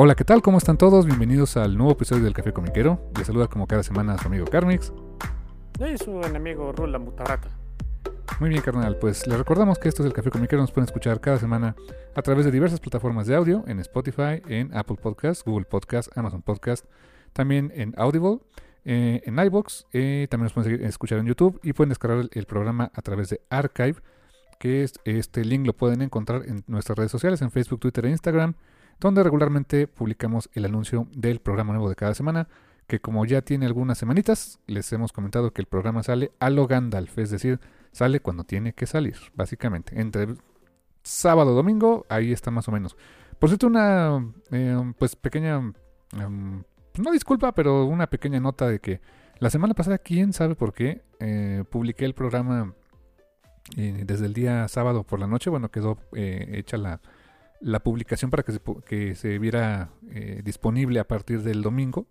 Hola, ¿qué tal? ¿Cómo están todos? Bienvenidos al nuevo episodio del Café Comiquero. Les saluda como cada semana su amigo Carmix. Y su enemigo Rula Mutarata. Muy bien, carnal. Pues les recordamos que esto es el Café Comiquero. Nos pueden escuchar cada semana a través de diversas plataformas de audio, en Spotify, en Apple Podcast, Google Podcast, Amazon Podcast, también en Audible, eh, en iBox, eh, también nos pueden seguir, escuchar en YouTube y pueden descargar el, el programa a través de Archive, que es, este link lo pueden encontrar en nuestras redes sociales, en Facebook, Twitter e Instagram donde regularmente publicamos el anuncio del programa nuevo de cada semana, que como ya tiene algunas semanitas, les hemos comentado que el programa sale a lo Gandalf, es decir, sale cuando tiene que salir, básicamente. Entre sábado y domingo, ahí está más o menos. Por cierto, una eh, pues pequeña, eh, no disculpa, pero una pequeña nota de que la semana pasada, quién sabe por qué, eh, publiqué el programa eh, desde el día sábado por la noche, bueno, quedó eh, hecha la la publicación para que se, que se viera eh, disponible a partir del domingo.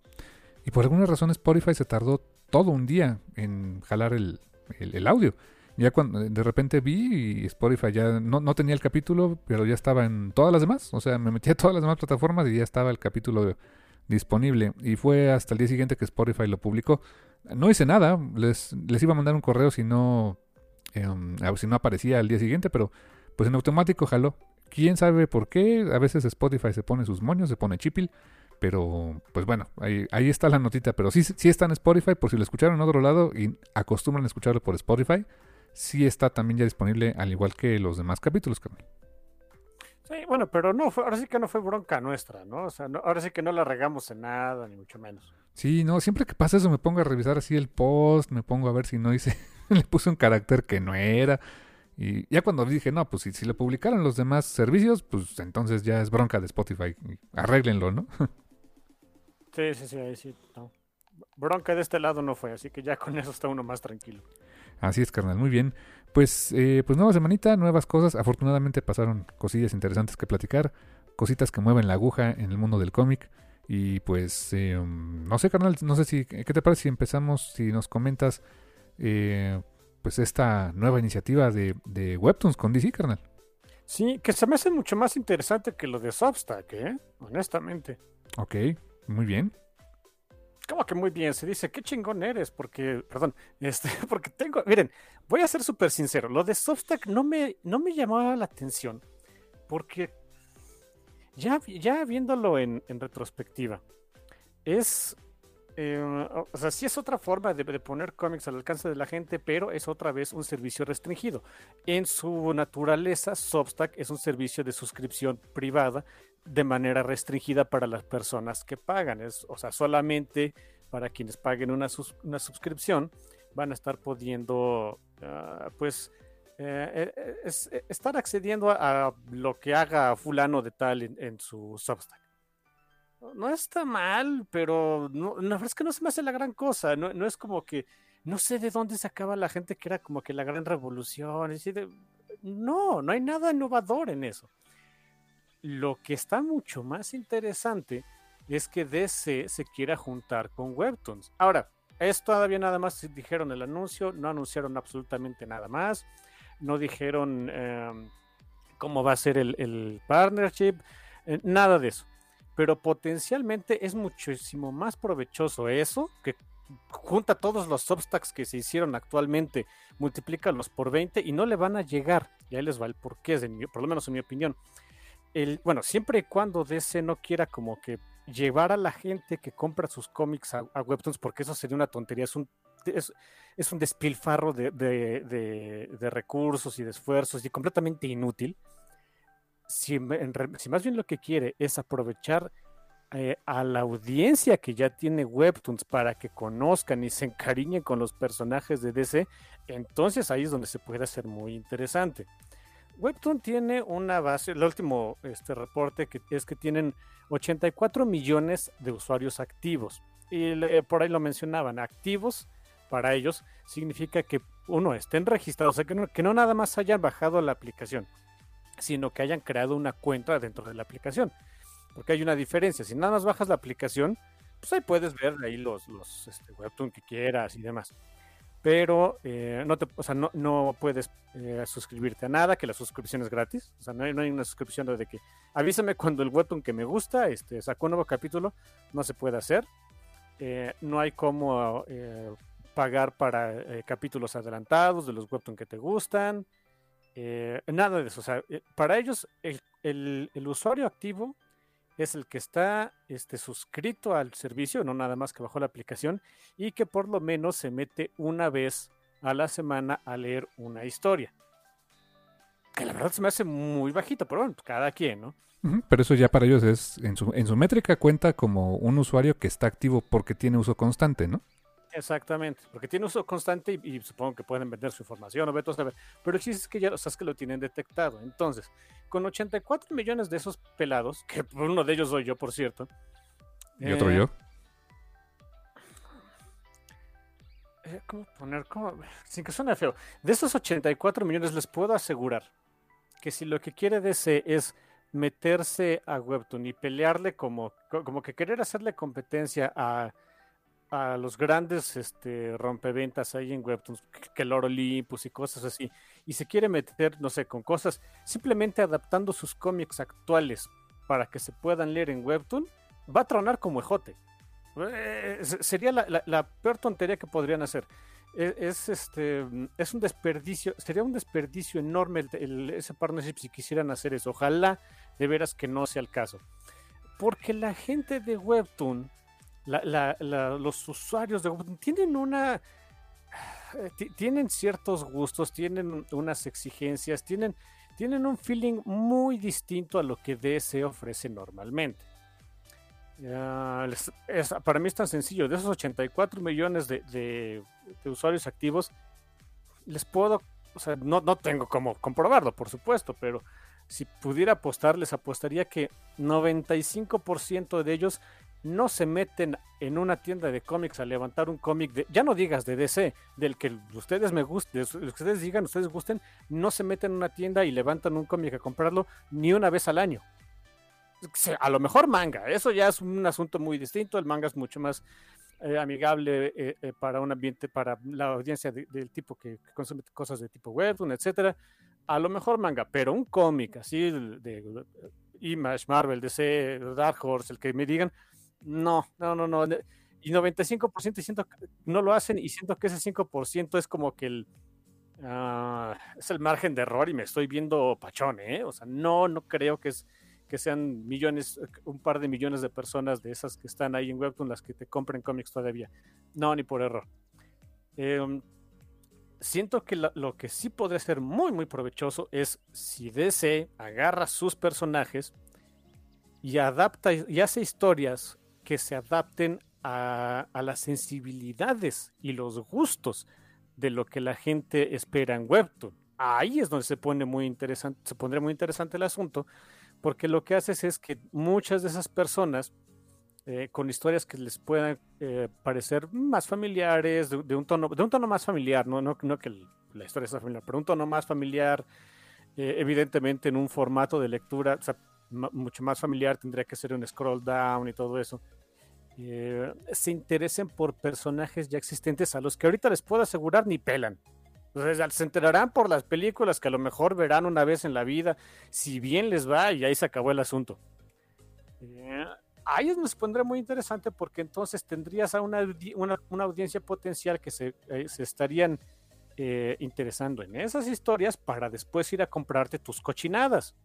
Y por alguna razón Spotify se tardó todo un día en jalar el, el, audio. Ya cuando de repente vi y Spotify ya no, no, tenía el capítulo, pero ya estaba en todas las demás. O sea, me metí a todas las demás plataformas y ya estaba el capítulo disponible. Y fue hasta el día siguiente que Spotify lo publicó. No hice nada, les, les iba a mandar un correo si no, eh, si no aparecía al día siguiente, pero pues en automático jaló. Quién sabe por qué. A veces Spotify se pone sus moños, se pone chipil. Pero, pues bueno, ahí, ahí está la notita. Pero sí, sí está en Spotify, por si lo escucharon en otro lado y acostumbran a escucharlo por Spotify. Sí está también ya disponible, al igual que los demás capítulos, Carmen. Sí, bueno, pero no, fue, ahora sí que no fue bronca nuestra, ¿no? O sea, no, ahora sí que no la regamos en nada, ni mucho menos. Sí, no, siempre que pasa eso me pongo a revisar así el post, me pongo a ver si no hice, le puse un carácter que no era, y ya cuando dije, no, pues si, si lo publicaron los demás servicios, pues entonces ya es bronca de Spotify. Arréglenlo, ¿no? sí, sí, sí, ahí sí. No. Bronca de este lado no fue, así que ya con eso está uno más tranquilo. Así es, carnal, muy bien. Pues, eh, pues nueva semanita, nuevas cosas. Afortunadamente pasaron cosillas interesantes que platicar, cositas que mueven la aguja en el mundo del cómic. Y pues, eh, no sé, carnal, no sé si, ¿qué te parece si empezamos, si nos comentas eh, pues esta nueva iniciativa de, de Webtoons con DC, carnal. Sí, que se me hace mucho más interesante que lo de Substack, ¿eh? Honestamente. Ok, muy bien. ¿Cómo que muy bien? Se dice, qué chingón eres, porque, perdón, este, porque tengo, miren, voy a ser súper sincero, lo de Substack no me, no me llamaba la atención, porque ya, ya viéndolo en, en retrospectiva, es eh, o sea, sí es otra forma de, poner cómics al alcance de la gente, pero es otra vez un servicio restringido. En su naturaleza, Substack es un servicio de suscripción privada de manera restringida para las personas que pagan. Es, o sea, solamente para quienes paguen una, una suscripción van a estar pudiendo, uh, pues, eh, es, estar accediendo a, a, lo que haga fulano de tal en, en su Substack. No está mal, pero no, la verdad es que no se me hace la gran cosa. No, es como que no sé de dónde sacaba la gente que era como que la gran revolución. No, no hay nada innovador en eso. Lo que está mucho más interesante es que DC se quiera juntar con Webtoons. Ahora, es todavía nada más dijeron el anuncio, no anunciaron absolutamente nada más, no dijeron eh, cómo va a ser el, el partnership, eh, nada de eso pero potencialmente es muchísimo más provechoso eso que junta todos los substacks que se hicieron actualmente, multiplícalos por 20 y no le van a llegar. Y ahí les va el porqué, por lo menos en mi opinión. El, bueno, siempre y cuando DC no quiera como que llevar a la gente que compra sus cómics a, Webtoons, porque eso sería una tontería, es un, es, un despilfarro de, de, recursos y de esfuerzos y completamente inútil. Si, más bien lo que quiere es aprovechar eh, a la audiencia que ya tiene Webtoons para que conozcan y se encariñen con los personajes de DC, entonces ahí es donde se puede hacer muy interesante. Webtoon tiene una base, el último este, reporte que es que tienen 84 millones de usuarios activos. Y por ahí lo mencionaban, activos para ellos significa que uno estén registrados, o sea, que no, que no nada más hayan bajado la aplicación, sino que hayan creado una cuenta dentro de la aplicación porque hay una diferencia. Si nada más bajas la aplicación, pues ahí puedes ver ahí los, los este, webtoon que quieras y demás. Pero eh, no, te, o sea, no, no puedes eh, suscribirte a nada, que la suscripción es gratis. O sea, no hay, no hay una suscripción de que avísame cuando el webtoon que me gusta este, sacó un nuevo capítulo. No se puede hacer. Eh, no hay como pagar para capítulos adelantados de los webtoon que te gustan. Nada de eso. O sea, para ellos el, el, el usuario activo es el que está este, suscrito al servicio, no nada más que bajó la aplicación, y que por lo menos se mete una vez a la semana a leer una historia. Que la verdad se me hace muy bajito, pero bueno, cada quien, ¿no? Pero eso ya para ellos es, en su, en su métrica cuenta como un usuario que está activo porque tiene uso constante, ¿no? Exactamente, porque tiene uso constante y, supongo que pueden vender su información o ver todo, pero el chiste es que ya o sea, es que lo tienen detectado. Entonces, con 84 millones de esos pelados, que uno de ellos soy yo, por cierto. ¿Y otro yo? Eh, eh, ¿Cómo poner? Cómo? Sin que suene feo. De esos 84 millones les puedo asegurar que si lo que quiere DC es meterse a Webtoon y pelearle como, como que querer hacerle competencia a a los grandes este, rompeventas ahí en Webtoons, que el Olympus y cosas así, y se quiere meter, no sé, con cosas, simplemente adaptando sus cómics actuales para que se puedan leer en Webtoon, va a tronar como ejote. Eh, sería la, peor tontería que podrían hacer. E, es, este, es un desperdicio, sería un desperdicio enorme ese partnership si quisieran hacer eso. Ojalá de veras que no sea el caso. Porque la gente de Webtoon los usuarios de tienen una eh, tienen ciertos gustos, tienen unas exigencias, tienen, tienen un feeling muy distinto a lo que DC ofrece normalmente. para mí es tan sencillo, de esos 84 millones de, usuarios activos, les puedo, o sea, no, no tengo cómo comprobarlo, por supuesto, pero si pudiera apostar, les apostaría que 95% de ellos no se meten en una tienda de cómics a levantar un cómic de, ya no digas de DC, del que ustedes me gusten, ustedes digan, ustedes gusten, no se meten en una tienda y levantan un cómic a comprarlo ni una vez al año. A lo mejor manga, eso ya es un asunto muy distinto, el manga es mucho más eh, amigable eh, eh, para un ambiente, para la audiencia del tipo que, consume cosas de tipo webtoon, etcétera. A lo mejor manga, pero un cómic así de Image, Marvel, DC, Dark Horse, el que me digan, no, no, no, no. Y 95% siento no lo hacen y siento que ese 5% es como que el... Ah, es el margen de error y me estoy viendo pachón, ¿eh? O sea, no, no creo que, es, que sean millones, un par de millones de personas de esas que están ahí en Webtoon las que te compren cómics todavía. No, ni por error. Em, siento que lo, lo, que sí podría ser muy, muy provechoso es si DC agarra sus personajes y adapta y hace historias que se adapten a, las sensibilidades y los gustos de lo que la gente espera en Webtoon. Ahí es donde se pone muy interesante, se pondría muy interesante el asunto, porque lo que haces es que muchas de esas personas eh, con historias que les puedan eh, parecer más familiares, de, un tono, de un tono más familiar, no, que la historia sea familiar, pero un tono más familiar, eh, evidentemente en un formato de lectura, mucho más familiar, tendría que ser un scroll down y todo eso. Eh, se interesen por personajes ya existentes a los que ahorita les puedo asegurar ni pelan. se enterarán por las películas que a lo mejor verán una vez en la vida, si bien les va y ahí se acabó el asunto. Eh, ahí se pondría muy interesante porque entonces tendrías a una, una, audiencia potencial que se, eh, se estarían eh, interesando en esas historias para después ir a comprarte tus cochinadas.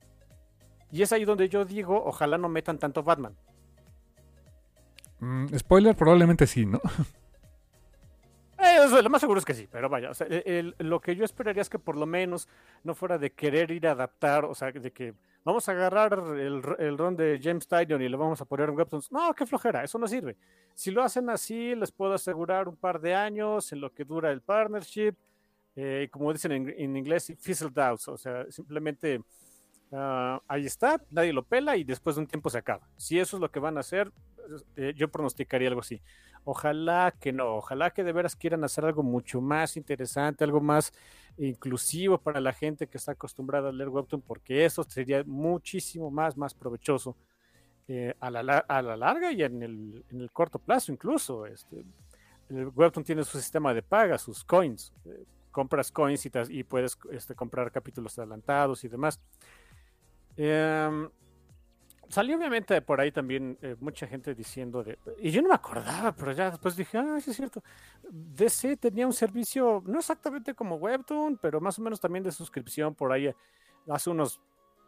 Y es ahí donde yo digo, ojalá no metan tanto Batman. Mm, spoiler, probablemente sí, ¿no? Eh, lo más seguro es que sí, pero vaya, lo que yo esperaría es que por lo menos no fuera de querer ir a adaptar, o sea, de que vamos a agarrar el, el ron de James Tynion y lo vamos a poner en Webtoons. No, qué flojera, eso no sirve. Si lo hacen así, les puedo asegurar un par de años en lo que dura el partnership, eh, como dicen en, inglés, fizzled out, o sea, simplemente ah, ahí está, nadie lo pela y después de un tiempo se acaba. Si eso es lo que van a hacer, eh, yo pronosticaría algo así. Ojalá que no, ojalá que de veras quieran hacer algo mucho más interesante, algo más inclusivo para la gente que está acostumbrada a leer Webtoon, porque eso sería muchísimo más, más provechoso eh, a, la, a, la, larga y en el, en el corto plazo incluso. Este, el Webtoon tiene su sistema de paga, sus coins compras coins y, puedes este, comprar capítulos adelantados y demás. Em, salió obviamente por ahí también eh, mucha gente diciendo de, y yo no me acordaba, pero ya después dije, ah, sí es cierto, DC tenía un servicio, no exactamente como Webtoon, pero más o menos también de suscripción por ahí hace unos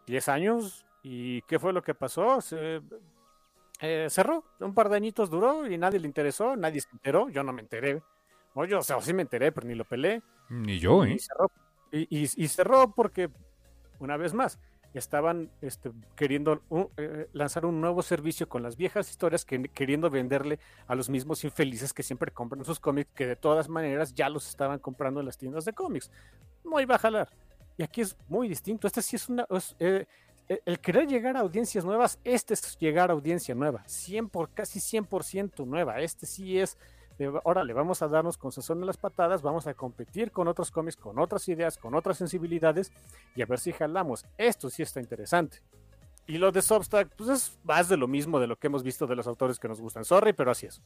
10 años. ¿Y qué fue lo que pasó? Se, eh, cerró, un par de añitos duró y nadie le interesó, nadie se enteró, yo no me enteré. Oye, o sea, sí me enteré, pero ni lo pelé. Ni yo, ¿eh? Y cerró, porque, una vez más, estaban este, queriendo eh, lanzar un nuevo servicio con las viejas historias, que, queriendo venderle a los mismos infelices que siempre compran sus cómics, que de todas maneras ya los estaban comprando en las tiendas de cómics. No iba a jalar. Y aquí es muy distinto. Este sí es una. Eh, el querer llegar a audiencias nuevas, este es llegar a audiencia nueva. 100 por, casi 100% nueva. Este sí es órale, vamos a darnos con sazón de las patadas, vamos a competir con otros cómics, con otras ideas, con otras sensibilidades y a ver si jalamos. Esto sí está interesante. Y lo de Substack, pues es más de lo mismo de lo que hemos visto de los autores que nos gustan. Sorry, pero así es.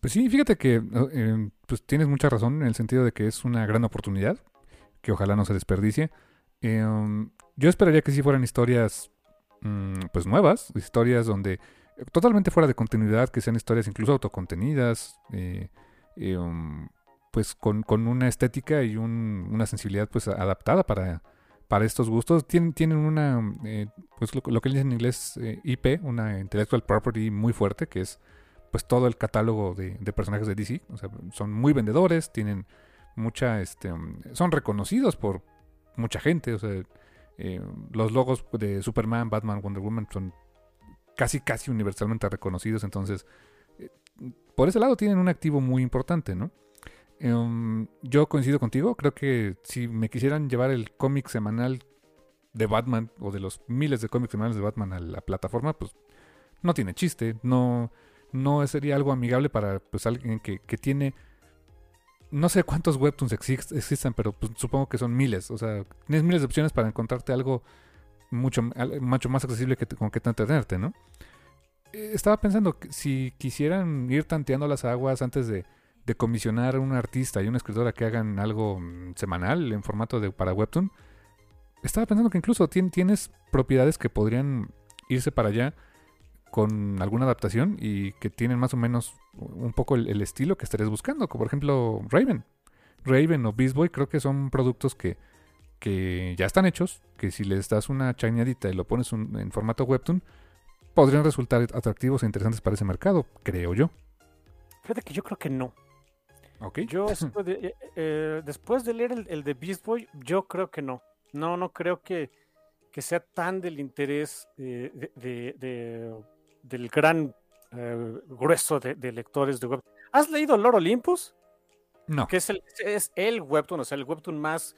Pues sí, fíjate que eh, pues tienes mucha razón en el sentido de que es una gran oportunidad, que ojalá no se desperdicie. Em, yo esperaría que sí fueran historias mm, pues nuevas, historias donde totalmente fuera de continuidad, que sean historias incluso autocontenidas, eh, eh, um, pues con, una estética y una sensibilidad pues adaptada para, para estos gustos. Tienen, tienen una, eh, pues lo, que dicen en inglés IP, una intellectual property muy fuerte, que es pues todo el catálogo de, personajes de DC. O sea, son muy vendedores, tienen mucha, este, um, son reconocidos por mucha gente, o sea, los logos de Superman, Batman, Wonder Woman son casi, casi universalmente reconocidos. Entonces, eh, por ese lado tienen un activo muy importante, ¿no? Em, yo coincido contigo, creo que si me quisieran llevar el cómic semanal de Batman o de los miles de cómics semanales de Batman a la plataforma, pues no tiene chiste, no, no sería algo amigable para pues, alguien que, tiene no sé cuántos webtoons existen, pero pues, supongo que son miles. O sea, tienes miles de opciones para encontrarte algo mucho, mucho más accesible que, con que entretenerte, ¿no? Eh, estaba pensando que si quisieran ir tanteando las aguas antes de, comisionar a un artista y una escritora que hagan algo mm, semanal en formato de para Webtoon, estaba pensando que incluso tienes propiedades que podrían irse para allá con alguna adaptación y que tienen más o menos un poco el, estilo que estarías buscando, como por ejemplo Raven. Raven o Beast Boy creo que son productos que que ya están hechos, que si les das una chañadita y lo pones en formato webtoon, podrían resultar atractivos e interesantes para ese mercado, creo yo. Fíjate que yo creo que no. Ok. Yo, eh, eh, después de leer el, de Beast Boy, yo creo que no. No, no creo que, sea tan del interés eh, de, del gran grueso de, lectores de web. ¿Has leído Lord Olympus? No. Que es el, es el webtoon, o sea, el webtoon más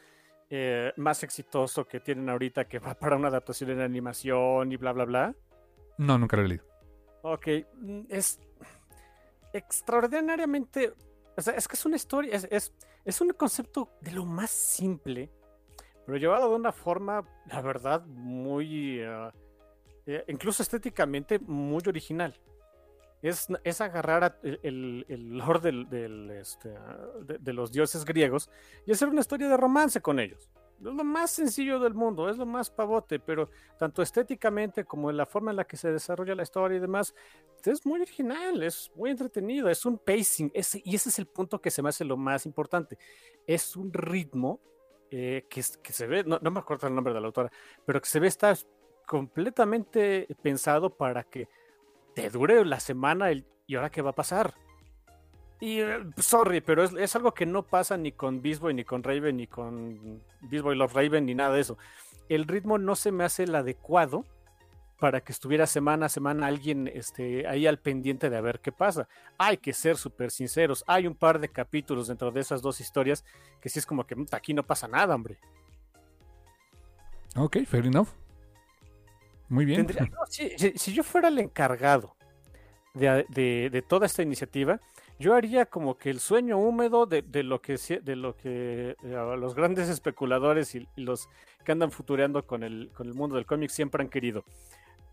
eh, más exitoso que tienen ahorita que va para una adaptación en animación y bla, bla, bla? No, nunca lo he leído. Ok, mm, es extraordinariamente... O sea, es que es una historia, es, es, un concepto de lo más simple, pero llevado de una forma, la verdad, muy... Ah, eh, incluso estéticamente muy original. Es, es, agarrar el, el, lore del, este, de, los dioses griegos y hacer una historia de romance con ellos. Es lo más sencillo del mundo, es lo más pavote, pero tanto estéticamente como en la forma en la que se desarrolla la historia y demás, es muy original, es muy entretenido, es un pacing, ese, y ese es el punto que se me hace lo más importante. Es un ritmo eh, que, que, se ve, no, no, me acuerdo el nombre de la autora, pero que se ve está completamente pensado para que te dure la semana y ahora qué va a pasar. Y eh, sorry, pero es, algo que no pasa ni con Beast Boy, ni con Raven, ni con Beast Boy Love Raven, ni nada de eso. El ritmo no se me hace el adecuado para que estuviera semana a semana alguien este, ahí al pendiente de a ver qué pasa. Hay que ser súper sinceros. Hay un par de capítulos dentro de esas dos historias que sí es como que aquí no pasa nada, hombre. Ok, fair enough. Muy bien. Tendría, no, si, si, yo fuera el encargado de, de, de toda esta iniciativa, yo haría como que el sueño húmedo de, de lo que de lo que eh, los grandes especuladores y, y, los que andan futureando con el, con el mundo del cómic siempre han querido.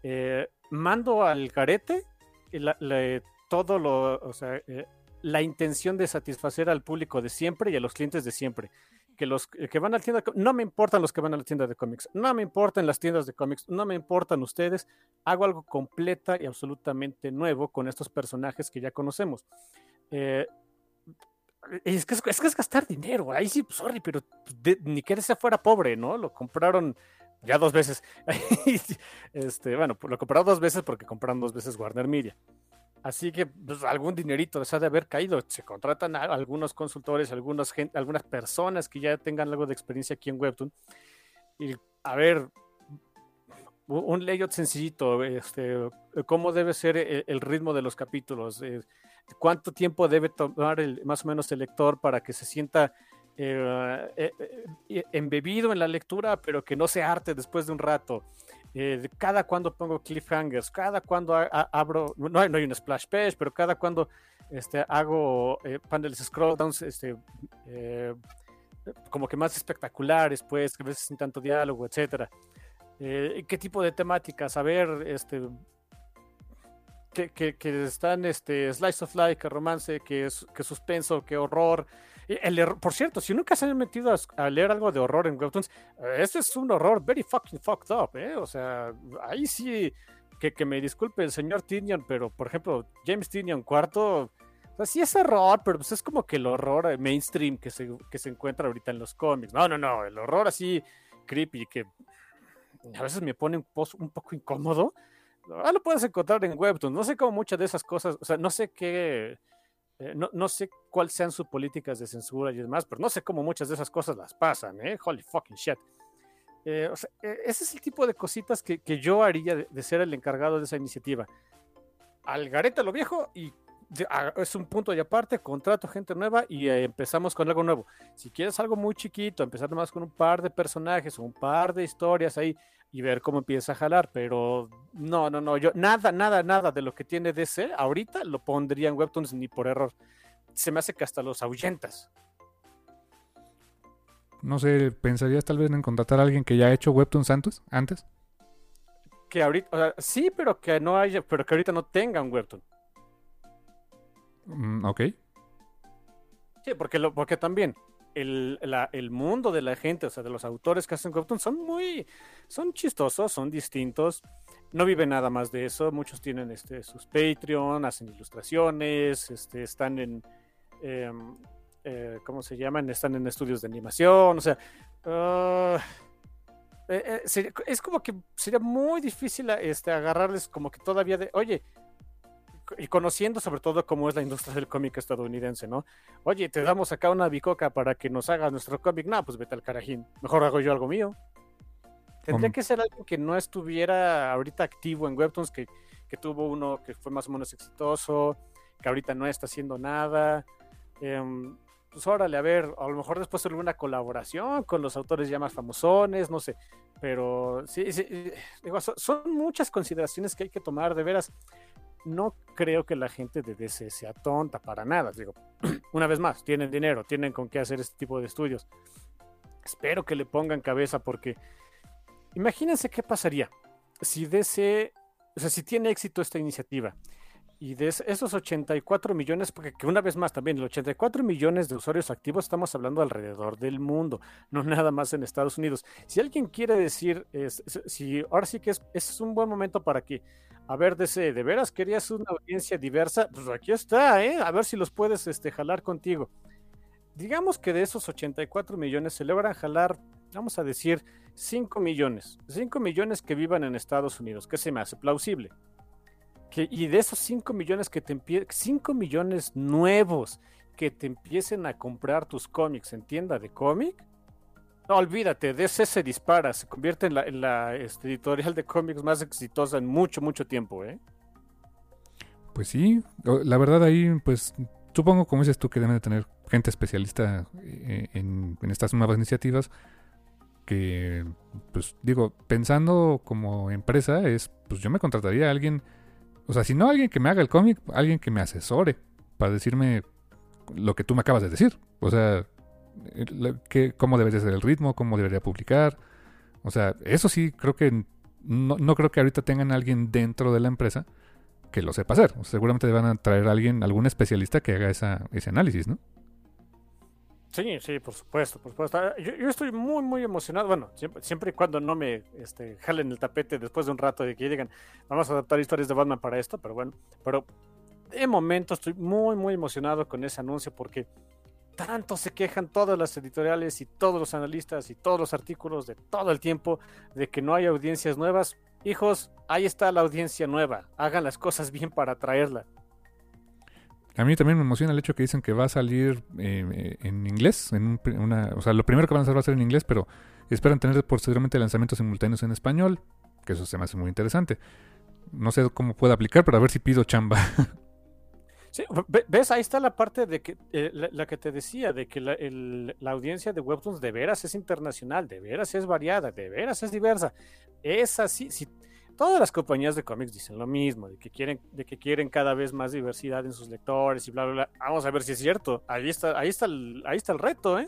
Eh, mando al carete la, la, todo lo, o sea, eh, la intención de satisfacer al público de siempre y a los clientes de siempre. Que los que van a la tienda, no me importan los que van a la tienda de cómics, no me importan las tiendas de cómics, no me importan ustedes, hago algo completa y absolutamente nuevo con estos personajes que ya conocemos. Eh, es, que es, es, que es, gastar dinero, ahí sí, sorry, pero de, ni que se fuera pobre, ¿no? Lo compraron ya dos veces. este, bueno, lo compraron dos veces porque compraron dos veces Warner Media. Así que pues, algún dinerito les ha de haber caído. Se contratan a algunos consultores, algunos gente, algunas personas que ya tengan algo de experiencia aquí en Webtoon. Y a ver, un layout sencillito, este, cómo debe ser el, el ritmo de los capítulos, eh, cuánto tiempo debe tomar el, más o menos el lector para que se sienta eh, eh, eh, embebido en la lectura, pero que no se arte después de un rato. Eh, cada cuando pongo cliffhangers, cada cuando abro, no hay, no hay, un splash page, pero cada cuando este, hago paneles scroll downs, este, como que más espectaculares, pues, que a veces sin tanto diálogo, etcétera. ¿Qué tipo de temáticas? A ver, este, que, que, que, están este, slice of life, que romance, que, que suspenso, que horror. El por cierto, si nunca se han metido a, leer algo de horror en Webtoons, este es un horror very fucking fucked up, ¿eh? O sea, ahí sí, que, que me disculpe el señor Tinion, pero por ejemplo, James Tinion cuarto, o sea, sí es horror, pero pues es como que el horror mainstream que se, que se encuentra ahorita en los cómics. No, no, no, el horror así creepy que a veces me pone un, poco, un poco incómodo. Ah, lo puedes encontrar en Webtoon. No sé cómo muchas de esas cosas, o sea, no sé qué, eh, no, no, sé cuáles sean sus políticas de censura y demás, pero no sé cómo muchas de esas cosas las pasan, ¿eh? Holy fucking shit. Eh, sea, ese es el tipo de cositas que, que yo haría de, ser el encargado de esa iniciativa. Al lo viejo y a, es un punto y aparte, contrato gente nueva y eh, empezamos con algo nuevo. Si quieres algo muy chiquito, empezar más con un par de personajes o un par de historias ahí y ver cómo empieza a jalar, pero no, no, no, yo nada, nada, nada de lo que tiene DC ahorita lo pondría en Webtoons ni por error. Se me hace que hasta los ahuyentas. No sé, ¿pensarías tal vez en contratar a alguien que ya ha hecho Webtoons antes? antes? Que ahorita, o sea, sí, pero que no haya, pero que ahorita no tenga un Webtoon. Mm, ok. Sí, porque, lo, porque también el, el, mundo de la gente, o sea, de los autores que hacen Webtoon, son muy, son chistosos, son distintos, no viven nada más de eso, muchos tienen este, sus Patreon, hacen ilustraciones, este, están en, eh, eh, ¿cómo se llaman? Están en estudios de animación, o sea, uh, eh, sería, es como que sería muy difícil este, agarrarles como que todavía de, oye, y conociendo sobre todo cómo es la industria del cómic estadounidense, ¿no? Oye, te damos acá una bicoca para que nos hagas nuestro cómic, no, pues vete al carajín, mejor hago yo algo mío. Tendría que ser alguien que no estuviera ahorita activo en Webtoons, que, que, tuvo uno que fue más o menos exitoso, que ahorita no está haciendo nada. Eh, pues órale, a ver, a lo mejor después alguna colaboración con los autores ya más famosones, no sé, pero sí, sí digo, son, son muchas consideraciones que hay que tomar, de veras no creo que la gente de DC sea tonta para nada. Digo, una vez más, tienen dinero, tienen con qué hacer este tipo de estudios. Espero que le pongan cabeza porque imagínense qué pasaría si DC, o sea, si tiene éxito esta iniciativa y de esos 84 millones, porque que una vez más también, los 84 millones de usuarios activos estamos hablando alrededor del mundo, no nada más en Estados Unidos. Si alguien quiere decir, si ahora sí que es, un buen momento para que, a ver, de, ¿de veras querías una audiencia diversa? Pues aquí está, ¿eh? A ver si los puedes este, jalar contigo. Digamos que de esos 84 millones se logran jalar, vamos a decir, 5 millones. 5 millones que vivan en Estados Unidos, que se me hace plausible y de esos 5 millones que te 5 millones nuevos que te empiecen a comprar tus cómics en tienda de cómic, no olvídate, DC se dispara, se convierte en la, este, editorial de cómics más exitosa en mucho, mucho tiempo, ¿eh? Pues sí, la verdad ahí, pues supongo, como dices tú, que deben de tener gente especialista eh, en, en estas nuevas iniciativas que, pues digo, pensando como empresa, es, pues yo me contrataría a alguien o sea, si no alguien que me haga el cómic, alguien que me asesore para decirme lo que tú me acabas de decir. O sea, que, cómo debería ser el ritmo, cómo debería publicar. O sea, eso sí, creo que no, no creo que ahorita tengan a alguien dentro de la empresa que lo sepa hacer. seguramente van a traer a alguien, algún especialista que haga esa, ese análisis, ¿no? Sí, sí, por supuesto, por supuesto. Ah, yo, estoy muy, muy emocionado. Bueno, siempre, y cuando no me este, jalen el tapete después de un rato de que digan, vamos a adaptar historias de Batman para esto, pero bueno, pero de momento estoy muy, muy emocionado con ese anuncio porque tanto se quejan todas las editoriales y todos los analistas y todos los artículos de todo el tiempo de que no hay audiencias nuevas. Hijos, ahí está la audiencia nueva. Hagan las cosas bien para traerla. A mí también me emociona el hecho que dicen que va a salir eh, en inglés. O sea, lo primero que van a hacer va a ser en inglés, pero esperan tener posteriormente lanzamientos simultáneos en español, que eso se me hace muy interesante. No sé cómo puede aplicar, pero a ver si pido chamba. Sí, ves, ahí está la parte de que eh, la, que te decía, de que la, audiencia de Webtoons de veras es internacional, de veras es variada, de veras es diversa. Es así, Todas las compañías de cómics dicen lo mismo, de que quieren, de que quieren cada vez más diversidad en sus lectores y bla bla bla. Vamos a ver si es cierto. Ahí está, ahí está el, ahí está el reto, ¿eh?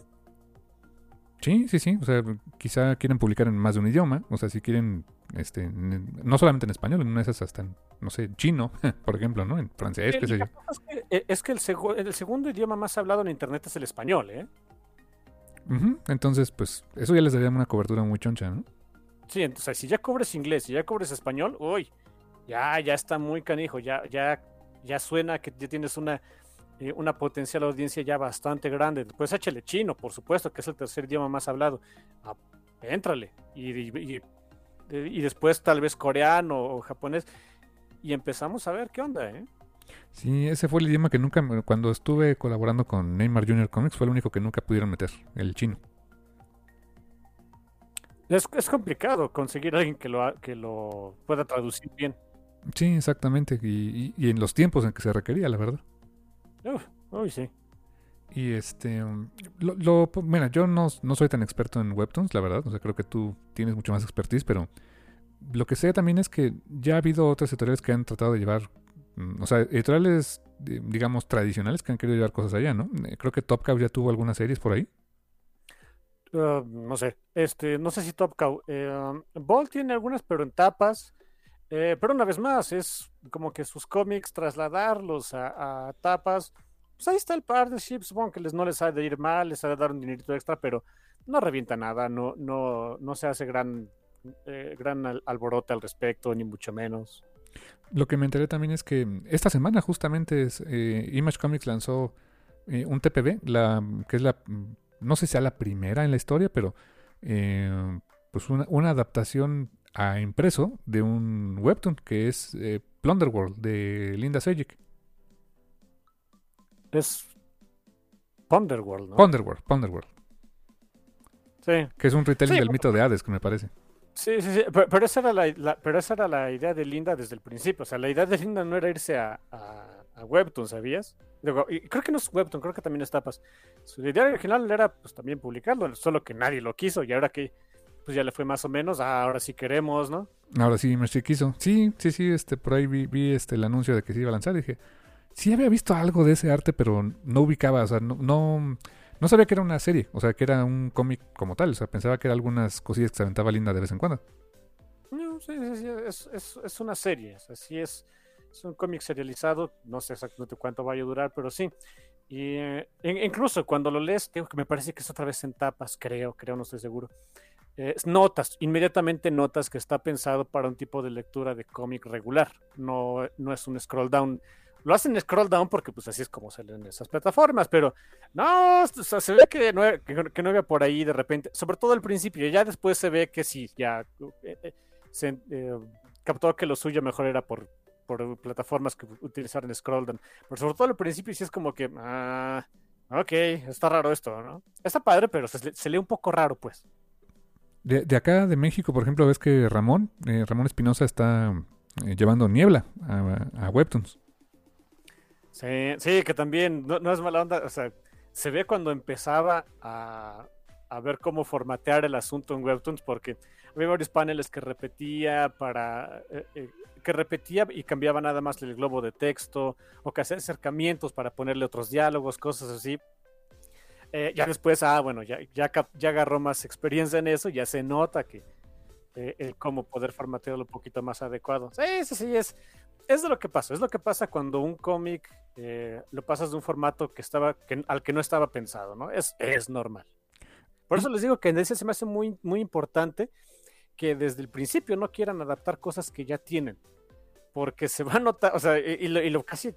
Sí, sí, sí. O sea, quizá quieren publicar en más de un idioma. O sea, si quieren, este, no solamente en español, en esas hasta en, no sé, chino, por ejemplo, ¿no? En francés, qué sé yo. Es que, eh, es que el, el, segundo idioma más hablado en internet es el español, ¿eh? Entonces, pues, eso ya les daría una cobertura muy choncha, ¿no? Sí, entonces si ya cobres inglés y ya cobres español, uy, ya, ya está muy canijo, ya, ya, ya suena que ya tienes una, eh, una potencial audiencia ya bastante grande. Después échale chino, por supuesto, que es el tercer idioma más hablado. Ah, éntrale. Y, y, y, después tal vez coreano o japonés. Y empezamos a ver qué onda, ¿eh? Sí, ese fue el idioma que nunca, cuando estuve colaborando con Neymar Junior Comics, fue el único que nunca pudieron meter, el chino. Es, es complicado conseguir a alguien que lo, que lo pueda traducir bien. Sí, exactamente. Y, y, en los tiempos en que se requería, la verdad. uy, sí. Y este, lo, lo, mira, yo no, no, soy tan experto en webtoons, la verdad. O sea, creo que tú tienes mucho más expertise, pero lo que sé también es que ya ha habido otras editoriales que han tratado de llevar, mm, o sea, editoriales, digamos, tradicionales que han querido llevar cosas allá, ¿no? Eh, creo que Top Cow ya tuvo algunas series por ahí. Ah, no sé, este, no sé si Top Cow. Eh, Ball tiene algunas, pero en tapas. Eh, pero una vez más, es como que sus cómics trasladarlos a, tapas. Pues ahí está el partnership, supongo que les, no les ha de ir mal, les ha de dar un dinerito extra, pero no revienta nada, no, no, no se hace gran, eh, gran alborote al respecto, ni mucho menos. Lo que me enteré también es que esta semana justamente es, Image Comics lanzó un TPB, la, que es la no sé si sea la primera en la historia, pero eh, pues una, adaptación a impreso de un webtoon que es eh, Plunderworld de Linda Sejic. Es Plunderworld, ¿no? Plunderworld, Plunderworld. Sí. Que es un retelling del mito de Hades, que me parece. Sí, sí, sí. Pero, esa era la, pero esa era la idea de Linda desde el principio. O sea, la idea de Linda no era irse a, a Webtoon, ¿sabías? creo que no es Webtoon, creo que también es Tapas. Su idea original era pues también publicarlo, solo que nadie lo quiso y ahora que pues ya le fue más o menos, ah, ahora sí queremos, ¿no? Ahora sí, me quiso. Sí, sí, sí, este, por ahí vi, este, el anuncio de que se iba a lanzar y dije, sí había visto algo de ese arte, pero no ubicaba, o sea, no, no, no sabía que era una serie, o sea, que era un cómic como tal, o sea, pensaba que era algunas cosillas que se aventaba linda de vez en cuando. No, sí, sí, sí es, es, es una serie, así es Es un cómic serializado, no sé exactamente cuánto vaya a durar, pero sí. Y eh, incluso cuando lo lees, tengo que me parece que es otra vez en tapas, creo, creo, no estoy seguro. Eh, notas, inmediatamente notas que está pensado para un tipo de lectura de cómic regular, no, no es un scroll down. Lo hacen scroll down porque pues así es como salen esas plataformas, pero no, se ve que no, que, no había por ahí de repente, sobre todo al principio, ya después se ve que sí, ya eh, se captó que lo suyo mejor era por por plataformas que utilizaron Scroll Down. Pero sobre todo al principio sí es como que, ah, ok, está raro esto, ¿no? Está padre, pero se, lee un poco raro, pues. De, acá de México, por ejemplo, ves que Ramón, eh, Ramón Espinosa está eh, llevando niebla a, Webtoons. Sí, sí, que también no, es mala onda, o sea, se ve cuando empezaba a, a ver cómo formatear el asunto en Webtoons, porque había varios paneles que repetía para eh, que repetía y cambiaba nada más el globo de texto o que hacía acercamientos para ponerle otros diálogos, cosas así. Eh, ya después, ah, bueno, ya, ya, ya agarró más experiencia en eso, ya se nota que eh, el cómo poder formatearlo un poquito más adecuado. Sí, sí, sí, es, es de lo que pasa. Es lo que pasa cuando un cómic eh, lo pasas de un formato que estaba, al que no estaba pensado, ¿no? Es, es normal. Por eso les digo que en ese se me hace muy, muy importante que desde el principio no quieran adaptar cosas que ya tienen porque se va a notar, o sea, y, lo, casi,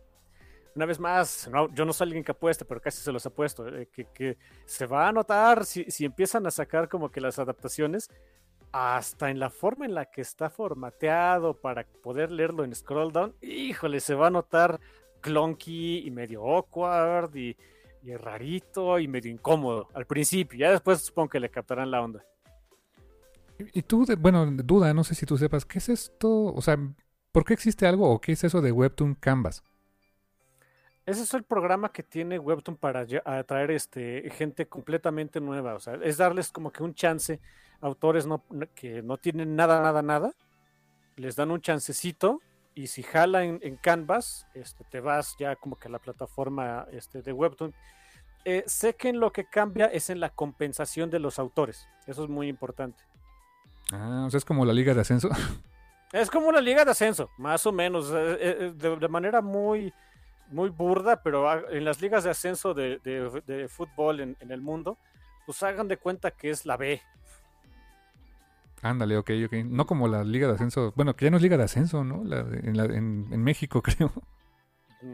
una vez más, yo no soy alguien que apueste, pero casi se los apuesto, eh, que, se va a notar si, empiezan a sacar como que las adaptaciones, hasta en la forma en la que está formateado para poder leerlo en scroll down, híjole, se va a notar clunky y medio awkward y, rarito y medio incómodo al principio, ya después supongo que le captarán la onda. Y tú, bueno, duda, no sé si tú sepas, ¿qué es esto? O sea, ¿Por qué existe algo o qué es eso de Webtoon Canvas? Ese es el programa que tiene Webtoon para atraer este, gente completamente nueva. O sea, es darles como que un chance autores que no tienen nada, nada, nada. Les dan un chancecito y si jala en, Canvas, este, te vas ya como que a la plataforma este, de Webtoon. Eh, sé que en lo que cambia es en la compensación de los autores. Eso es muy importante. Ah, o sea, es como la liga de ascenso. Es como una liga de ascenso, más o menos, eh, eh, de, manera muy, muy burda, pero en las ligas de ascenso de, fútbol en, el mundo, pues hagan de cuenta que es la B. Ándale, ok, ok. No como la liga de ascenso, bueno, que ya no es liga de ascenso, ¿no? en, México, creo.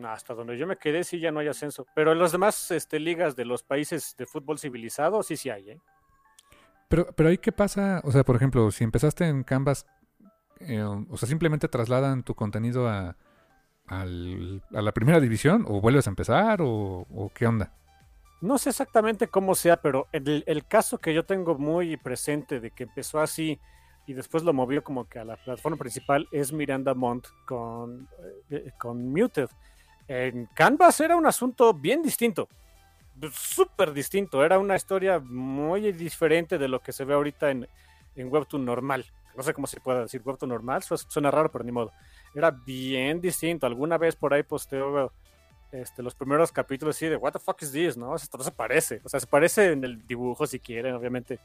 Hasta donde yo me quedé, sí, ya no hay ascenso. Pero en las demás este, ligas de los países de fútbol civilizado, sí, sí hay, ¿eh? Pero, pero ahí qué pasa, o sea, por ejemplo, si empezaste en Canvas, eh, o sea, simplemente trasladan tu contenido a, a la primera división o vuelves a empezar o, qué onda. No sé exactamente cómo sea, pero el, caso que yo tengo muy presente de que empezó así y después lo movió como que a la plataforma principal es Miranda Montt con, eh, con Muted. En Canvas era un asunto bien distinto, súper distinto, era una historia muy diferente de lo que se ve ahorita en, en Webtoon normal no sé cómo se puede decir, webtoon normal, suena raro, pero ni modo. Era bien distinto. Alguna vez por ahí posteo este, los primeros capítulos así de, what the fuck is this, ¿no? Esto no se parece. O sea, se parece en el dibujo si quieren, obviamente,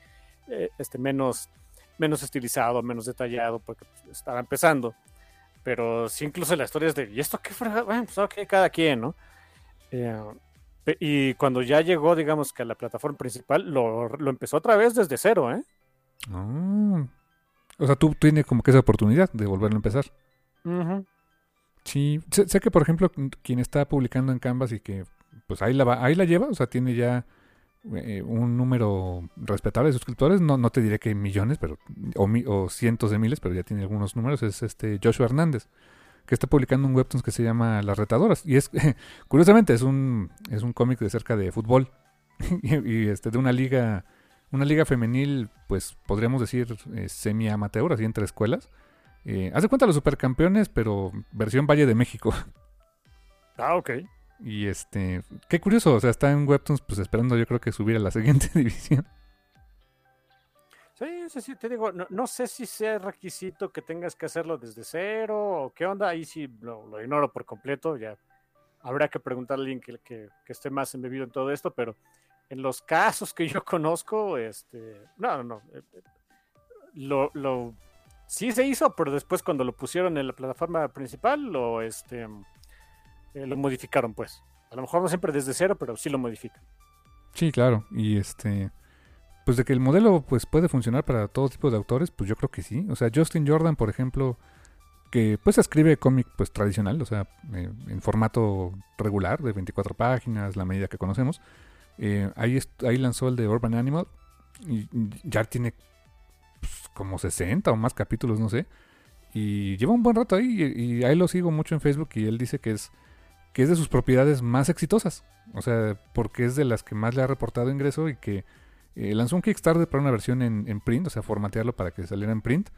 eh, este, menos, menos estilizado, menos detallado, porque estaba empezando. Pero sí, incluso la historia es de, ¿y esto qué? Bueno, pues ok, cada quien, ¿no? Eh, y cuando ya llegó, digamos que a la plataforma principal, lo, lo empezó otra vez desde cero, ¿eh? Oh, o sea, tú tienes como que esa oportunidad de volverlo a empezar. Sí, sé, que por ejemplo quien está publicando en Canvas y que pues ahí la va, ahí la lleva, o sea, tiene ya eh, un número respetable de suscriptores, no, no te diré que millones, pero o, cientos de miles, pero ya tiene algunos números, es este Joshua Hernández, que está publicando un webtoon que se llama Las Retadoras y es curiosamente es un es un cómic de cerca de fútbol y, este de una liga una liga femenil, pues podríamos decir eh, semi-amateur, así entre escuelas. Eh, haz de cuenta los supercampeones, pero versión Valle de México. Ah, ok. Y este, qué curioso, o sea, está en Webtoons, pues esperando yo creo que subir a la siguiente división. Sí, sí, sí, te digo, no, sé si sea requisito que tengas que hacerlo desde cero o qué onda, ahí sí lo, ignoro por completo, ya habrá que preguntarle a alguien que, esté más embebido en todo esto, pero en los casos que yo conozco, este, no, no, no, eh, lo, lo, sí se hizo, pero después cuando lo pusieron en la plataforma principal, lo, este, eh, lo modificaron, pues. A lo mejor no siempre desde cero, pero sí lo modifican. Sí, claro. Y este, pues de que el modelo pues puede funcionar para todo tipo de autores, pues yo creo que sí. O sea, Justin Jordan, por ejemplo, que pues escribe cómic pues tradicional, o sea, eh, en formato regular de 24 páginas, la medida que conocemos. Eh, ahí, ahí lanzó el de Urban Animal y ya tiene pues, como 60 o más capítulos, no sé. Y lleva un buen rato ahí y, ahí lo sigo mucho en Facebook y él dice que es que es de sus propiedades más exitosas. O sea, porque es de las que más le ha reportado ingreso y que eh, lanzó un Kickstarter para una versión en, print, o sea, formatearlo para que saliera en print.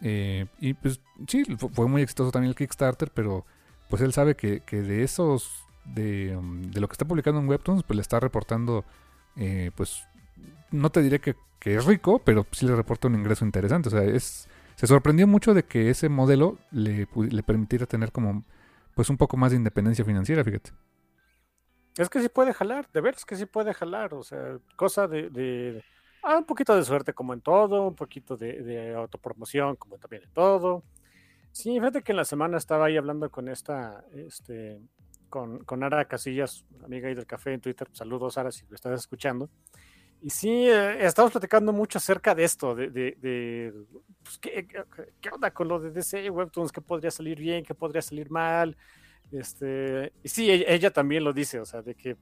Eh, y pues sí, fue muy exitoso también el Kickstarter, pero pues él sabe que, de esos, de, um, de, lo que está publicando en Webtoons, pues le está reportando, eh, pues no te diré que, es rico, pero sí le reporta un ingreso interesante. O sea, es, se sorprendió mucho de que ese modelo le, le permitiera tener como pues un poco más de independencia financiera, fíjate. Es que sí puede jalar, de ver, es que sí puede jalar, o sea, cosa de, ah, un poquito de suerte como en todo, un poquito de, autopromoción como también en todo. Sí, fíjate que en la semana estaba ahí hablando con esta, este, con, con Ara Casillas, amiga ahí del café en Twitter, saludos Ara si lo estás escuchando. Y sí, eh, estamos platicando mucho acerca de esto, de, de, pues, ¿qué, ¿qué, onda con lo de DC Webtoons, qué podría salir bien, qué podría salir mal. Este, y sí, e, ella, también lo dice, o sea, de que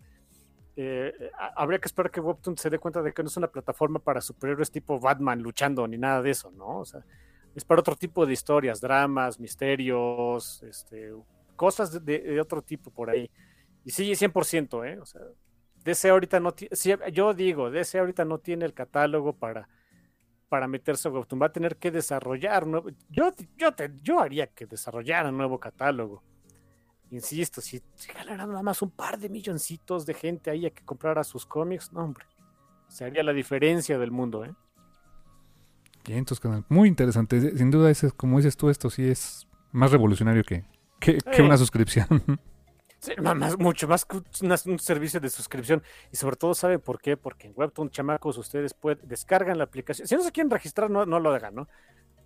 eh, habría que esperar que Webtoons se dé cuenta de que no es una plataforma para superhéroes tipo Batman luchando ni nada de eso, ¿no? O sea, es para otro tipo de historias, dramas, misterios, este, cosas de, otro tipo por ahí. Y sí, 100%, ¿eh? O sea, DC ahorita no tiene, yo digo, DC ahorita no tiene el catálogo para, para meterse a Webtoon, va a tener que desarrollar, yo, yo, te, yo haría que desarrollara un nuevo catálogo. Insisto, si, si nada más un par de milloncitos de gente ahí a que comprara sus cómics, no hombre, se haría la diferencia del mundo, ¿eh? 500 canal, muy interesante, sin duda es, como dices tú, esto sí es más revolucionario que, que, que una suscripción. Sí, más, mucho más que un, servicio de suscripción. Y sobre todo, ¿sabe por qué? Porque en Webtoon, chamacos, ustedes pueden, descargan la aplicación. Si no se quieren registrar, no, no lo hagan, ¿no?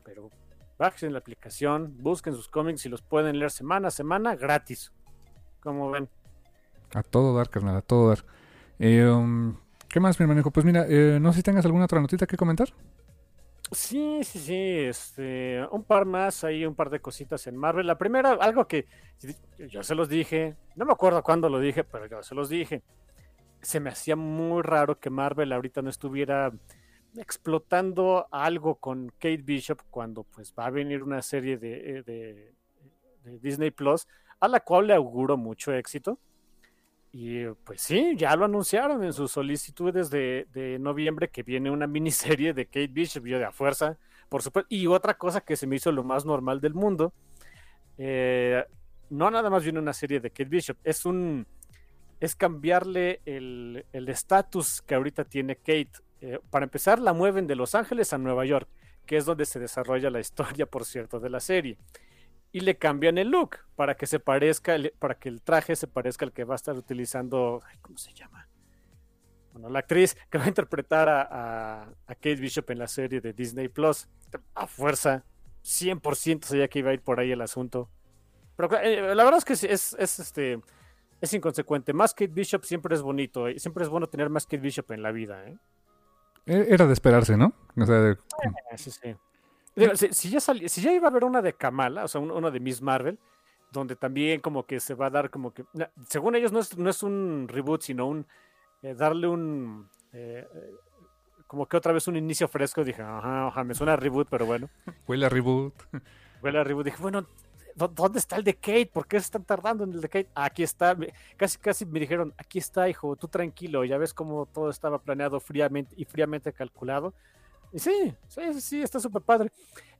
Pero bajen la aplicación, busquen sus cómics y los pueden leer semana a semana gratis. Como ven. A todo dar, carnal, a todo dar. Eh, um, ¿Qué más, mi hermano? Pues mira, eh, no sé si tengas alguna otra notita que comentar. Sí, sí, sí, este, un par más, ahí un par de cositas en Marvel. La primera, algo que yo se los dije, no me acuerdo cuándo lo dije, pero yo se los dije. Se me hacía muy raro que Marvel ahorita no estuviera explotando algo con Kate Bishop cuando pues va a venir una serie de, de Disney Plus a la cual le auguro mucho éxito. Y pues sí, ya lo anunciaron en sus solicitudes de, de noviembre que viene una miniserie de Kate Bishop, yo de a fuerza, por supuesto. Y otra cosa que se me hizo lo más normal del mundo, eh, no nada más viene una serie de Kate Bishop, es un es cambiarle el estatus que ahorita tiene Kate. Eh, para empezar, la mueven de Los Ángeles a Nueva York, que es donde se desarrolla la historia, por cierto, de la serie y le cambian el look para que se parezca, para que el traje se parezca al que va a estar utilizando, ¿cómo se llama? Bueno, la actriz que va a interpretar a, Kate Bishop en la serie de Disney Plus, a fuerza, 100% sabía que iba a ir por ahí el asunto. Pero eh, la verdad es que es, este, es inconsecuente. Más Kate Bishop siempre es bonito, y siempre es bueno tener más Kate Bishop en la vida. ¿eh? E-, era de esperarse, ¿no? O sea, eh, sí, sí si, ya si ya iba a haber una de Kamala, o sea, una de Miss Marvel, donde también como que se va a dar como que, según ellos no es, no es un reboot, sino un eh, darle un, eh, eh, como que otra vez un inicio fresco, dije, ajá, me suena a reboot, pero bueno. Huele a reboot. Huele a reboot, dije, bueno, ¿dónde está el de Kate? ¿Por qué se están tardando en el de Kate? aquí está, casi casi me dijeron, aquí está, hijo, tú tranquilo, ya ves cómo todo estaba planeado fríamente y fríamente calculado sí, sí, sí, está súper padre.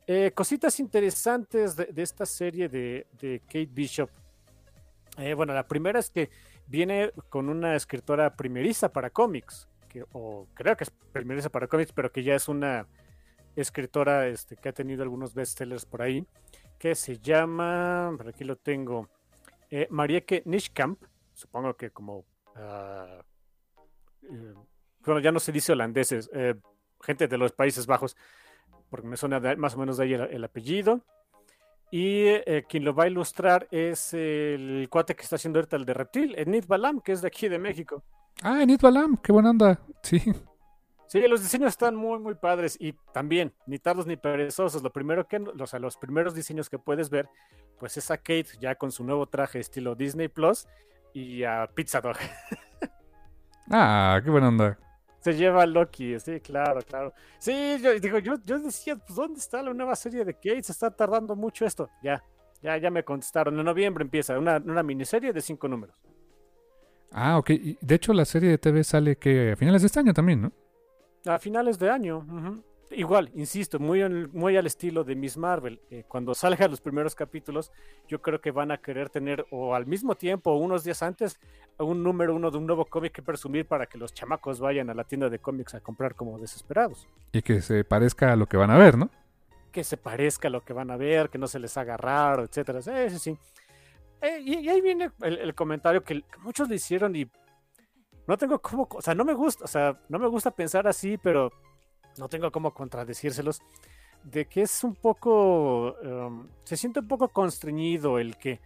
Eh, cositas interesantes de, esta serie de, Kate Bishop. Eh, bueno, la primera es que viene con una escritora primeriza para cómics, que, o creo que es primeriza para cómics, pero que ya es una escritora este, que ha tenido algunos bestsellers por ahí, que se llama, por aquí lo tengo, eh, Marieke Nishkamp, supongo que como, uh, bueno, ya no se dice holandeses, gente de los Países Bajos. porque me suena más o menos de ahí el, apellido. Y eh, quien lo va a ilustrar es el cuate que está haciendo ahorita el de Reptil, Enid Balam, que es de aquí de México. Ah, Enid Balam, qué buena onda. Sí. Sí, los diseños están muy, muy padres y también, ni tardos ni perezosos. Lo primero que, o sea, los primeros diseños que puedes ver, pues es a Kate ya con su nuevo traje estilo Disney Plus y a Pizza Dog. ah, qué buena onda. Se lleva a Loki, sí, claro, claro. Sí, yo digo, yo, yo decía, pues, ¿dónde está la nueva serie de Kate? Se está tardando mucho esto. Ya, ya, ya me contestaron. En noviembre empieza una, una miniserie de cinco números. Ah, ok. de hecho, la serie de TV sale que a finales de este año también, ¿no? A finales de año. Igual, insisto, muy, muy al estilo de Miss Marvel. Eh, cuando salgan los primeros capítulos, yo creo que van a querer tener, o al mismo tiempo, o unos días antes, un número uno de un nuevo cómic que presumir para que los chamacos vayan a la tienda de cómics a comprar como desesperados. Y que se parezca a lo que van a ver, ¿no? Que se parezca a lo que van a ver, que no se les haga raro, etcétera. Sí, sí, sí. Eh, y, ahí viene el, el comentario que muchos le hicieron y no tengo cómo, o sea, no me gusta, o sea, no me gusta pensar así, pero no tengo cómo contradecírselos, de que es un poco, em, se siente un poco constreñido el que,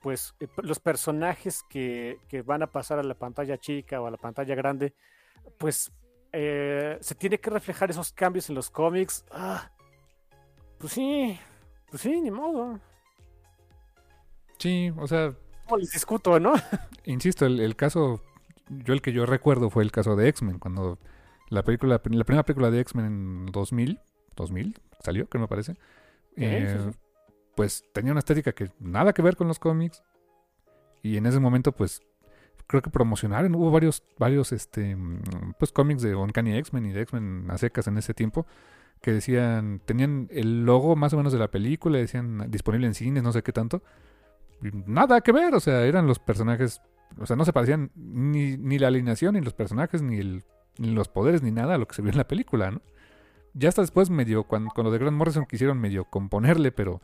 pues, eh, los personajes que, que, van a pasar a la pantalla chica o a la pantalla grande, pues, eh, se tiene que reflejar esos cambios en los cómics. Ah, pues sí, pues sí, ni modo. Sí, o sea... No les discuto, ¿no? Insisto, el caso yo el que yo recuerdo fue el caso de X-Men, cuando la película, la primera película de X-Men en 2000, 2000 salió, que me parece, eh, pues tenía una estética que nada que ver con los cómics. Y en ese momento pues creo que promocionaron, hubo varios, varios este, pues cómics de Uncanny X-Men y de X-Men a secas en ese tiempo que decían, tenían el logo más o menos de la película, decían disponible en cines, no sé qué tanto, nada que ver, o sea, eran los personajes o sea, no se parecían ni, ni la alineación, ni los personajes, ni, los poderes, ni nada a lo que se vio en la película, ¿no? Ya hasta después medio, cuando, cuando de Grant Morrison quisieron medio componerle, pero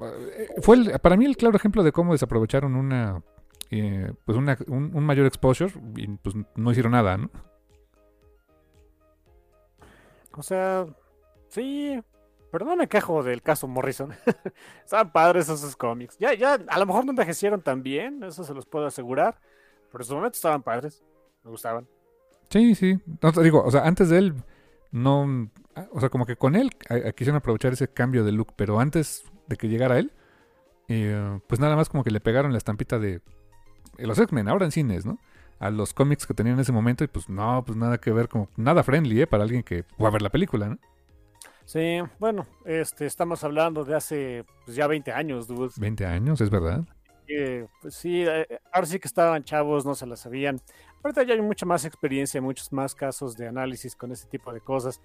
eh, fue para mí el claro ejemplo de cómo desaprovecharon una, eh, pues un, mayor exposure y pues no hicieron nada, ¿no? O sea, sí, pero no me quejo del caso Morrison. Estaban padres esos cómics. Ya, ya, a lo mejor no envejecieron tan bien, eso se los puedo asegurar. Pero en su momento estaban padres. Me gustaban. Sí, sí. No te digo, o sea, antes de él, no. O sea, como que con él quisieron aprovechar ese cambio de look, pero antes de que llegara él, eh, pues nada más como que le pegaron la estampita de los X-Men, ahora en cines, ¿no? A los cómics que tenían en ese momento, y pues no, pues nada que ver, como nada friendly, ¿eh? Para alguien que va a ver la película, ¿no? Sí, bueno, este, estamos hablando de hace pues, ya 20 años, dudes. 20 años, es verdad. pues sí, eh, ahora sí que estaban chavos, no se la sabían. Ahorita ya hay mucha más experiencia, muchos más casos de análisis con ese tipo de cosas.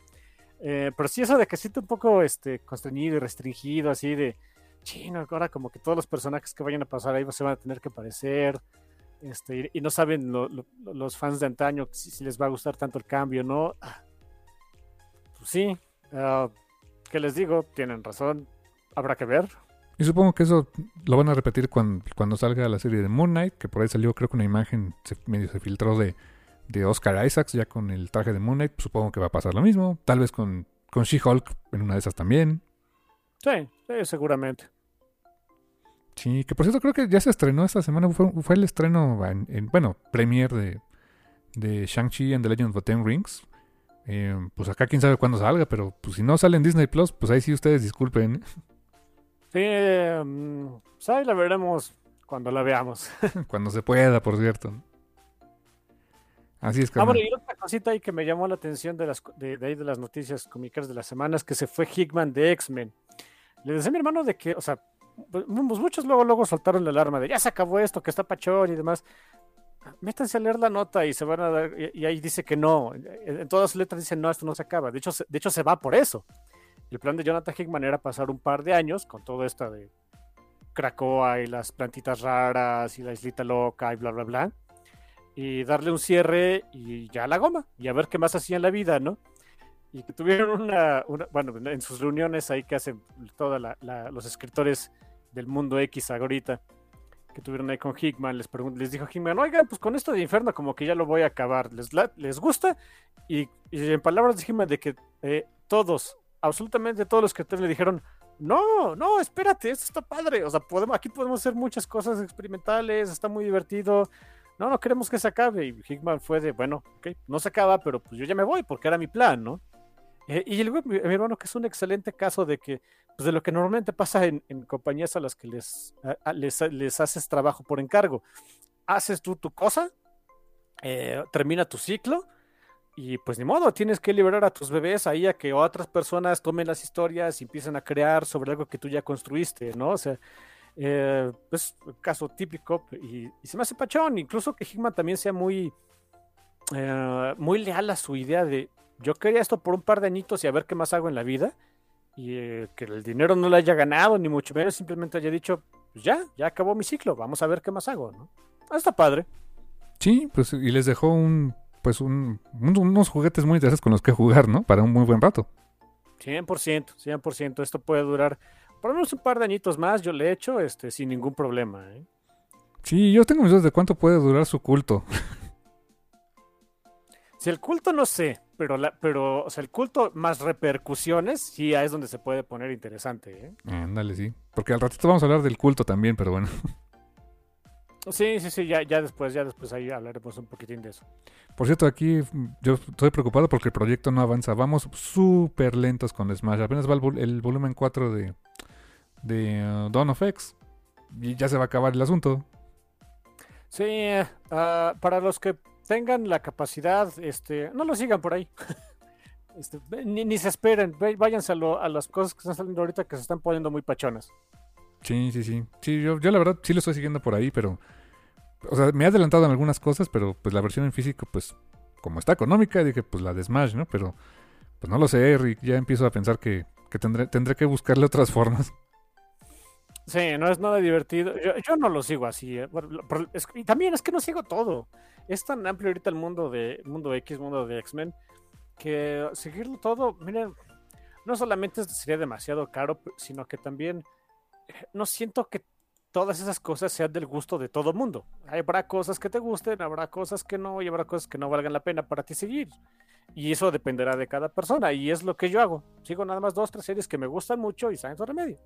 Eh, pero sí, eso de que siente un poco este, constreñido y restringido, así de chino, ahora como que todos los personajes que vayan a pasar ahí se van a tener que parecer. Este, y, no saben los fans de antaño si, si, les va a gustar tanto el cambio, ¿no? Ah, pues sí, Uh, ¿Qué les digo? Tienen razón. Habrá que ver. Y supongo que eso lo van a repetir cuando, cuando salga la serie de Moon Knight, que por ahí salió creo que una imagen medio se filtró de, de Oscar Isaacs ya con el traje de Moon Knight. Supongo que va a pasar lo mismo. Tal vez con, con She-Hulk en una de esas también. Sí, seguramente. Sí, que por cierto creo que ya se estrenó esta semana. Fue, el estreno, en, bueno, premier de, de Shang-Chi and the Legend of the Ten Rings. Eh, pues acá quién sabe cuándo salga, pero pues si no sale en Disney Plus, pues ahí sí ustedes disculpen. Sí, um, ahí la veremos cuando la veamos. cuando se pueda, por cierto. Así es que. Ah, bueno, y otra cosita ahí que me llamó la atención de las de, ahí de las noticias cómicas de las semanas que se fue Hickman de X-Men. Le decía a mi hermano de que, o sea, pues, muchos luego luego soltaron la alarma de ya se acabó esto, que está pachón y demás métanse a leer la nota y se van a dar, y, ahí dice que no, en todas sus letras dice no, esto no se acaba, de hecho, se, de hecho se va por eso. El plan de Jonathan Hickman era pasar un par de años con todo esto de Krakoa y las plantitas raras y la islita loca y bla, bla, bla, y darle un cierre y ya la goma, y a ver qué más hacía en la vida, ¿no? Y que tuvieron una, bueno, en sus reuniones ahí que hacen todos los escritores del mundo X ahorita, que tuvieron ahí con Hickman, les, les dijo Hickman, oigan, pues con esto de Inferno como que ya lo voy a acabar, ¿les, les gusta? Y, en palabras de Hickman de que eh, todos, absolutamente todos los creadores le dijeron, no, no, espérate, esto está padre. O sea, podemos, aquí podemos hacer muchas cosas experimentales, está muy divertido. No, no queremos que se acabe. Y Hickman fue de, bueno, ok, no se acaba, pero pues yo ya me voy porque era mi plan, ¿no? Eh, y el, mi, hermano, que es un excelente caso de que, pues de lo que normalmente pasa en, en compañías a las que les, les, les, haces trabajo por encargo. Haces tú tu cosa, eh, termina tu ciclo, y pues ni modo, tienes que liberar a tus bebés ahí a que otras personas tomen las historias y empiecen a crear sobre algo que tú ya construiste, ¿no? O sea, eh, pues caso típico y, se me hace pachón, incluso que Hickman también sea muy, muy leal a su idea de yo quería esto por un par de añitos y a ver qué más hago en la vida y eh, que el dinero no le haya ganado ni mucho menos, simplemente haya dicho, pues ya, ya acabó mi ciclo, vamos a ver qué más hago, ¿no? Ah, está padre. Sí, pues y les dejó un pues un, unos juguetes muy interesantes con los que jugar, ¿no? Para un muy buen rato. 100%, 100%. Esto puede durar por lo menos un par de añitos más. Yo le he hecho este, sin ningún problema. ¿eh? Sí, yo tengo mis dudas de cuánto puede durar su culto. Si el culto no sé, pero, la, pero o sea, el culto más repercusiones, sí es donde se puede poner interesante. ¿eh? Ándale, sí. Porque al ratito vamos a hablar del culto también, pero bueno. Sí, sí, sí, ya, ya después, ya después ahí hablaremos un poquitín de eso. Por cierto, aquí yo estoy preocupado porque el proyecto no avanza. Vamos súper lentos con Smash. Apenas va el, el volumen 4 de, de uh, Dawn of X. Y ya se va a acabar el asunto. Sí, uh, para los que tengan la capacidad, este, no lo sigan por ahí. este, ni, ni, se esperen, váyanse a, lo, a las cosas que están saliendo ahorita que se están poniendo muy pachonas. Sí, sí, sí. Sí, yo, yo la verdad sí lo estoy siguiendo por ahí, pero o sea, me ha adelantado en algunas cosas, pero pues la versión en físico, pues, como está económica, dije, pues la de Smash, ¿no? Pero, pues no lo sé, Rick, ya empiezo a pensar que, que tendré, tendré que buscarle otras formas. Sí, no es nada divertido. Yo, yo no lo sigo así. ¿eh? Es, y también es que no sigo todo. Es tan amplio ahorita el mundo de mundo X, mundo de X-Men, que seguirlo todo, miren, no solamente sería demasiado caro, sino que también eh, no siento que todas esas cosas sean del gusto de todo mundo. Habrá cosas que te gusten, habrá cosas que no, y habrá cosas que no valgan la pena para ti seguir. Y eso dependerá de cada persona, y es lo que yo hago. Sigo nada más dos, tres series que me gustan mucho y saben su remedio.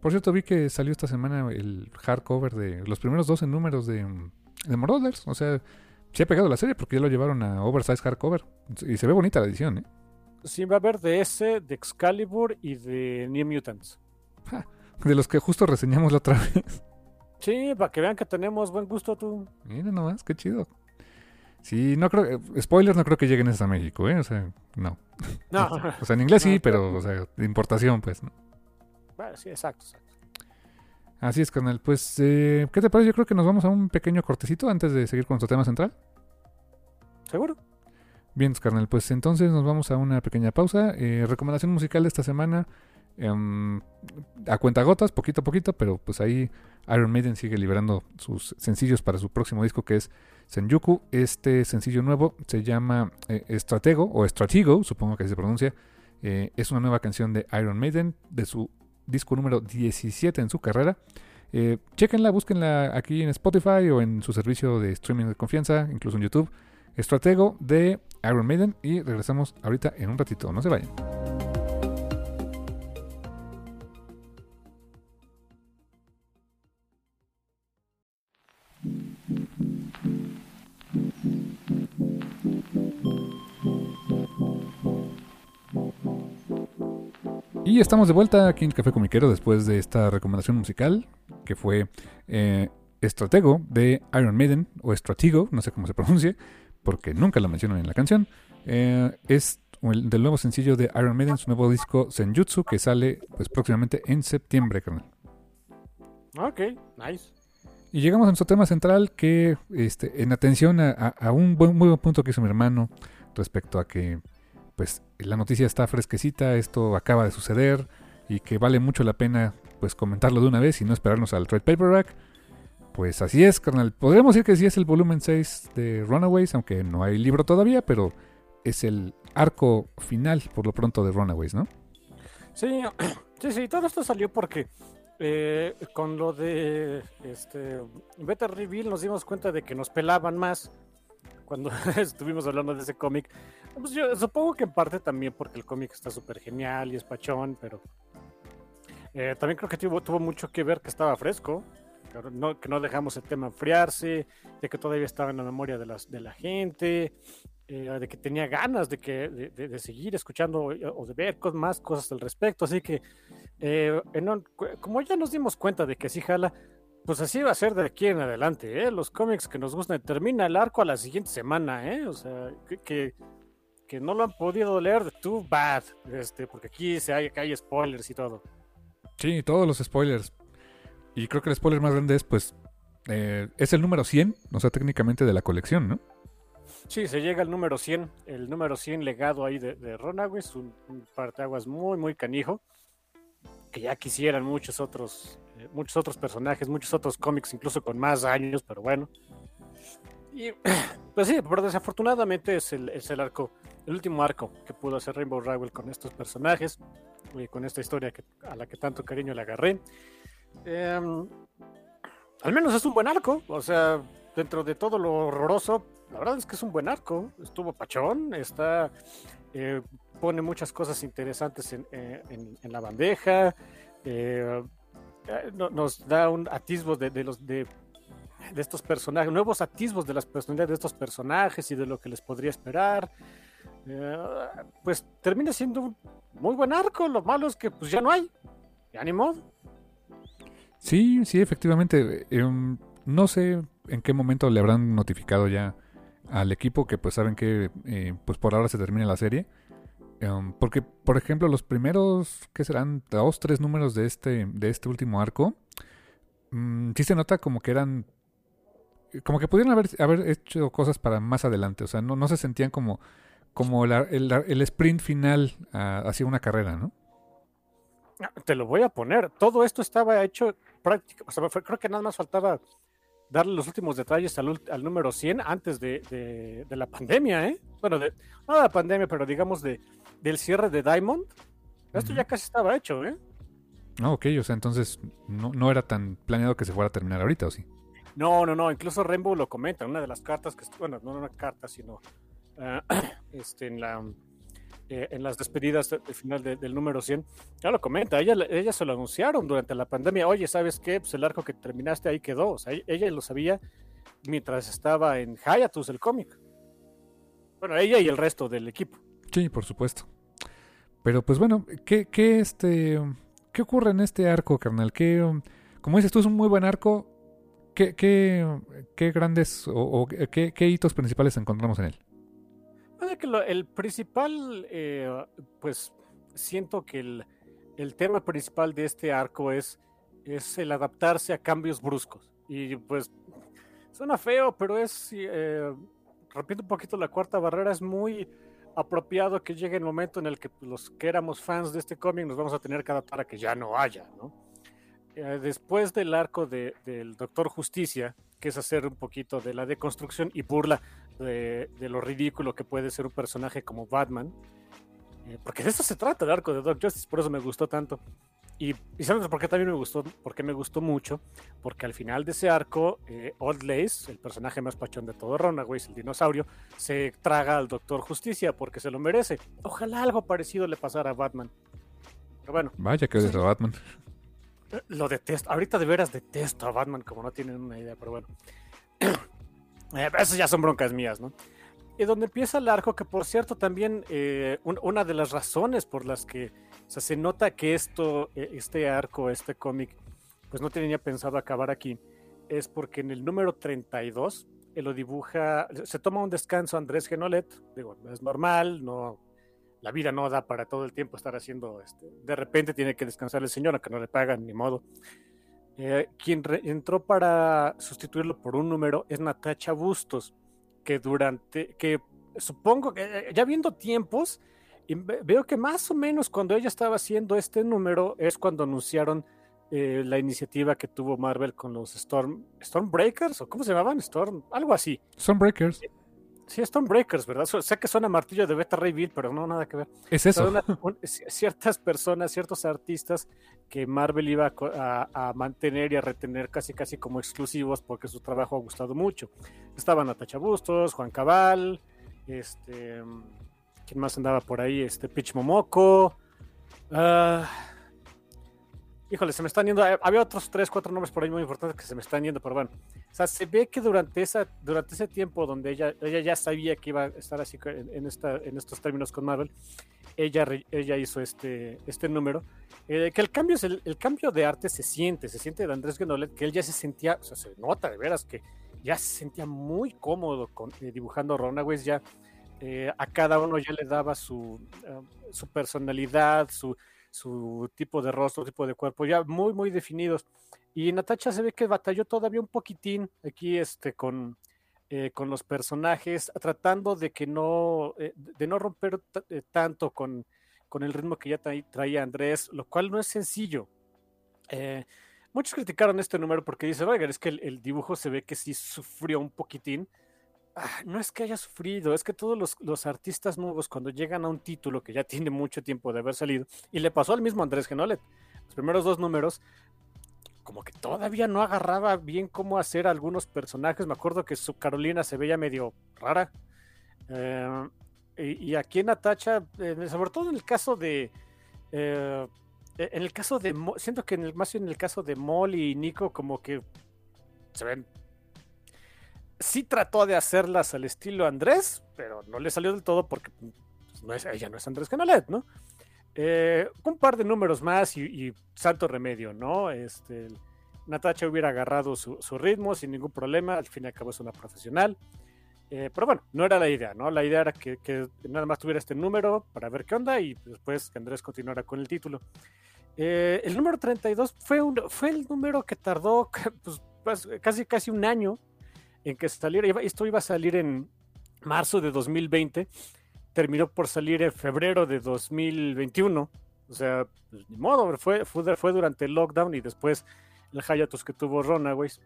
Por cierto, vi que salió esta semana el hardcover de los primeros 12 números de, de Marauders. O sea, se ha pegado la serie porque ya lo llevaron a Oversize Hardcover. Y se ve bonita la edición, ¿eh? Sí, va a haber de ese, de Excalibur y de New Mutants. Ja de los que justo reseñamos la otra vez. Sí, para que vean que tenemos buen gusto tú. Mira nomás, qué chido. Sí, no creo, eh, spoilers no creo que lleguen a México, ¿eh? O sea, no. No. o sea, en inglés sí, pero, o sea, de importación, pues, ¿no? Bueno, sí, exacto, exacto. Así es, carnal. Pues, eh, ¿qué te parece? Yo creo que nos vamos a un pequeño cortecito antes de seguir con nuestro tema central. ¿Seguro? Bien, carnal. Pues entonces nos vamos a una pequeña pausa. Eh, recomendación musical de esta semana. Um, a cuentagotas, poquito a poquito, pero pues ahí Iron Maiden sigue liberando sus sencillos para su próximo disco que es Senjuku. Este sencillo nuevo se llama eh, Stratego o Stratego, supongo que así se pronuncia. Eh, es una nueva canción de Iron Maiden de su disco número 17 en su carrera. Eh, chequenla, búsquenla aquí en Spotify o en su servicio de streaming de confianza, incluso en YouTube. Stratego de Iron Maiden y regresamos ahorita en un ratito, no se vayan. Y estamos de vuelta aquí en Café Comiquero después de esta recomendación musical que fue eh, Estratego de Iron Maiden o Estratego, no sé cómo se pronuncie, porque nunca lo mencionan en la canción. Eh, es el, del nuevo sencillo de Iron Maiden, su nuevo disco Senjutsu que sale pues próximamente en septiembre, carnal. Ok, nice. Y llegamos a nuestro tema central que este, en atención a, a un buen, muy buen punto que hizo mi hermano respecto a que pues la noticia está fresquecita, esto acaba de suceder y que vale mucho la pena pues comentarlo de una vez y no esperarnos al trade paperback. Pues así es, carnal. Podríamos decir que sí es el volumen 6 de Runaways, aunque no hay libro todavía, pero es el arco final por lo pronto de Runaways, ¿no? Sí, sí, sí, todo esto salió porque eh, con lo de este Beta Reveal nos dimos cuenta de que nos pelaban más cuando estuvimos hablando de ese cómic. Pues yo supongo que en parte también porque el cómic está súper genial y es pachón, pero eh, también creo que tuvo, tuvo, mucho que ver que estaba fresco, que no, que no dejamos el tema enfriarse, de que todavía estaba en la memoria de, las, de la gente, eh, de que tenía ganas de, que, de, de, seguir escuchando o de ver más cosas al respecto. Así que, eh, en como ya nos dimos cuenta de que sí jala, pues así va a ser de aquí en adelante, ¿eh? Los cómics que nos gustan, termina el arco a la siguiente semana, ¿eh? O sea, que, que, no lo han podido leer de Too Bad, este, porque aquí se hay, hay spoilers y todo. Sí, todos los spoilers. Y creo que el spoiler más grande es, pues, eh, es el número 100, o sea, técnicamente de la colección, ¿no? Sí, se llega al número 100, el número 100 legado ahí de, de es un, un parteaguas muy, muy canijo, que ya quisieran muchos otros eh, muchos otros personajes, muchos otros cómics, incluso con más años, pero bueno. Y pues sí, pero desafortunadamente es el, es el arco, el último arco que pudo hacer Rainbow Rival con estos personajes y con esta historia que, a la que tanto cariño le agarré. Em, al menos es un buen arco, o sea, dentro de todo lo horroroso, la verdad es que es un buen arco. Estuvo pachón, está, eh, pone muchas cosas interesantes en, eh, en, la bandeja. Eh, eh, nos da un atisbo de, de los de, de, estos personajes, nuevos atisbos de las personalidades de estos personajes y de lo que les podría esperar. Pues termina siendo un muy buen arco. Lo malo es que pues ya no hay. Ya ni. Sí, sí, efectivamente. Eh, no sé en qué momento le habrán notificado ya al equipo que pues saben que pues por ahora se termina la serie Um, porque, por ejemplo, los primeros, ¿qué serán? Dos, tres números de este, de este último arco, um, sí se nota como que eran, como que pudieron haber, haber hecho cosas para más adelante, o sea, no, no se sentían como, como el, sprint final uh, hacia una carrera, ¿no? Te lo voy a poner, todo esto estaba hecho prácticamente, o sea, creo que nada más faltaba darle los últimos detalles al, al número 100 antes de, de, de, la pandemia, ¿eh? Bueno, de, no de la pandemia, pero digamos de, del cierre de Diamond. Esto ya casi estaba hecho, ¿eh? Ah, ok, o sea, entonces no, no, era tan planeado que se fuera a terminar ahorita, ¿o sí? No, no, no, incluso Rainbow lo comenta, una de las cartas que, bueno, no una carta, sino uh, este, en la eh, en las despedidas del de final de, del número 100, ya lo comenta, ella, ella se lo anunciaron durante la pandemia, oye, ¿sabes qué? Pues el arco que terminaste ahí quedó, o sea, ella lo sabía mientras estaba en Hayatus, el cómic. Bueno, ella y el resto del equipo. Sí, por supuesto. Pero pues bueno, ¿qué, qué, este, ¿qué ocurre en este arco, carnal? ¿Qué, como dices tú, es un muy buen arco. ¿Qué, qué, grandes o, qué, qué hitos principales encontramos en él? el principal, eh, pues siento que el, el, tema principal de este arco es, es el adaptarse a cambios bruscos. Y pues suena feo, pero es, eh, repito un poquito la cuarta barrera, es muy apropiado que llegue el momento en el que los que éramos fans de este cómic nos vamos a tener que adaptar a que ya no haya, ¿no? Eh, después del arco de, del Doctor Justicia, que es hacer un poquito de la deconstrucción y burla de, de lo ridículo que puede ser un personaje como Batman. Eh, porque de eso se trata el arco de Doc Justice, por eso me gustó tanto. Y, y ¿saben por qué también me gustó? Porque me gustó mucho. Porque al final de ese arco, eh, Old Lace, el personaje más pachón de todo Runaways, el dinosaurio, se traga al Doctor Justicia porque se lo merece. Ojalá algo parecido le pasara a Batman. Pero bueno. Vaya que es a Batman. Lo detesto. Ahorita de veras detesto a Batman, como no tienen una idea, pero bueno. Eh, esas ya son broncas mías, ¿no? Y donde empieza el arco, que por cierto también eh, un, una de las razones por las que o sea, se nota que esto, eh, este arco, este cómic, pues no tenía pensado acabar aquí, es porque en el número 32 él lo dibuja, se toma un descanso Andrés Genolet, digo, es normal, no, la vida no da para todo el tiempo estar haciendo, este, de repente tiene que descansar el señor, aunque no le pagan ni modo. Eh, quien entró para sustituirlo por un número es Natacha Bustos, que durante, que supongo que eh, ya viendo tiempos, veo que más o menos cuando ella estaba haciendo este número es cuando anunciaron eh, la iniciativa que tuvo Marvel con los Storm, Stormbreakers, o cómo se llamaban, Storm, algo así. Stormbreakers. Sí, Stonebreakers, ¿verdad? Sé que suena martillo de Beta Ray Bill, pero no, nada que ver. Es eso. ciertas personas, ciertos artistas que Marvel iba a, mantener y a retener casi casi como exclusivos porque su trabajo ha gustado mucho. Estaban Natacha Bustos, Juan Cabal, este... ¿Quién más andaba por ahí? Este Pitch Momoko. Uh, Híjole, se me están yendo. Había otros tres, cuatro nombres por ahí muy importantes que se me están yendo, pero bueno. O sea, se ve que durante esa, durante ese tiempo donde ella, ella ya sabía que iba a estar así en, esta, en estos términos con Marvel, ella, ella hizo este, este número. Eh, que el cambio es el, cambio de arte se siente, se siente de Andrés Genolet, que él ya se sentía, o sea, se nota de veras que ya se sentía muy cómodo con, eh, dibujando Runaways, ya a cada uno ya le daba su, su personalidad, su su tipo de rostro, tipo de cuerpo, ya muy, muy definidos. Y Natacha se ve que batalló todavía un poquitín aquí este, con, eh, con los personajes, tratando de que no, eh, de no romper eh, tanto con, con, el ritmo que ya traía Andrés, lo cual no es sencillo. muchos criticaron este número porque dicen, oiga, es que el, dibujo se ve que sí sufrió un poquitín, Ah, no es que haya sufrido, es que todos los, artistas nuevos cuando llegan a un título que ya tiene mucho tiempo de haber salido, y le pasó al mismo Andrés Genolet, los primeros dos números, como que todavía no agarraba bien cómo hacer algunos personajes, me acuerdo que su Carolina se veía medio rara, eh, y, aquí en Natacha, sobre todo en el caso de... Eh, en el caso de... Siento que en el, más en el caso de Molly y Nico como que se ven sí trató de hacerlas al estilo Andrés, pero no le salió del todo porque pues, no es, ella no es Andrés Canalet, ¿no? Eh, un par de números más y, santo remedio, ¿no? Este, Natacha hubiera agarrado su, ritmo sin ningún problema, al fin y al cabo es una profesional. Eh, pero bueno, no era la idea, ¿no? La idea era que, nada más tuviera este número para ver qué onda y después que Andrés continuara con el título. Eh, el número 32 fue, un, fue el número que tardó pues, casi, casi un año en que saliera, esto iba a salir en marzo de 2020, terminó por salir en febrero de 2021, o sea, pues, ni modo, fue, fue, durante el lockdown y después el hiatus que tuvo Runaways,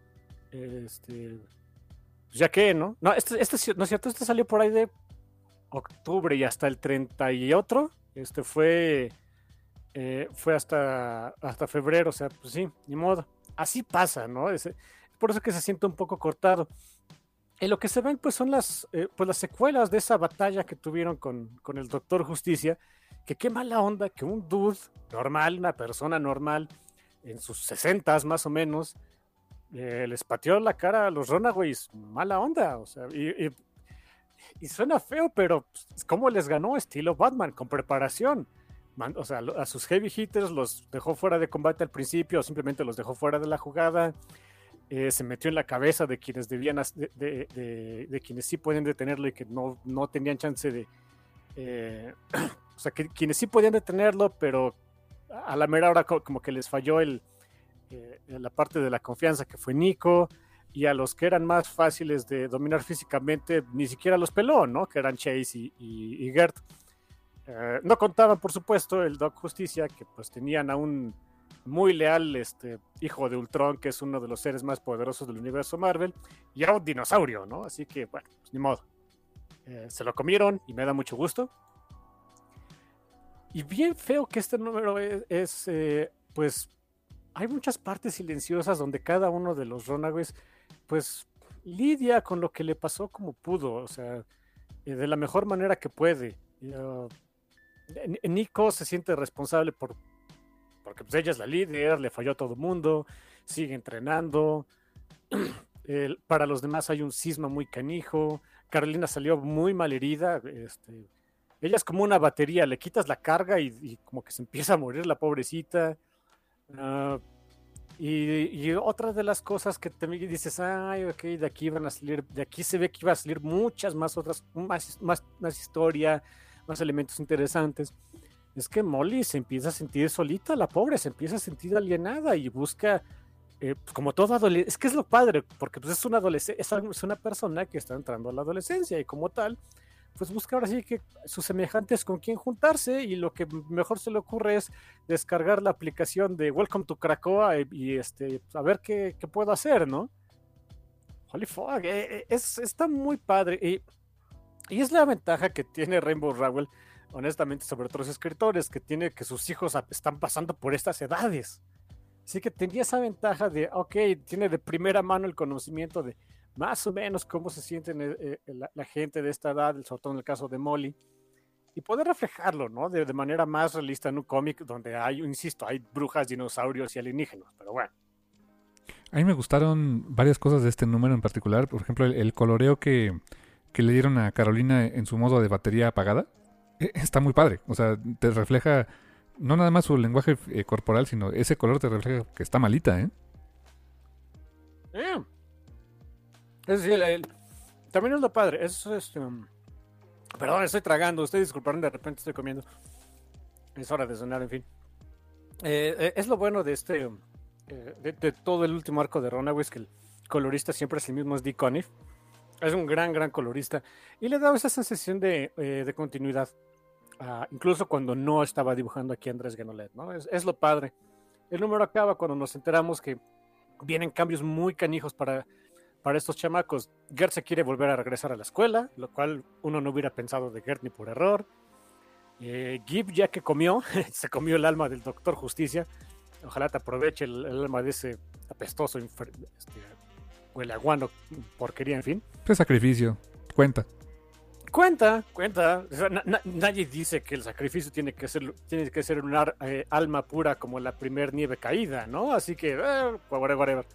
este, pues ya que, ¿no? No, este, este, no es cierto, este salió por ahí de octubre y hasta el 30 y otro, este fue... Eh, fue hasta, hasta febrero, o sea, pues sí, ni modo. Así pasa, ¿no? Ese, por eso que se siente un poco cortado. En lo que se ven, pues son las, eh, pues las secuelas de esa batalla que tuvieron con, con, el Doctor Justicia, que qué mala onda que un dude normal, una persona normal, en sus sesentas más o menos, eh, les pateó la cara a los Runaways, mala onda, o sea, y, y, suena feo, pero pues, ¿cómo les ganó estilo Batman? Con preparación. o sea, a sus heavy hitters los dejó fuera de combate al principio, simplemente los dejó fuera de la jugada eh, se metió en la cabeza de quienes debían, de, quienes sí pueden detenerlo y que no, no tenían chance de, eh, o sea, que quienes sí podían detenerlo, pero a la mera hora como que les falló el, eh, la parte de la confianza que fue Nico, y a los que eran más fáciles de dominar físicamente, ni siquiera los peló, ¿no? Que eran Chase y, Gert. no contaban, por supuesto, el Doc Justicia, que pues tenían a un muy leal este, hijo de Ultron, que es uno de los seres más poderosos del universo Marvel, y a un dinosaurio, ¿no? Así que, bueno, pues ni modo. Eh, se lo comieron y me da mucho gusto. Y bien feo que este número es, eh, pues, hay muchas partes silenciosas donde cada uno de los Runaways, pues, lidia con lo que le pasó como pudo, o sea, eh, de la mejor manera que puede. Nico se siente responsable por porque pues ella es la líder, le falló a todo el mundo, sigue entrenando. para los demás hay un cisma muy canijo. Carolina salió muy mal herida. Este, ella es como una batería, le quitas la carga y, como que se empieza a morir la pobrecita. Ah, y, otra de las cosas que también dices, ay, ok, de aquí van a salir, de aquí se ve que iba a salir muchas más otras, más, más, más historia, más elementos interesantes es que Molly se empieza a sentir solita, la pobre, se empieza a sentir alienada y busca, eh, pues, como todo adolescente, es que es lo padre, porque pues es una es una persona que está entrando a la adolescencia y como tal, pues busca ahora sí que sus semejantes con quien juntarse y lo que mejor se le ocurre es descargar la aplicación de Welcome to Krakoa y, este, a ver qué, qué, puedo hacer, ¿no? Holy fuck, eh, eh, es, está muy padre y Y es la ventaja que tiene Rainbow Rowell, honestamente, sobre otros escritores, que tiene que sus hijos están pasando por estas edades. Así que tenía esa ventaja de, ok, tiene de primera mano el conocimiento de más o menos cómo se siente eh, eh, la, gente de esta edad, sobre todo en el caso de Molly, y poder reflejarlo, ¿no? De, de manera más realista en un cómic donde hay, insisto, hay brujas, dinosaurios y alienígenas, pero bueno. A mí me gustaron varias cosas de este número en particular, por ejemplo, el, coloreo que, que, le dieron a Carolina en su modo de batería apagada, está muy padre, o sea, te refleja no nada más su lenguaje eh, corporal, sino ese color te refleja que está malita, ¿eh? eh. Es decir, también es lo padre. Eso es. Um, perdón, estoy tragando. Ustedes disculparán, de repente estoy comiendo. Es hora de sonar, en fin. Eh, es lo bueno de este. De, todo el último arco de Runaways, que el colorista siempre es el mismo, es Dick Conniff. Es un gran, gran colorista. Y le da esa sensación de, de continuidad. Ah, incluso cuando no estaba dibujando aquí Andrés Genolet, ¿no? Es, lo padre. El número acaba cuando nos enteramos que vienen cambios muy canijos para, para estos chamacos. Gert se quiere volver a regresar a la escuela, lo cual uno no hubiera pensado de Gert ni por error. Eh, Gib, ya que comió, se comió el alma del Doctor Justicia. Ojalá te aproveche el, alma de ese apestoso, este, huele aguano, porquería, en fin. Qué sacrificio, cuenta. Cuenta, cuenta. nadie dice que el sacrificio tiene que ser, tiene que ser una eh, alma pura como la primer nieve caída, ¿no? Así que, eh, whatever, whatever.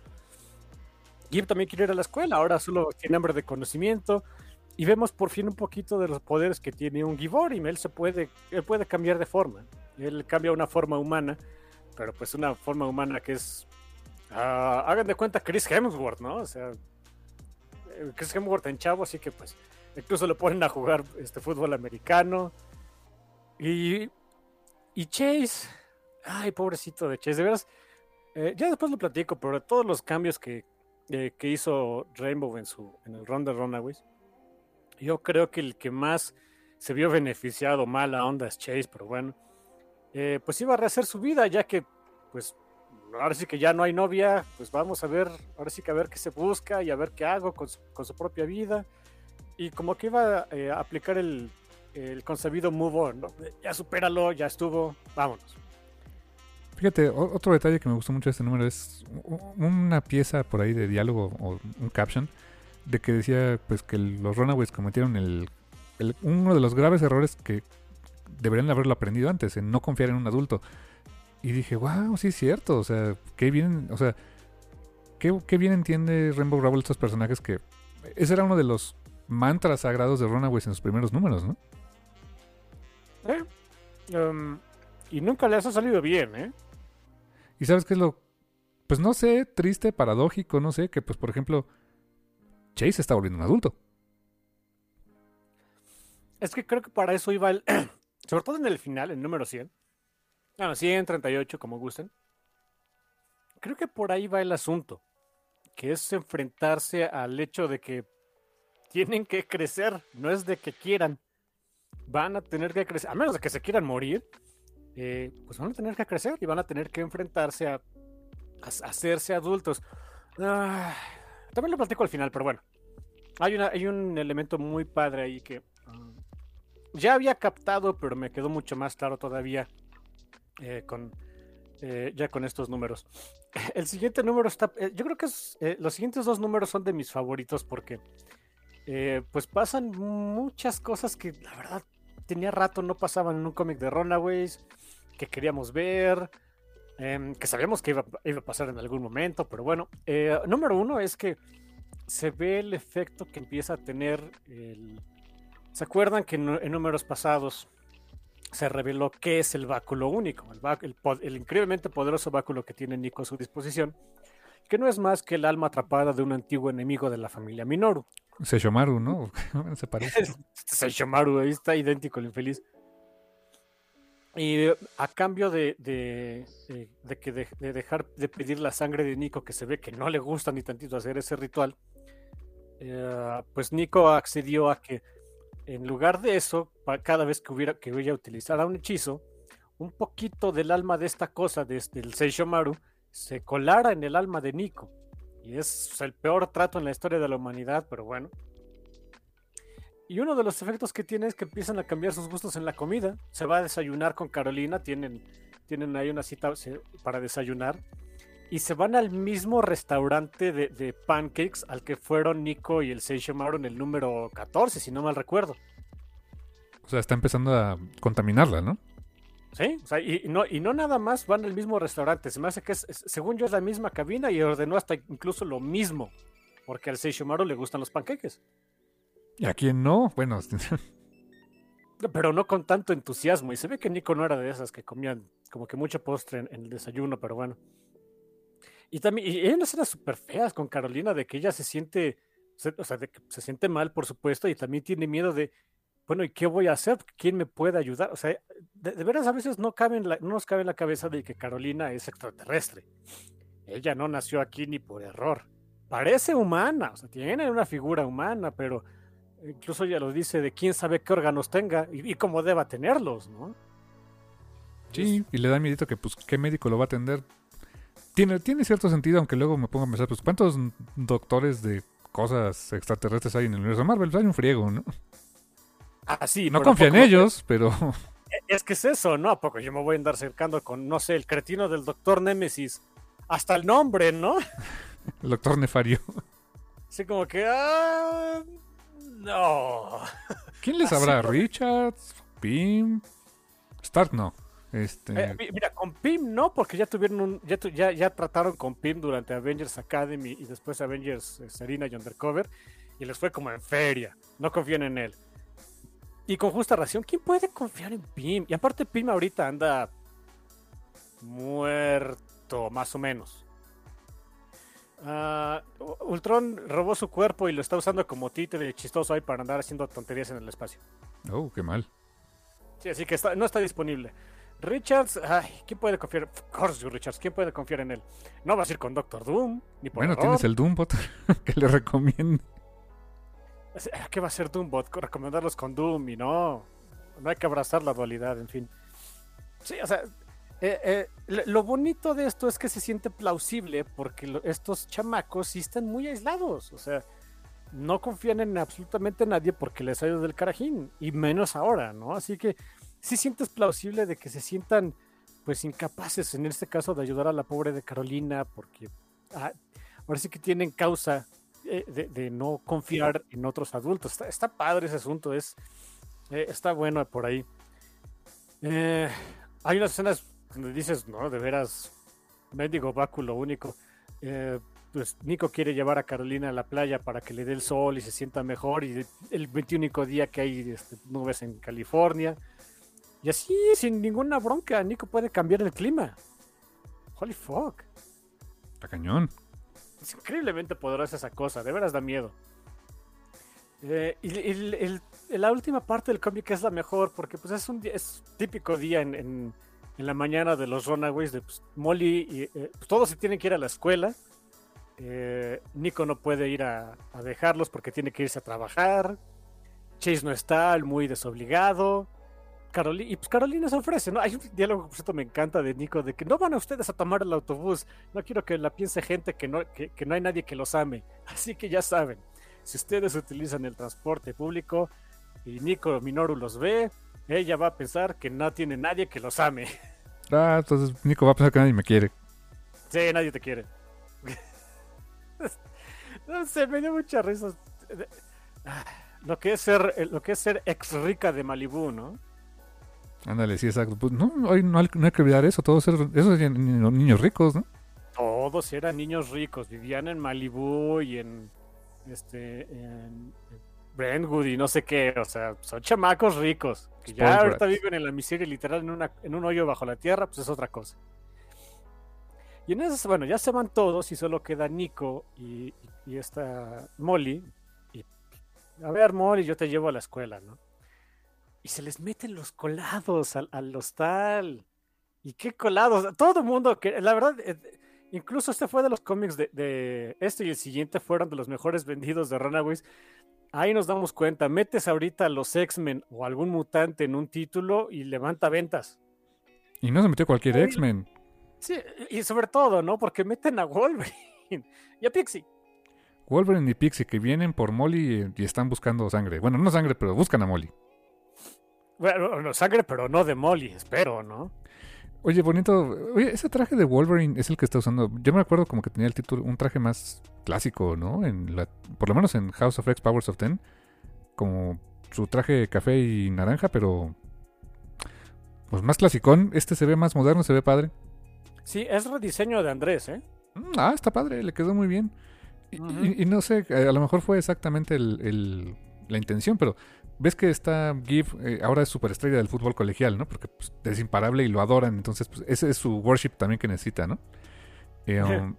Gib también quiere ir a la escuela, ahora solo tiene hambre de conocimiento. Y vemos por fin un poquito de los poderes que tiene un Givorim. Él se puede, él puede cambiar de forma. Él cambia una forma humana, pero pues una forma humana que es. Ah, hagan de cuenta Chris Hemsworth, ¿no? O sea, eh, Chris Hemsworth en chavo, así que pues Incluso lo ponen a jugar este fútbol americano. Y, y Chase, ay, pobrecito de Chase, de veras. Eh, ya después lo platico, pero todos los cambios que, eh, que hizo Rainbow en, su, en el Run de Runaways, yo creo que el que más se vio beneficiado, mala onda, es Chase, pero bueno, eh, pues iba a rehacer su vida, ya que, pues, ahora sí que ya no hay novia, pues vamos a ver, ahora sí que a ver qué se busca y a ver qué hago con su propia vida y como que iba eh, a aplicar el, el, concebido move on, ¿no? Ya supéralo, ya estuvo, vámonos. Fíjate, otro detalle que me gustó mucho de este número es una pieza por ahí de diálogo o un caption de que decía pues que los Runaways cometieron el, uno de los graves errores que deberían haberlo aprendido antes, en no confiar en un adulto. Y dije, wow, sí es cierto, o sea, qué bien, o sea, qué, qué bien entiende Rainbow Rowell estos personajes que ese era uno de los mantras sagrados de Runaways en sus primeros números, ¿no? Eh, em, y nunca les ha salido bien, ¿eh? Y sabes qué es lo, pues no sé, triste, paradójico, no sé, que pues por ejemplo, Chase está volviendo un adulto. Es que creo que para eso iba el, sobre todo en el final, el número 100. Bueno, 100, 38, como gusten. Creo que por ahí va el asunto, que es enfrentarse al hecho de que tienen que crecer, no es de que quieran. Van a tener que crecer, a menos de que se quieran morir, eh, pues van a tener que crecer y van a tener que enfrentarse a, hacerse adultos. Ah, también lo platico al final, pero bueno. Hay, una, hay un elemento muy padre ahí que ah, ya había captado, pero me quedó mucho más claro todavía eh, con, eh, ya con estos números. El siguiente número está, yo creo que los siguientes dos números son de mis favoritos porque eh, pues pasan muchas cosas que la verdad tenía rato no pasaban en un cómic de Runaways, que queríamos ver, em, que sabíamos que iba, a pasar en algún momento, pero bueno, eh, número uno es que se ve el efecto que empieza a tener. ¿Se acuerdan que en, números pasados se reveló qué es el báculo único, el, el, increíblemente poderoso báculo que tiene Nico a su disposición, que no es más que el alma atrapada de un antiguo enemigo de la familia Minoru. Seishomaru, ¿no? Se parece. Seishomaru, ahí está idéntico el infeliz. Y a cambio de, de, que de, dejar de pedir la sangre de Nico, que se ve que no le gusta ni tantito hacer ese ritual, eh, pues Nico accedió a que en lugar de eso, cada vez que hubiera que a utilizar un hechizo, un poquito del alma de esta cosa, desde el Seishomaru, se colara en el alma de Nico. Y es el peor trato en la historia de la humanidad, pero bueno. Y uno de los efectos que tiene es que empiezan a cambiar sus gustos en la comida. Se va a desayunar con Carolina, tienen, tienen ahí una cita para desayunar. Y se van al mismo restaurante de, pancakes al que fueron Nico y el Seisho Maru en el número 14, si no mal recuerdo. O sea, está empezando a contaminarla, ¿no? Sí, o sea, y, no, y no nada más van al mismo restaurante. Se me hace que es, según yo, es la misma cabina y ordenó hasta incluso lo mismo. Porque al Seishomaru le gustan los panqueques. ¿Y a quién no? Bueno. pero no con tanto entusiasmo. Y se ve que Nico no era de esas que comían como que mucho postre en, el desayuno, pero bueno. Y también, y hay unas escenas súper feas con Carolina de que ella se siente, o sea, de que se siente mal, por supuesto, y también tiene miedo de, bueno, ¿y qué voy a hacer? ¿Quién me puede ayudar? O sea, de, veras a veces no, cabe no nos cabe en la cabeza de que Carolina es extraterrestre. Ella no nació aquí ni por error. Parece humana, o sea, tiene una figura humana, pero incluso ella lo dice de quién sabe qué órganos tenga y, cómo deba tenerlos, ¿no? Sí, y le da miedo que, pues, ¿qué médico lo va a atender? Tiene, tiene cierto sentido, aunque luego me ponga a pensar, pues, ¿cuántos doctores de cosas extraterrestres hay en el universo Marvel? Pues, hay un friego, ¿no? Ah, sí, no confía en ellos, pero... Es que es eso, ¿no? ¿A poco yo me voy a andar acercando con, no sé, el cretino del doctor Némesis? Hasta el nombre, ¿no? el doctor Nefario. Sí, como que... Ah, no. ¿Quién les sabrá? ¿Richards? ¿Pim? Stark no. Este... Eh, mira, con Pim no, porque ya tuvieron un, ya, ya, ya, trataron con Pim durante Avengers Academy y después Avengers eh, Serena y Undercover y les fue como en feria. No confían en él. Y con justa razón, ¿quién puede confiar en Pim? Y aparte Pim ahorita anda muerto, más o menos. Uh, Ultron robó su cuerpo y lo está usando como títere chistoso ahí para andar haciendo tonterías en el espacio. Oh, qué mal. Sí, así que no está disponible. Richards, ay, ¿quién puede confiar? Of course, Richards, ¿quién puede confiar en él? No vas a ir con Doctor Doom, ni por Bueno, tienes el Doombot que le recomiende. ¿Qué va a ser Doombot? Recomendarlos con Doom y no. No hay que abrazar la dualidad, en fin. Sí, o sea, eh, eh, lo bonito de esto es que se siente plausible porque estos chamacos sí están muy aislados. O sea, no confían en absolutamente nadie porque les ha ido del carajín. Y menos ahora, ¿no? Así que sí sientes plausible de que se sientan pues incapaces en este caso de ayudar a la pobre de Carolina porque ah, ahora sí que tienen causa eh, de, no confiar en otros adultos. Está, padre ese asunto, es, eh, está bueno por ahí. Eh, hay unas escenas donde dices, no, de veras, médico báculo único. pues Nico quiere llevar a Carolina a la playa para que le dé el sol y se sienta mejor. Y el 21 día que hay este, nubes en California. Y así, sin ninguna bronca, Nico puede cambiar el clima. Holy fuck. Está cañón. Es increíblemente poderosa esa cosa, de veras da miedo. Eh, y la última parte del cómic es la mejor porque pues es un es típico día en, la mañana de los Runaways de pues, Molly y eh, pues, todos se tienen que ir a la escuela. Eh, Nico no puede ir a, dejarlos porque tiene que irse a trabajar. Chase no está, muy desobligado. Carolina, y pues Carolina se ofrece, ¿no? Hay un diálogo, por cierto, me encanta de Nico, de que no van a ustedes a tomar el autobús, no quiero que la piense gente que no, que, no hay nadie que los ame, así que ya saben, si ustedes utilizan el transporte público y Nico Minoru los ve, ella va a pensar que no tiene nadie que los ame. Ah, entonces Nico va a pensar que nadie me quiere. Sí, nadie te quiere. no sé, me dio mucha risa. Ah, lo que es ser, lo que es ser ex rica de Malibu, ¿no? Ándale, sí, exacto. Pues no, no, hay, no hay que olvidar eso. Todos esos, esos eran niños ricos, ¿no? Todos eran niños ricos. Vivían en Malibu y en este en Brentwood y no sé qué. O sea, son chamacos ricos. Que ya ahorita viven en la miseria literal en, una, en un hoyo bajo la tierra, pues es otra cosa. Y en eso, bueno, ya se van todos y solo queda Nico y, y esta Molly. Y, a ver, Molly, yo te llevo a la escuela, ¿no? Y se les meten los colados al, hostal. ¿Y qué colados? Todo el mundo, que la verdad, eh, incluso este fue de los cómics de, este y el siguiente fueron de los mejores vendidos de Runaways. Ahí nos damos cuenta, metes ahorita a los X-Men o algún mutante en un título y levanta ventas. Y no se metió cualquier X-Men. Sí, y sobre todo, ¿no? Porque meten a Wolverine y a Pixie. Wolverine y Pixie que vienen por Molly y, están buscando sangre. Bueno, no sangre, pero buscan a Molly. Bueno, no, sangre, pero no de Molly, espero, ¿no? Oye, bonito. Oye, ese traje de Wolverine es el que está usando. Yo me acuerdo como que tenía el título, un traje más clásico, ¿no? En la, por lo menos en House of X Powers of Ten. Como su traje café y naranja, pero. Pues más clasicón. Este se ve más moderno, se ve padre. Sí, es rediseño de Andrés, ¿eh? Mm, ah, está padre, le quedó muy bien. Y, no sé, a lo mejor fue exactamente el, la intención, pero ves que está GIF, eh, ahora es superestrella del fútbol colegial, ¿no? Porque pues, es imparable y lo adoran, entonces pues, ese es su worship también que necesita, ¿no? Eh, um,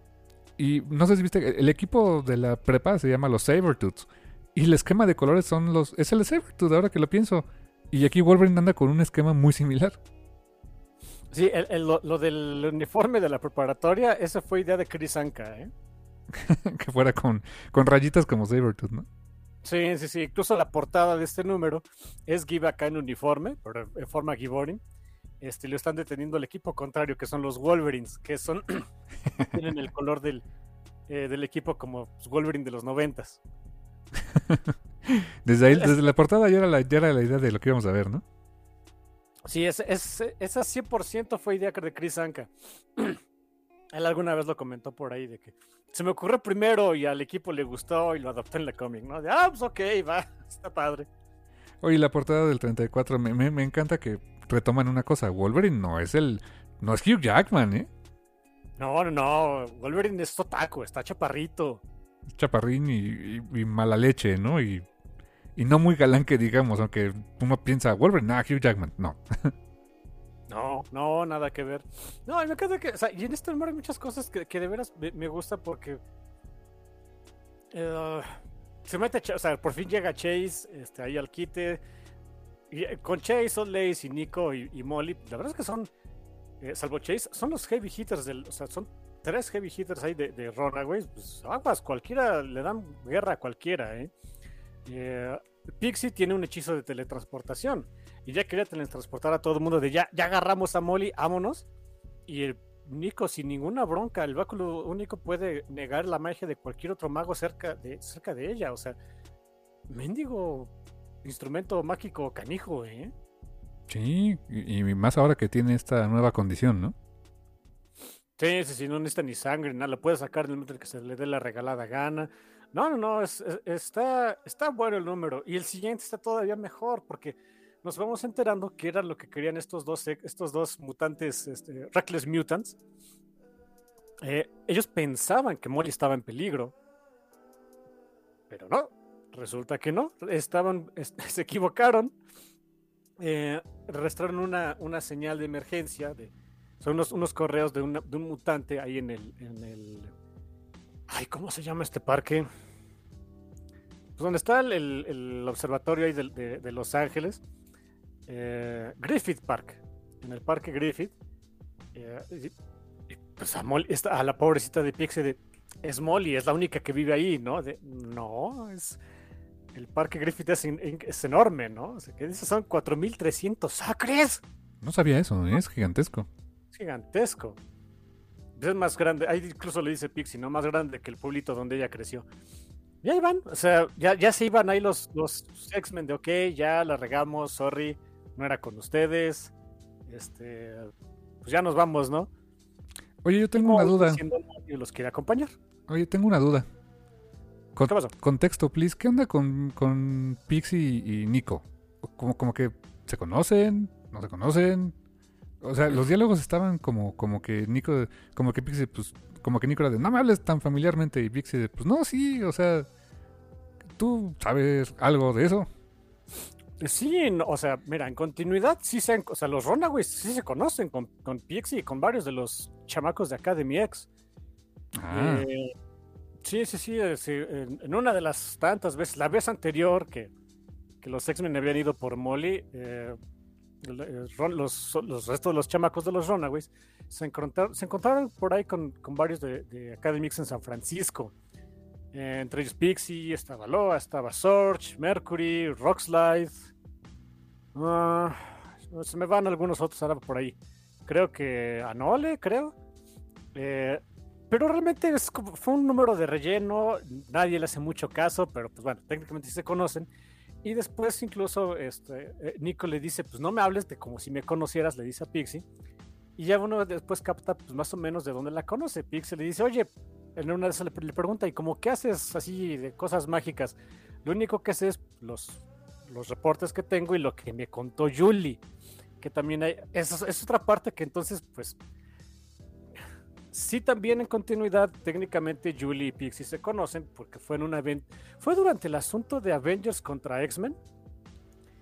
y no sé si viste, el equipo de la prepa se llama los Sabertooths. Y el esquema de colores son los. Es el Sabertooth, ahora que lo pienso. Y aquí Wolverine anda con un esquema muy similar. Sí, lo, del uniforme de la preparatoria, esa fue idea de Chris Anka, ¿eh? que fuera con, con rayitas como Sabertooth, ¿no? Sí, sí, sí. Incluso la portada de este número es Give acá en uniforme, pero en forma Giborin. Este, lo están deteniendo el equipo contrario, que son los Wolverines, que son tienen el color del, eh, del equipo como pues, Wolverine de los noventas. desde, ahí, desde la portada ya era la, ya era la idea de lo que íbamos a ver, ¿no? Sí, es, es, esa 100% fue idea de Chris Anka. Él alguna vez lo comentó por ahí de que se me ocurrió primero y al equipo le gustó y lo adoptó en la cómic, ¿no? De, ah, pues ok, va, está padre. Oye, la portada del 34, me, me, me, encanta que retoman una cosa. Wolverine no es el. No es Hugh Jackman, ¿eh? No, no, no. Wolverine es totaco, está chaparrito. Chaparrín y, mala leche, ¿no? Y, y no muy galán que digamos, aunque uno piensa, Wolverine, nah, Hugh Jackman, no. No, no, nada que ver. No, me encanta que. O sea, y en este número hay muchas cosas que, que de veras me, me gusta porque. Eh, se mete. O sea, por fin llega Chase este, ahí al quite. Eh, con Chase, Lace y Nico y, Molly, la verdad es que son. Eh, salvo Chase, son los heavy hitters del. O sea, son tres heavy hitters ahí de, de Runaways. Pues aguas, cualquiera le dan guerra a cualquiera, eh Pixie tiene un hechizo de teletransportación y ya quería teletransportar a todo el mundo de ya, ya agarramos a Molly, vámonos. Y el Nico, sin ninguna bronca, el báculo único puede negar la magia de cualquier otro mago cerca de, cerca de ella. O sea, mendigo instrumento mágico canijo, ¿eh? Sí, y, más ahora que tiene esta nueva condición, ¿no? Sí, sí, sí, no necesita ni sangre, nada, la puede sacar en el momento que se le dé la regalada gana. No, no, no, está, está bueno el número. Y el siguiente está todavía mejor, porque nos vamos enterando que era lo que querían estos dos, estos dos mutantes, este, Reckless Mutants. Eh, ellos pensaban que Molly estaba en peligro, pero no, resulta que no, estaban, se equivocaron, eh, registraron una, una, señal de emergencia, de, son unos, unos correos de, de, un mutante ahí en el, en el... Ay, ¿cómo se llama este parque? Pues donde está el, el, observatorio ahí de, de Los Ángeles eh, Griffith Park, en el parque Griffith. Eh, pues a, la pobrecita de Pixie es Molly, es la única que vive ahí, ¿no? no, es el parque Griffith es, enorme, ¿no? O sea, que son 4.300 acres. No sabía eso, ¿eh? es gigantesco. Es gigantesco. Es más grande, ahí incluso le dice Pixie, ¿no? Más grande que el pueblito donde ella creció. Y ahí van, o sea, ya, ya se iban ahí los, los X-Men de, ok, ya la regamos, sorry no era con ustedes. Este, pues ya nos vamos, ¿no? Oye, yo tengo una duda. Los quiere acompañar. Oye, tengo una duda. ¿Qué pasó? Contexto, please. ¿Qué onda con, con Pixie y Nico? Como, como que se conocen, no se conocen. O sea, los diálogos estaban como, como que Nico, como que Pixie, pues, como que Nico era de, no me hables tan familiarmente. Y Pixie de, pues no, sí, o sea, tú sabes algo de eso. Sí, o sea, mira, en continuidad sí se, o sea, los Runaways sí se conocen con, con Pixie y con varios de los chamacos de Academy X. Ah. Eh, sí, sí, sí, en, una de las tantas veces, la vez anterior que, que los X-Men habían ido por Molly, eh, eh, los, los, restos de los chamacos de los Runaways se encontraron, se encontraron por ahí con, con varios de, de Academy X en San Francisco. Entre ellos Pixie, estaba Loa, estaba Sorge, Mercury, Rockslide, Ah, se me van algunos otros ahora por ahí. Creo que Anole, creo. Eh, pero realmente es fue un número de relleno, nadie le hace mucho caso, pero pues bueno, técnicamente sí se conocen. Y después incluso este, eh, Nico le dice, pues no me hables de como si me conocieras, le dice a Pixie. Y ya uno después capta pues más o menos de dónde la conoce. Pixie le dice, oye, en una de esas le, le pregunta, ¿y como qué haces así de cosas mágicas? Lo único que sé es los, los reportes que tengo y lo que me contó Julie. Que también hay, es, es otra parte que entonces pues Sí, también en continuidad, técnicamente Julie y Pixie se conocen porque fue en un evento. Fue durante el asunto de Avengers contra X-Men.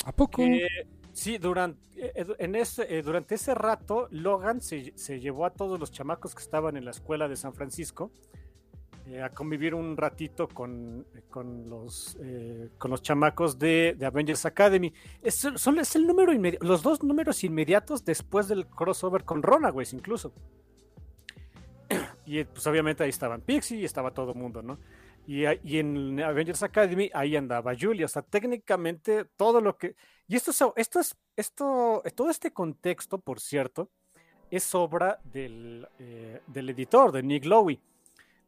¿A poco? Sí, durante, eh, en ese, eh, durante ese rato, Logan se, se, llevó a todos los chamacos que estaban en la escuela de San Francisco eh, a convivir un ratito con, con, los, con los chamacos de, de Avengers Academy. Es, son, es el número los dos números inmediatos después del crossover con Runaways, incluso. Y pues obviamente ahí estaban Pixie y estaba todo el mundo, ¿no? Y, y, en Avengers Academy ahí andaba Julia. O sea, técnicamente todo lo que. Y esto, esto es. Esto, todo este contexto, por cierto, es obra del, eh, del editor, de Nick Lowe.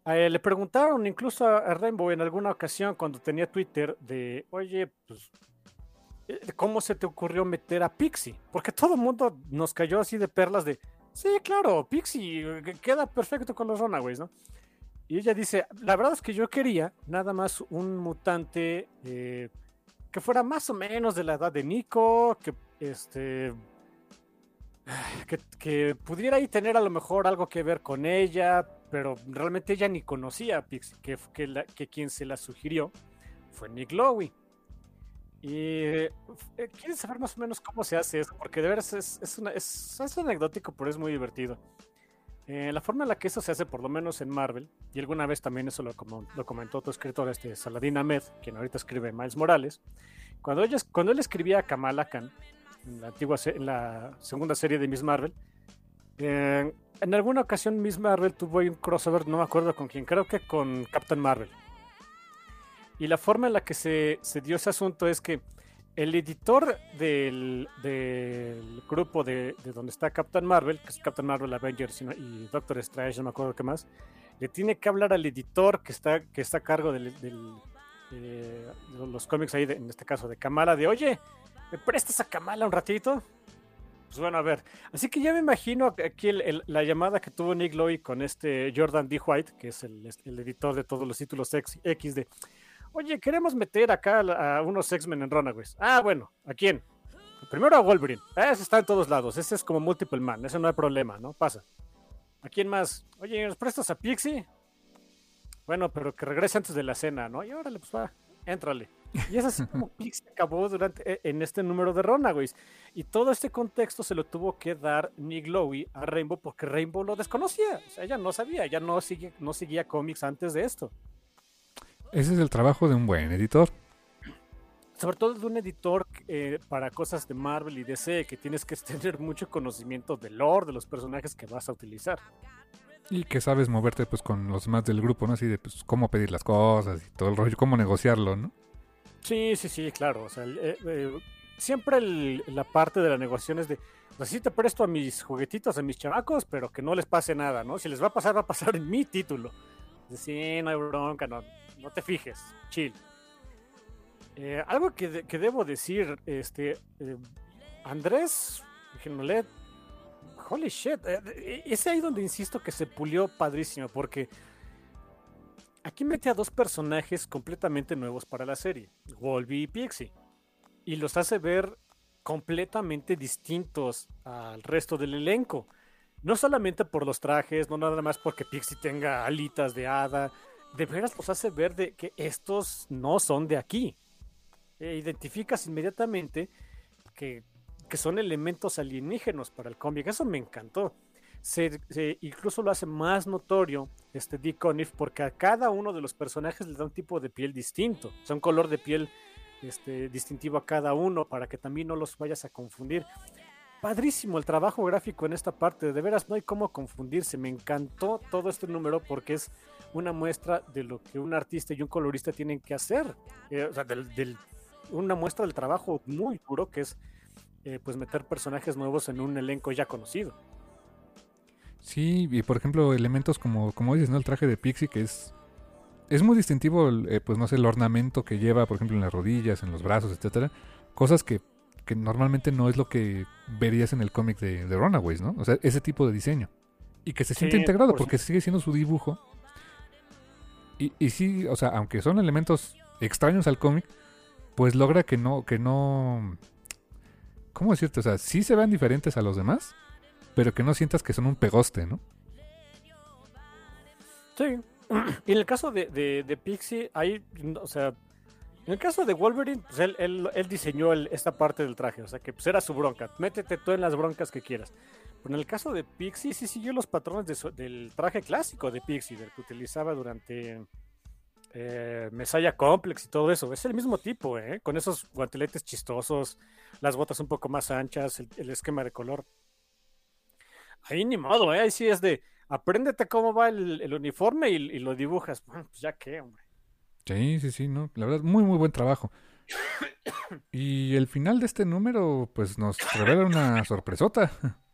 Eh, le preguntaron incluso a Rainbow en alguna ocasión cuando tenía Twitter de, oye, pues, eh, ¿cómo se te ocurrió meter a Pixie? Porque todo el mundo nos cayó así de perlas de, Sí, claro, Pixie queda perfecto con los Runaways, ¿no? Y ella dice, la verdad es que yo quería nada más un mutante eh, que fuera más o menos de la edad de Nico, que este... Que, pudiera ahí tener a lo mejor algo que ver con ella, pero realmente ella ni conocía a Pixie, que, que, quien se la sugirió fue Nick Lowe. Y eh, ¿quieres saber más o menos cómo se hace eso? Porque de veras es, es, una, es, es anecdótico, pero es muy divertido. Eh, la forma en la que eso se hace, por lo menos en Marvel, y alguna vez también eso lo, lo comentó otro escritor, este Saladin Ahmed, quien ahorita escribe Miles Morales, cuando, ella, cuando él escribía a Kamala Khan, en la, antigua, en la segunda serie de Miss Marvel, eh, en alguna ocasión Miss Marvel tuvo un crossover, no me acuerdo con quién, creo que con Captain Marvel. Y la forma en la que se dio ese asunto es que el editor del, del grupo de, de, donde está Captain Marvel, que es Captain Marvel, Avengers y Doctor Strange, no me acuerdo qué más, le tiene que hablar al editor que está, que está a cargo del de los cómics ahí, en este caso de Kamala, de oye, ¿me prestas a Kamala un ratito? Pues bueno, a ver. Así que ya me imagino aquí la llamada que tuvo Nick Loy con este Jordan D. White, que es el, el editor de todos los títulos X, X de Oye, queremos meter acá a unos X-Men en Runaways. Ah, bueno, ¿a quién? Primero a Wolverine. Ese está en todos lados. Ese es como Multiple Man. Ese no hay problema, ¿no? Pasa. ¿A quién más? Oye, ¿nos prestas a Pixie? Bueno, pero que regrese antes de la cena, ¿no? Y órale, pues va, éntrale. Y es así como Pixie acabó durante, e, en este número de Runaways. Y todo este contexto se lo tuvo que dar Nick Lowe a Rainbow porque Rainbow lo desconocía. O sea, ella no sabía, ella no, sigue, no seguía cómics antes de esto. Ese es el trabajo de un buen editor. Sobre todo de un editor eh, para cosas de Marvel y DC, que tienes que tener mucho conocimiento del lore, de los personajes que vas a utilizar. Y que sabes moverte pues con los demás del grupo, ¿no? Así de pues, cómo pedir las cosas y todo el rollo, cómo negociarlo, ¿no? Sí, sí, sí, claro. O sea, eh, eh, siempre el, la parte de la negociación es de, pues sí te presto a mis juguetitos, a mis chamacos, pero que no les pase nada, ¿no? Si les va a pasar, va a pasar en mi título. Sí, no hay bronca, no, no te fijes, chill. Eh, algo que, que, debo decir, este, eh, Andrés Genolet, holy shit, eh, es ahí donde insisto que se pulió padrísimo, porque aquí mete a dos personajes completamente nuevos para la serie, Wolby y Pixie, y los hace ver completamente distintos al resto del elenco. No solamente por los trajes, no nada más porque Pixie tenga alitas de hada, de veras los hace ver de que estos no son de aquí. E identificas inmediatamente que, que, son elementos alienígenas para el cómic. Eso me encantó. Se, se, incluso lo hace más notorio este Dick Conniff porque a cada uno de los personajes le da un tipo de piel distinto. O un color de piel este, distintivo a cada uno para que también no los vayas a confundir. Padrísimo el trabajo gráfico en esta parte, de veras no hay cómo confundirse. Me encantó todo este número porque es una muestra de lo que un artista y un colorista tienen que hacer. Eh, o sea, del, una muestra del trabajo muy duro que es eh, pues meter personajes nuevos en un elenco ya conocido. Sí, y por ejemplo, elementos como, como dices, ¿no? El traje de Pixie, que es. Es muy distintivo, eh, pues no sé, el ornamento que lleva, por ejemplo, en las rodillas, en los brazos, etcétera. Cosas que, que normalmente no es lo que verías en el cómic de, de Runaways, ¿no? O sea, ese tipo de diseño. Y que se siente Sí, integrado, por porque sigue siendo su dibujo. Y, y sí, o sea, aunque son elementos extraños al cómic, pues logra que no, que no. ¿Cómo decirte? O sea, sí se vean diferentes a los demás, pero que no sientas que son un pegoste, ¿no? Sí. Y en el caso de, de, de Pixie, ahí, o sea, en el caso de Wolverine, pues él, él, él diseñó esta parte del traje, o sea, que pues era su bronca. Métete tú en las broncas que quieras. Pero en el caso de Pixie, sí siguió los patrones del traje clásico de Pixie, del que utilizaba durante eh, Complex y todo eso. Es el mismo tipo, ¿eh? Con esos guanteletes chistosos, las botas un poco más anchas, el, esquema de color. Ahí ni modo, ¿eh? Ahí sí es de, apréndete cómo va el, el uniforme y, y lo dibujas. Bueno, pues ya qué, hombre. Sí, sí, sí, no. La verdad, muy, muy buen trabajo. Y el final de este número, pues nos revela una sorpresota.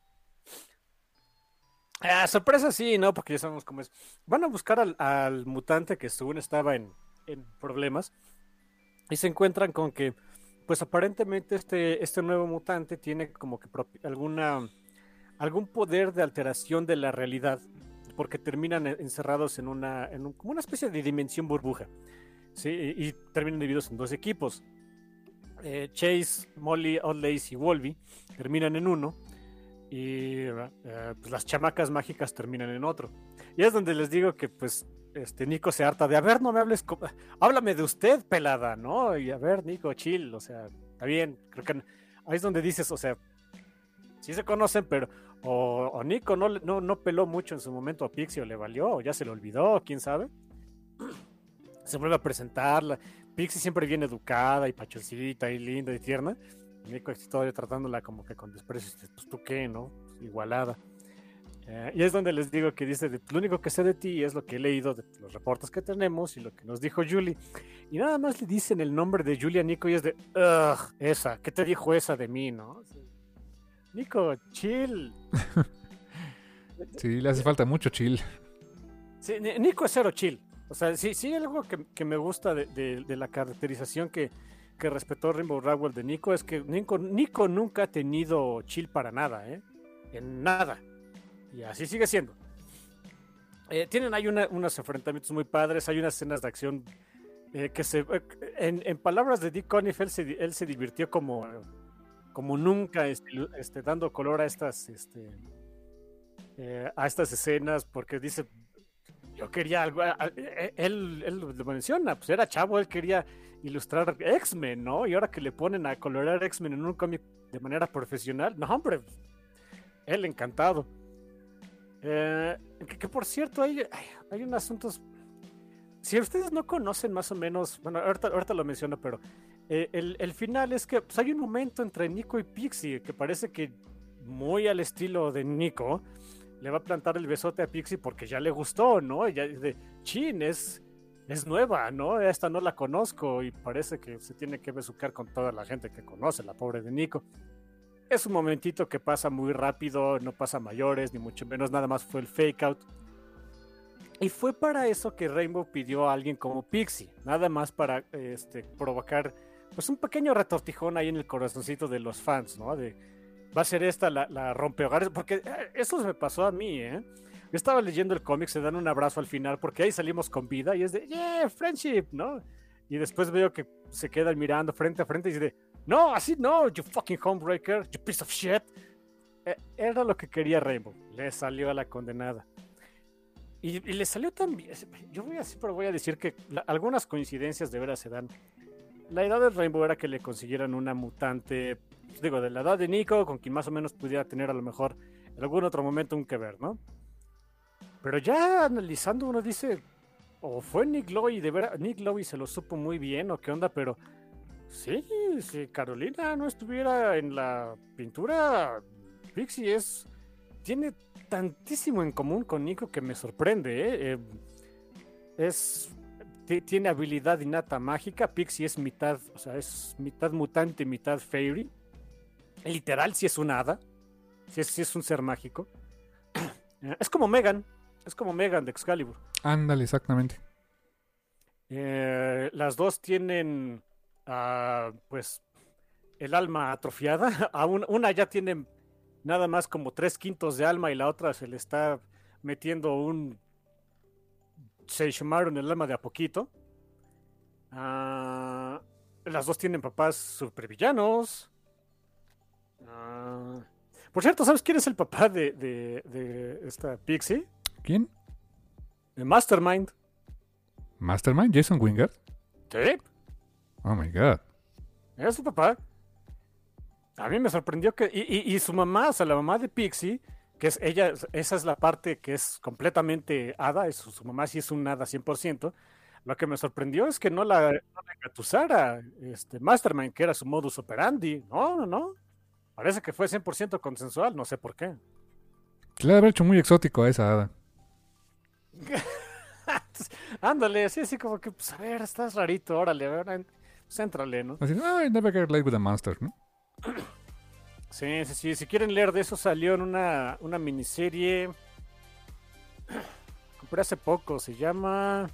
Ah, sorpresa sí, ¿no? Porque ya sabemos cómo es. Van a buscar al, al mutante que según estaba en, en problemas y se encuentran con que, pues aparentemente este, este nuevo mutante tiene como que alguna algún poder de alteración de la realidad porque terminan en- encerrados en una en un- como una especie de dimensión burbuja, sí, y, y terminan divididos en dos equipos. Eh, Chase, Molly, Oddlace y Wolby terminan en uno y eh, pues las chamacas mágicas terminan en otro. Y es donde les digo que pues este Nico se harta de, a ver, no me hables, háblame de usted, pelada, ¿no? Y a ver, Nico, chill, o sea, está bien, creo que ahí es donde dices, o sea, sí se conocen, pero o, o Nico no, no, no peló mucho en su momento a Pixie o le valió, o ya se le olvidó, quién sabe. Se vuelve a presentarla. Pixie siempre bien educada y pachoncita y linda y tierna. Nico todavía tratándola como que con desprecio. Pues tú qué, ¿no? Pues, igualada. Eh, y es donde les digo que dice, de, lo único que sé de ti es lo que he leído de los reportes que tenemos y lo que nos dijo Julie. Y nada más le dicen el nombre de Julia Nico y es de, esa, ¿qué te dijo esa de mí, no? O sea, Nico, chill. Sí, le hace falta mucho chill. Sí, Ni- Nico es cero chill. O sea, sí, sí, algo que, que me gusta de, de- de la caracterización que, que respetó Rainbow Rowell de Nico es que Nico, Nico nunca ha tenido chill para nada, ¿eh? En nada. Y así sigue siendo. Eh, tienen ahí una- unos enfrentamientos muy padres, hay unas escenas de acción eh, que se... eh, en, en palabras de Dick Conniff, él se, él se divirtió como, como nunca, este, este, dando color a estas, este, eh, a estas escenas, porque dice, yo quería algo, eh, él, él lo menciona, pues era chavo, él quería ilustrar X-Men, ¿no? Y ahora que le ponen a colorear X-Men en un cómic de manera profesional, no, hombre, él encantado. Eh, que, que por cierto, hay, hay, hay un asunto. Si ustedes no conocen más o menos, bueno, ahorita, lo menciono, pero eh, el, final es que pues, hay un momento entre Nico y Pixie que parece que muy al estilo de Nico le va a plantar el besote a Pixie porque ya le gustó, ¿no? Ya de chin, es, es nueva, ¿no? Esta no la conozco y parece que se tiene que besucar con toda la gente que conoce, la pobre de Nico. Es un momentito que pasa muy rápido, no pasa mayores, ni mucho menos, nada más fue el fake out. Y fue para eso que Rainbow pidió a alguien como Pixie, nada más para este, provocar pues un pequeño retortijón ahí en el corazoncito de los fans, ¿no? De, va a ser esta la, la porque eh, eso me pasó a mí, ¿eh? Yo estaba leyendo el cómic, se dan un abrazo al final, porque ahí salimos con vida y es de, yeah, friendship, ¿no? Y después veo que se quedan mirando frente a frente y dice, no, así no, you fucking homebreaker, you piece of shit. Eh, era lo que quería Rainbow, le salió a la condenada. Y, le salió también, yo voy a, siempre voy a decir que algunas coincidencias de veras se dan. La edad de Rainbow era que le consiguieran una mutante, pues, digo, de la edad de Nico, con quien más o menos pudiera tener a lo mejor en algún otro momento un que ver, ¿no? Pero ya analizando uno dice, o fue Nick Lowe de veras, Nick Lowe se lo supo muy bien o qué onda, pero sí, si Carolina no estuviera en la pintura, Pixie es, tiene tantísimo en común con Nico que me sorprende, ¿eh? Eh, es ti- tiene habilidad innata mágica. Pixie es mitad, o sea, es mitad mutante, mitad fairy. Literal, si es un hada. Si es, sí es un ser mágico. Es como Megan, es como Megan de Excalibur. Ándale, exactamente. Eh, las dos tienen, ah, pues, el alma atrofiada. A un- una ya tiene nada más como tres quintos de alma y la otra se le está metiendo un Seishimaru en el alma de a poquito. Ah, las dos tienen papás supervillanos. Ah, por cierto, ¿sabes quién es el papá de, de- de esta Pixie? ¿Quién? De Mastermind. Mastermind, Jason Wingard. Sí, Oh my god. es su papá. A mí me sorprendió que. Y, y- y su mamá, o sea, la mamá de Pixie, que es ella, esa es la parte que es completamente hada, es, su, mamá sí es un hada 100%. Lo que me sorprendió es que no la, no engatusara este, Mastermind, que era su modus operandi. No, no, no. Parece que fue 100% consensual, no sé por qué. Le ha de haber hecho muy exótico a esa hada. Ándale, así, así como que, pues a ver, estás rarito, órale, a ver, pues éntrale, ¿no? Así, ay, never get laid with a monster, ¿no? Sí, sí, sí. Si quieren leer de eso, salió en una, una miniserie. Compré hace poco. Se llama.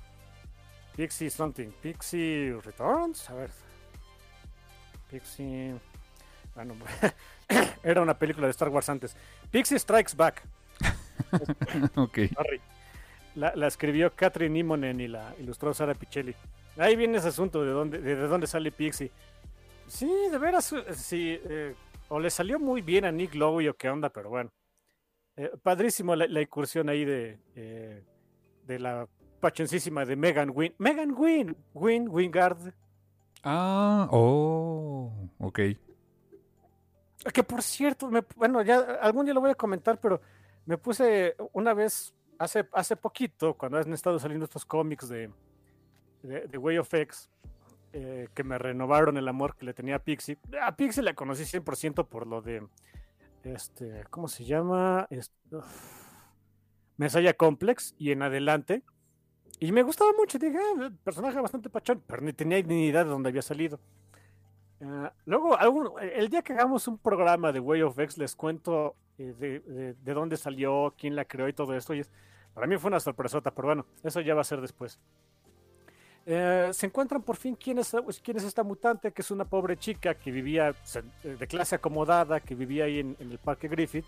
Pixie Something. Pixie Returns. A ver. Pixie. Bueno, era una película de Star Wars antes. Pixie Strikes Back. ok. La, la escribió Catherine Immonen y la ilustró Sara Pichelli. Ahí viene ese asunto de dónde, de, de dónde sale Pixie. Sí, de veras, eh, sí. eh, o le salió muy bien a Nick Lowe o qué onda, pero bueno. Eh, padrísimo la, la incursión ahí de, eh, de la pachoncísima de Megan Win. Megan Win, Win, Wingard. Ah, oh, ok. Que por cierto, me- bueno, ya algún día lo voy a comentar, pero me puse una vez, hace, hace poquito, cuando han estado saliendo estos cómics de, de, de Way of X, eh, que me renovaron el amor que le tenía a Pixie. A Pixie la conocí 100% por lo de, este, ¿cómo se llama? Messiah Complex y en adelante. Y me gustaba mucho, dije, "Ah, personaje bastante pachón, pero ni tenía ni idea de dónde había salido. Ah, luego, algún- el día que hagamos un programa de Way of X, les cuento eh, de, de- de dónde salió, quién la creó y todo esto. Y es- para mí fue una sorpresota, pero bueno, eso ya va a ser después. Eh, se encuentran por fin quién es, quién es esta mutante, que es una pobre chica que vivía se- de clase acomodada, que vivía ahí en, el Parque Griffith,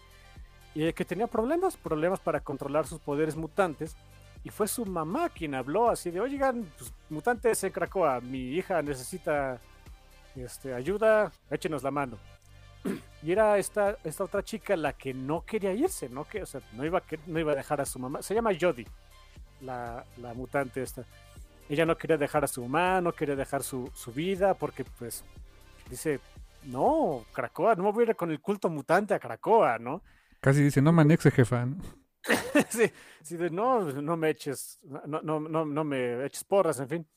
y eh, que tenía problemas, problemas para controlar sus poderes mutantes. Y fue su mamá quien habló así de, oigan, pues, mutantes en Cracoa, mi hija necesita este, ayuda, échenos la mano. Y era esta, esta otra chica la que no quería irse, ¿no? Que, o sea, no iba, no iba a dejar a su mamá. Se llama Jodie, la, la mutante esta. Ella no quería dejar a su mamá, no quería dejar su, su vida, porque pues dice, no, Cracoa, no me voy a ir con el culto mutante a Cracoa, ¿no? Casi dice, no me anexe, jefa. ¿no? sí, sí, de no, no me eches, no, no, no, no me eches porras, en fin.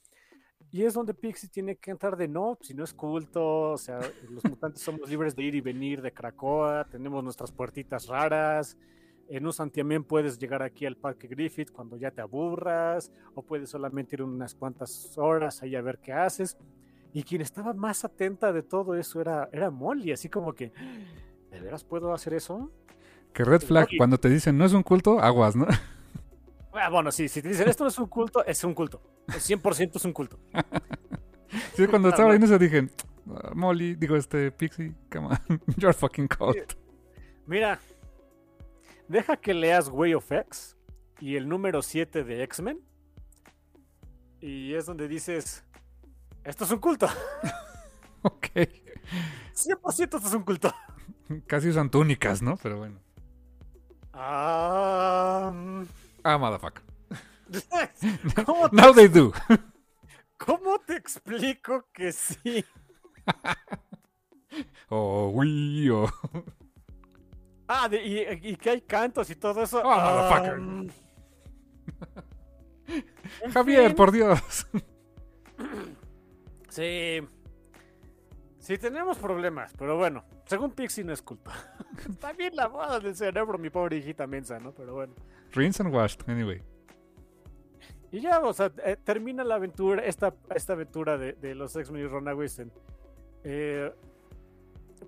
Y es donde Pixie tiene que entrar de no, si no es culto, o sea, los mutantes somos libres de ir y venir de Cracoa, tenemos nuestras puertitas raras. En un santiamén puedes llegar aquí al Parque Griffith cuando ya te aburras, o puedes solamente ir unas cuantas horas ahí a ver qué haces. Y quien estaba más atenta de todo eso era, era Molly, así como que, ¿de veras puedo hacer eso? Que red flag, Oye. cuando te dicen no es un culto, aguas, ¿no? Ah, bueno, sí, si te dicen esto no es un culto, es un culto. El 100% es un culto. Sí, cuando estaba leyendo eso dije, "Ah, Molly, digo, este, Pixie, come on, you're fucking cult. Mira, deja que leas Way of X y el número 7 de X-Men. Y es donde dices, esto es un culto. Ok. 100% esto es un culto. Casi usan túnicas, ¿no? Pero bueno. Ah, mm. Ah, motherfucker. ¿Cómo, te, Now they do. cómo te explico que sí? O we, o... Ah, de- y, y que hay cantos y todo eso. Mm. En Javier, fin. por Dios. Sí. Sí, tenemos problemas, pero bueno, según Pixie no es culpa. También la boda del cerebro, mi pobre hijita mensa, ¿no? Pero bueno. Rinse and washed, anyway. Y ya, o sea, eh, termina la aventura, esta, esta aventura de, de los X-Men y Ron Aguisten. Eh,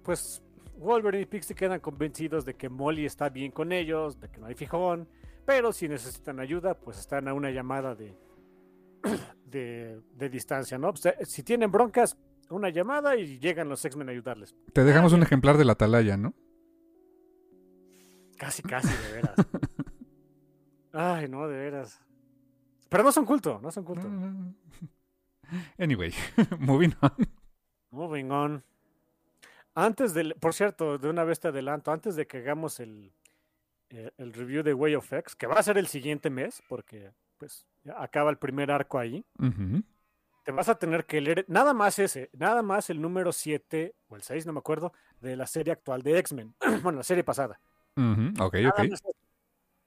pues Wolverine y Pixie quedan convencidos de que Molly está bien con ellos, de que no hay fijón, pero si necesitan ayuda, pues están a una llamada de, de, de distancia, ¿no? Pues, eh, si tienen broncas, una llamada y llegan los X-Men a ayudarles. Te dejamos un ejemplar de la atalaya, ¿no? Casi, casi, de veras. Ay, no, de veras. Pero no son culto, no son culto. Anyway, moving on. Moving on. Antes del, por cierto, de una vez te adelanto, antes de que hagamos el, el, el review de Way of X, que va a ser el siguiente mes, porque pues acaba el primer arco ahí, te vas a tener que leer nada más ese, nada más el número 7 o el 6, no me acuerdo, de la serie actual de X-Men. bueno, la serie pasada. Ok, Nada, ok. más ese.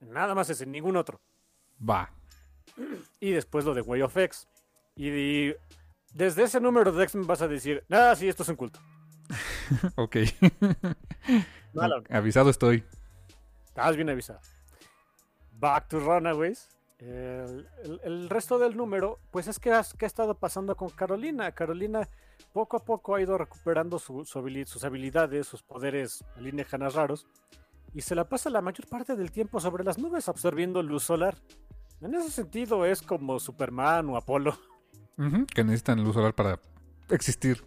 nada más ese, ningún otro. Va. Y después lo de Way of X. Y de- desde ese número de X-Men vas a decir, ah, sí, esto es un culto. Ok. Avisado estoy. Estás bien avisado. Back to Runaways. El, el- el resto del número, pues es que, has- que ha estado pasando con Carolina. Carolina poco a poco ha ido recuperando su- su habili- sus habilidades, sus poderes alienígenas raros. Y se la pasa la mayor parte del tiempo sobre las nubes absorbiendo luz solar. En ese sentido es como Superman o Apolo Que necesitan luz solar para existir.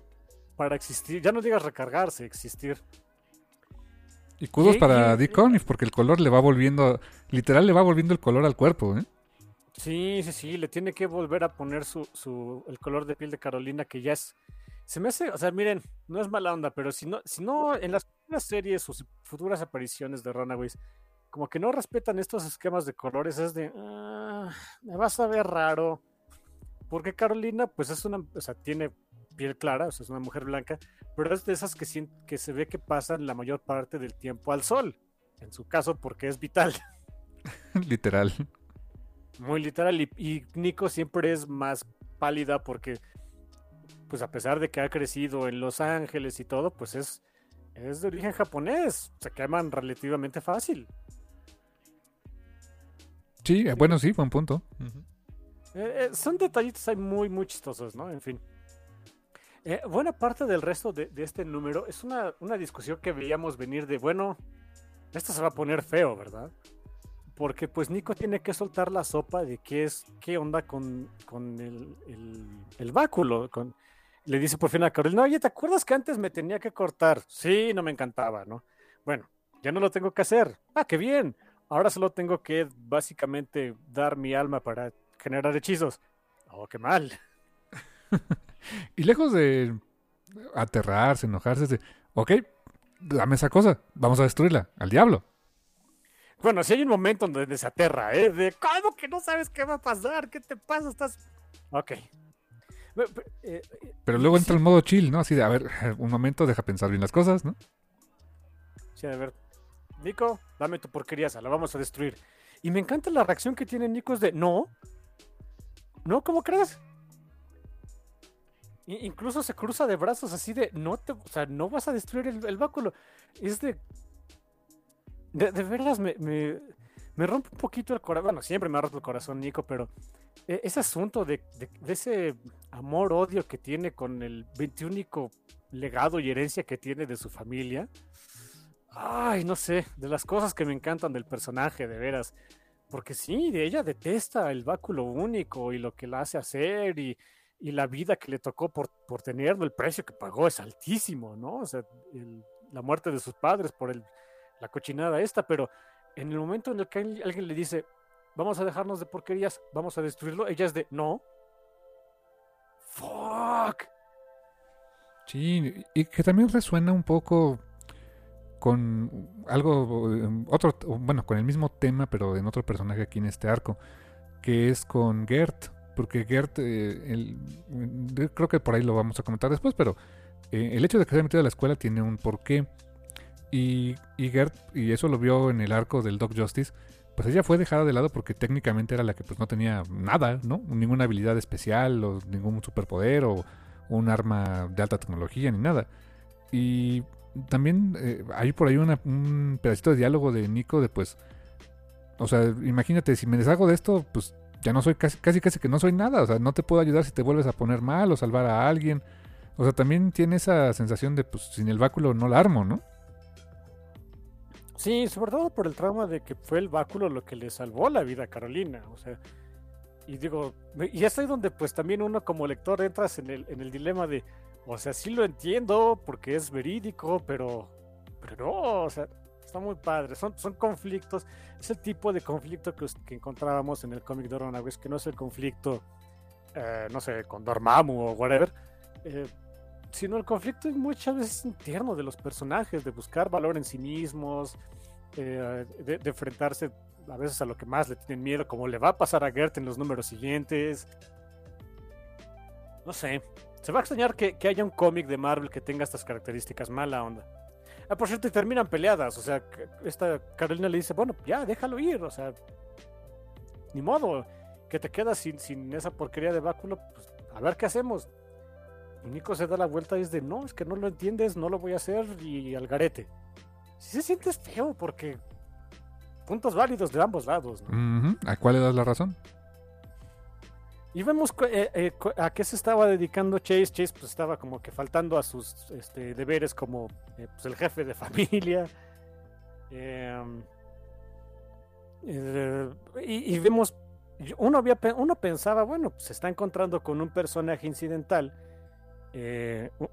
Para existir. Ya no digas recargarse, existir. Y kudos para Dick Conniff, porque el color le va volviendo, literal le va volviendo el color al cuerpo, ¿eh? Sí, sí, sí, le tiene que volver a poner su, su, el color de piel de Carolina, que ya es. Se me hace, o sea, miren, no es mala onda, pero si no, si no, en las futuras series o futuras apariciones de Runaways, como que no respetan estos esquemas de colores, es de. "Ah, me vas a ver raro. Porque Carolina, pues es una, o sea, tiene piel clara, o sea, es una mujer blanca, pero es de esas que, se ve que pasan la mayor parte del tiempo al sol. En su caso, porque es vital. literal. Muy literal. Y, y Nico siempre es más pálida porque, pues a pesar de que ha crecido en Los Ángeles y todo, pues es, es de origen japonés. Se queman relativamente fácil. Sí, eh, bueno, sí, buen punto. Eh, eh, son detallitos ahí muy, muy chistosos, ¿no? En fin. Eh, buena parte del resto de, de este número es una, una discusión que veíamos venir de, bueno, esto se va a poner feo, ¿verdad? Porque pues Nico tiene que soltar la sopa de qué es, qué onda con, con el, el, el báculo. Le dice por fin a Carolina, oye, ¿te acuerdas que antes me tenía que cortar? Sí, no me encantaba, ¿no? Bueno, ya no lo tengo que hacer. Ah, qué bien. Ahora solo tengo que básicamente dar mi alma para generar hechizos. Oh, qué mal. Y lejos de aterrarse, enojarse, de, ok, dame esa cosa, vamos a destruirla, al diablo. Bueno, si hay un momento donde se aterra, ¿eh? De, ¿cómo que no sabes qué va a pasar? ¿Qué te pasa? Estás... Ok. Ve- eh, eh, Pero luego sí, entra el modo chill, ¿no? Así de, a ver, un momento, deja pensar bien las cosas, ¿no? Sí, a ver. Nico, dame tu porquería, la vamos a destruir. Y me encanta la reacción que tiene Nico, es de, no. No, ¿cómo crees? Incluso se cruza de brazos así de, no te, o sea, no vas a destruir el, el báculo. Es de, de, veras me, me, me rompe un poquito el corazón. Bueno, siempre me ha roto el corazón, Nico, pero eh, ese asunto de, de- de ese amor-odio que tiene con el 21 legado y herencia que tiene de su familia. Ay, no sé, de las cosas que me encantan del personaje, de veras. Porque sí, de ella detesta el báculo único y lo que la hace hacer y, y la vida que le tocó por, por tenerlo, el precio que pagó es altísimo, ¿no? O sea, la muerte de sus padres por el, la cochinada esta, pero en el momento en el que al- alguien le dice, vamos a dejarnos de porquerías, vamos a destruirlo, ella es de, no. Fuck. Sí, y que también resuena un poco con algo, otro, bueno, con el mismo tema, pero en otro personaje aquí en este arco, que es con Gert, porque Gert, eh, yo creo que por ahí lo vamos a comentar después, pero eh, el hecho de que se haya metido a la escuela tiene un porqué. Y, y Gert, y eso lo vio en el arco del Doc Justice, pues ella fue dejada de lado porque técnicamente era la que pues no tenía nada, ¿no? Ninguna habilidad especial o ningún superpoder o un arma de alta tecnología ni nada. Y también eh, hay por ahí una- un pedacito de diálogo de Nico de pues, o sea, imagínate, si me deshago de esto, pues ya no soy casi, casi, casi que no soy nada, o sea, no te puedo ayudar si te vuelves a poner mal o salvar a alguien. O sea, también tiene esa sensación de pues sin el báculo no la armo, ¿no? Sí, sobre todo por el trauma de que fue el báculo lo que le salvó la vida a Carolina. O sea, y digo, y es ahí donde pues también uno como lector entras en el, en el dilema de, o sea, sí lo entiendo porque es verídico, pero, pero no, o sea, está muy padre. Son, son conflictos, es el tipo de conflicto que, que encontrábamos en el cómic de Runaways, que no es el conflicto, eh, no sé, con Dormammu o whatever, eh, sino el conflicto muchas veces interno de los personajes, de buscar valor en sí mismos, eh, de, enfrentarse a veces a lo que más le tienen miedo, como le va a pasar a Gert en los números siguientes. No sé, se va a extrañar que, que haya un cómic de Marvel que tenga estas características, mala onda. Ah, por cierto, terminan peleadas. O sea, esta Carolina le dice, bueno, ya, déjalo ir. O sea, ni modo. Que te quedas sin, sin esa porquería de báculo. Pues, a ver qué hacemos. Y Nico se da la vuelta y es de, no, es que no lo entiendes, no lo voy a hacer. Y al garete. Si se siente feo porque puntos válidos de ambos lados. ¿no? ¿A cuál le das la razón? Y vemos eh, eh, a qué se estaba dedicando Chase. Chase pues estaba como que faltando a sus este, deberes como eh, pues, el jefe de familia. Em, y, y, vemos, uno, había, uno pensaba, bueno, pues se está encontrando con un personaje incidental,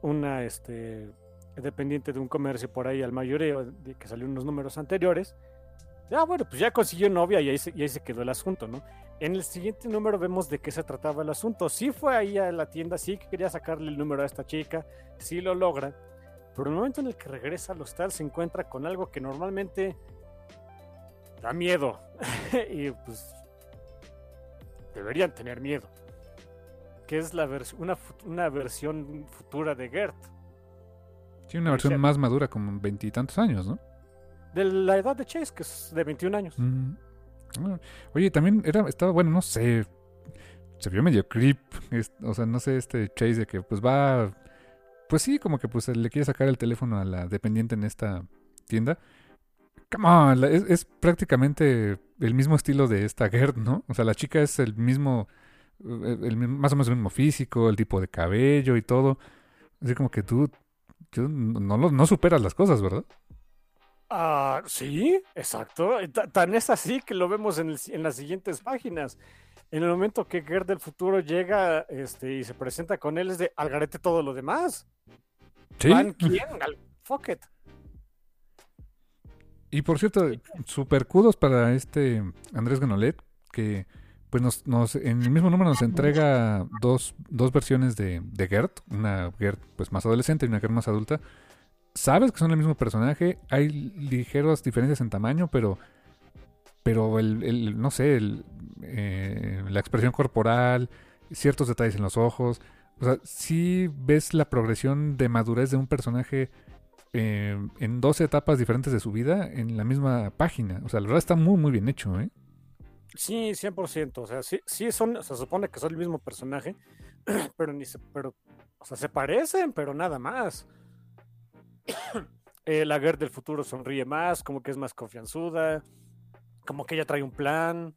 una este, dependiente de un comercio por ahí al mayoreo, que salió en unos números anteriores. Ah, bueno, pues ya consiguió novia y ahí, se, y ahí se quedó el asunto, ¿no? En el siguiente número vemos de qué se trataba el asunto. Sí fue ahí a la tienda, sí quería sacarle el número a esta chica, sí lo logra, pero el momento en el que regresa al hostal se encuentra con algo que normalmente da miedo. y pues deberían tener miedo. Que es la vers una, una versión futura de Gert. Sí, una versión más madura, como veintitantos años, ¿no? De la edad de Chase, que es de 21 años. Mm. Oye, también era, estaba, bueno, no sé, se vio medio creep, o sea, no sé, este Chase de que pues va, pues sí, como que pues le quiere sacar el teléfono a la dependiente en esta tienda. Come on, es, prácticamente el mismo estilo de esta Gerd, ¿no? O sea, la chica es el mismo, el, el, más o menos el mismo físico, el tipo de cabello y todo. Así como que tú, tú no superas las cosas, ¿verdad? Ah, sí, exacto. Tan es así que lo vemos en, el, en, las siguientes páginas. En el momento que Gerd del futuro llega este, y se presenta con él, es de algarete todo lo demás. ¿Sí? ¿Van quién? Al fuck it. Y por cierto, super kudos para este Andrés Ganolet, que pues nos, nos, en el mismo número nos entrega dos, dos versiones de, de Gerd, una Gerd pues más adolescente y una Gerd más adulta sabes que son el mismo personaje, hay ligeras diferencias en tamaño, pero pero el, no sé, el, eh, la expresión corporal, ciertos detalles en los ojos, o sea, sí ves la progresión de madurez de un personaje eh, en dos etapas diferentes de su vida en la misma página. O sea, la verdad está muy, muy bien hecho, ¿eh? Sí, 100%. O sea, sí, sí son, se supone que son el mismo personaje, pero ni se, pero, o sea, se parecen, pero nada más. eh, la Gerd del futuro sonríe más, como que es más confianzuda, como que ella trae un plan.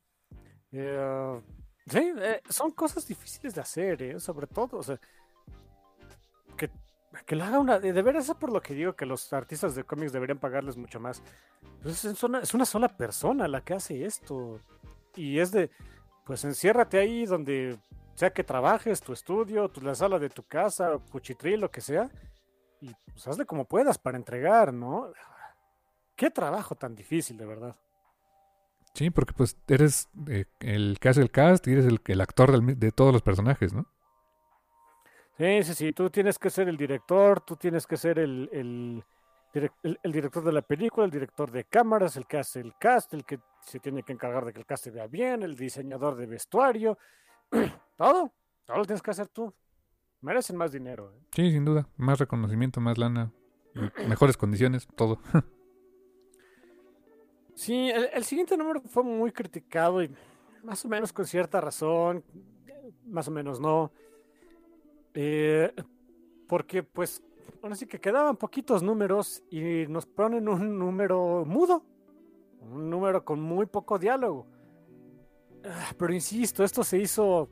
Eh, sí, eh, son cosas difíciles de hacer, sobre todo. O sea, que, que lo haga una. De veras, es por lo que digo que los artistas de cómics deberían pagarles mucho más. Pues es, una, sola persona la que hace esto. Y es de. Pues enciérrate ahí donde sea que trabajes, tu estudio, tu, la sala de tu casa, cuchitril, lo que sea y pues hazle como puedas para entregar, ¿no? Qué trabajo tan difícil, de verdad. Sí, porque pues eres eh, el que hace el cast y eres el, el actor del, de todos los personajes, ¿no? Sí, sí, sí, tú tienes que ser el director, tú tienes que ser el, el, el, el director de la película, el director de cámaras, el que hace el cast, el que se tiene que encargar de que el cast se vea bien, el diseñador de vestuario, todo, todo lo tienes que hacer tú merecen más dinero. ¿eh? Sí, sin duda. Más reconocimiento, más lana, mejores condiciones, todo. sí, el, el, siguiente número fue muy criticado y más o menos con cierta razón, más o menos no. Eh, porque pues, ahora sí que quedaban poquitos números y nos ponen un número mudo, un número con muy poco diálogo. Ah, pero insisto, esto se hizo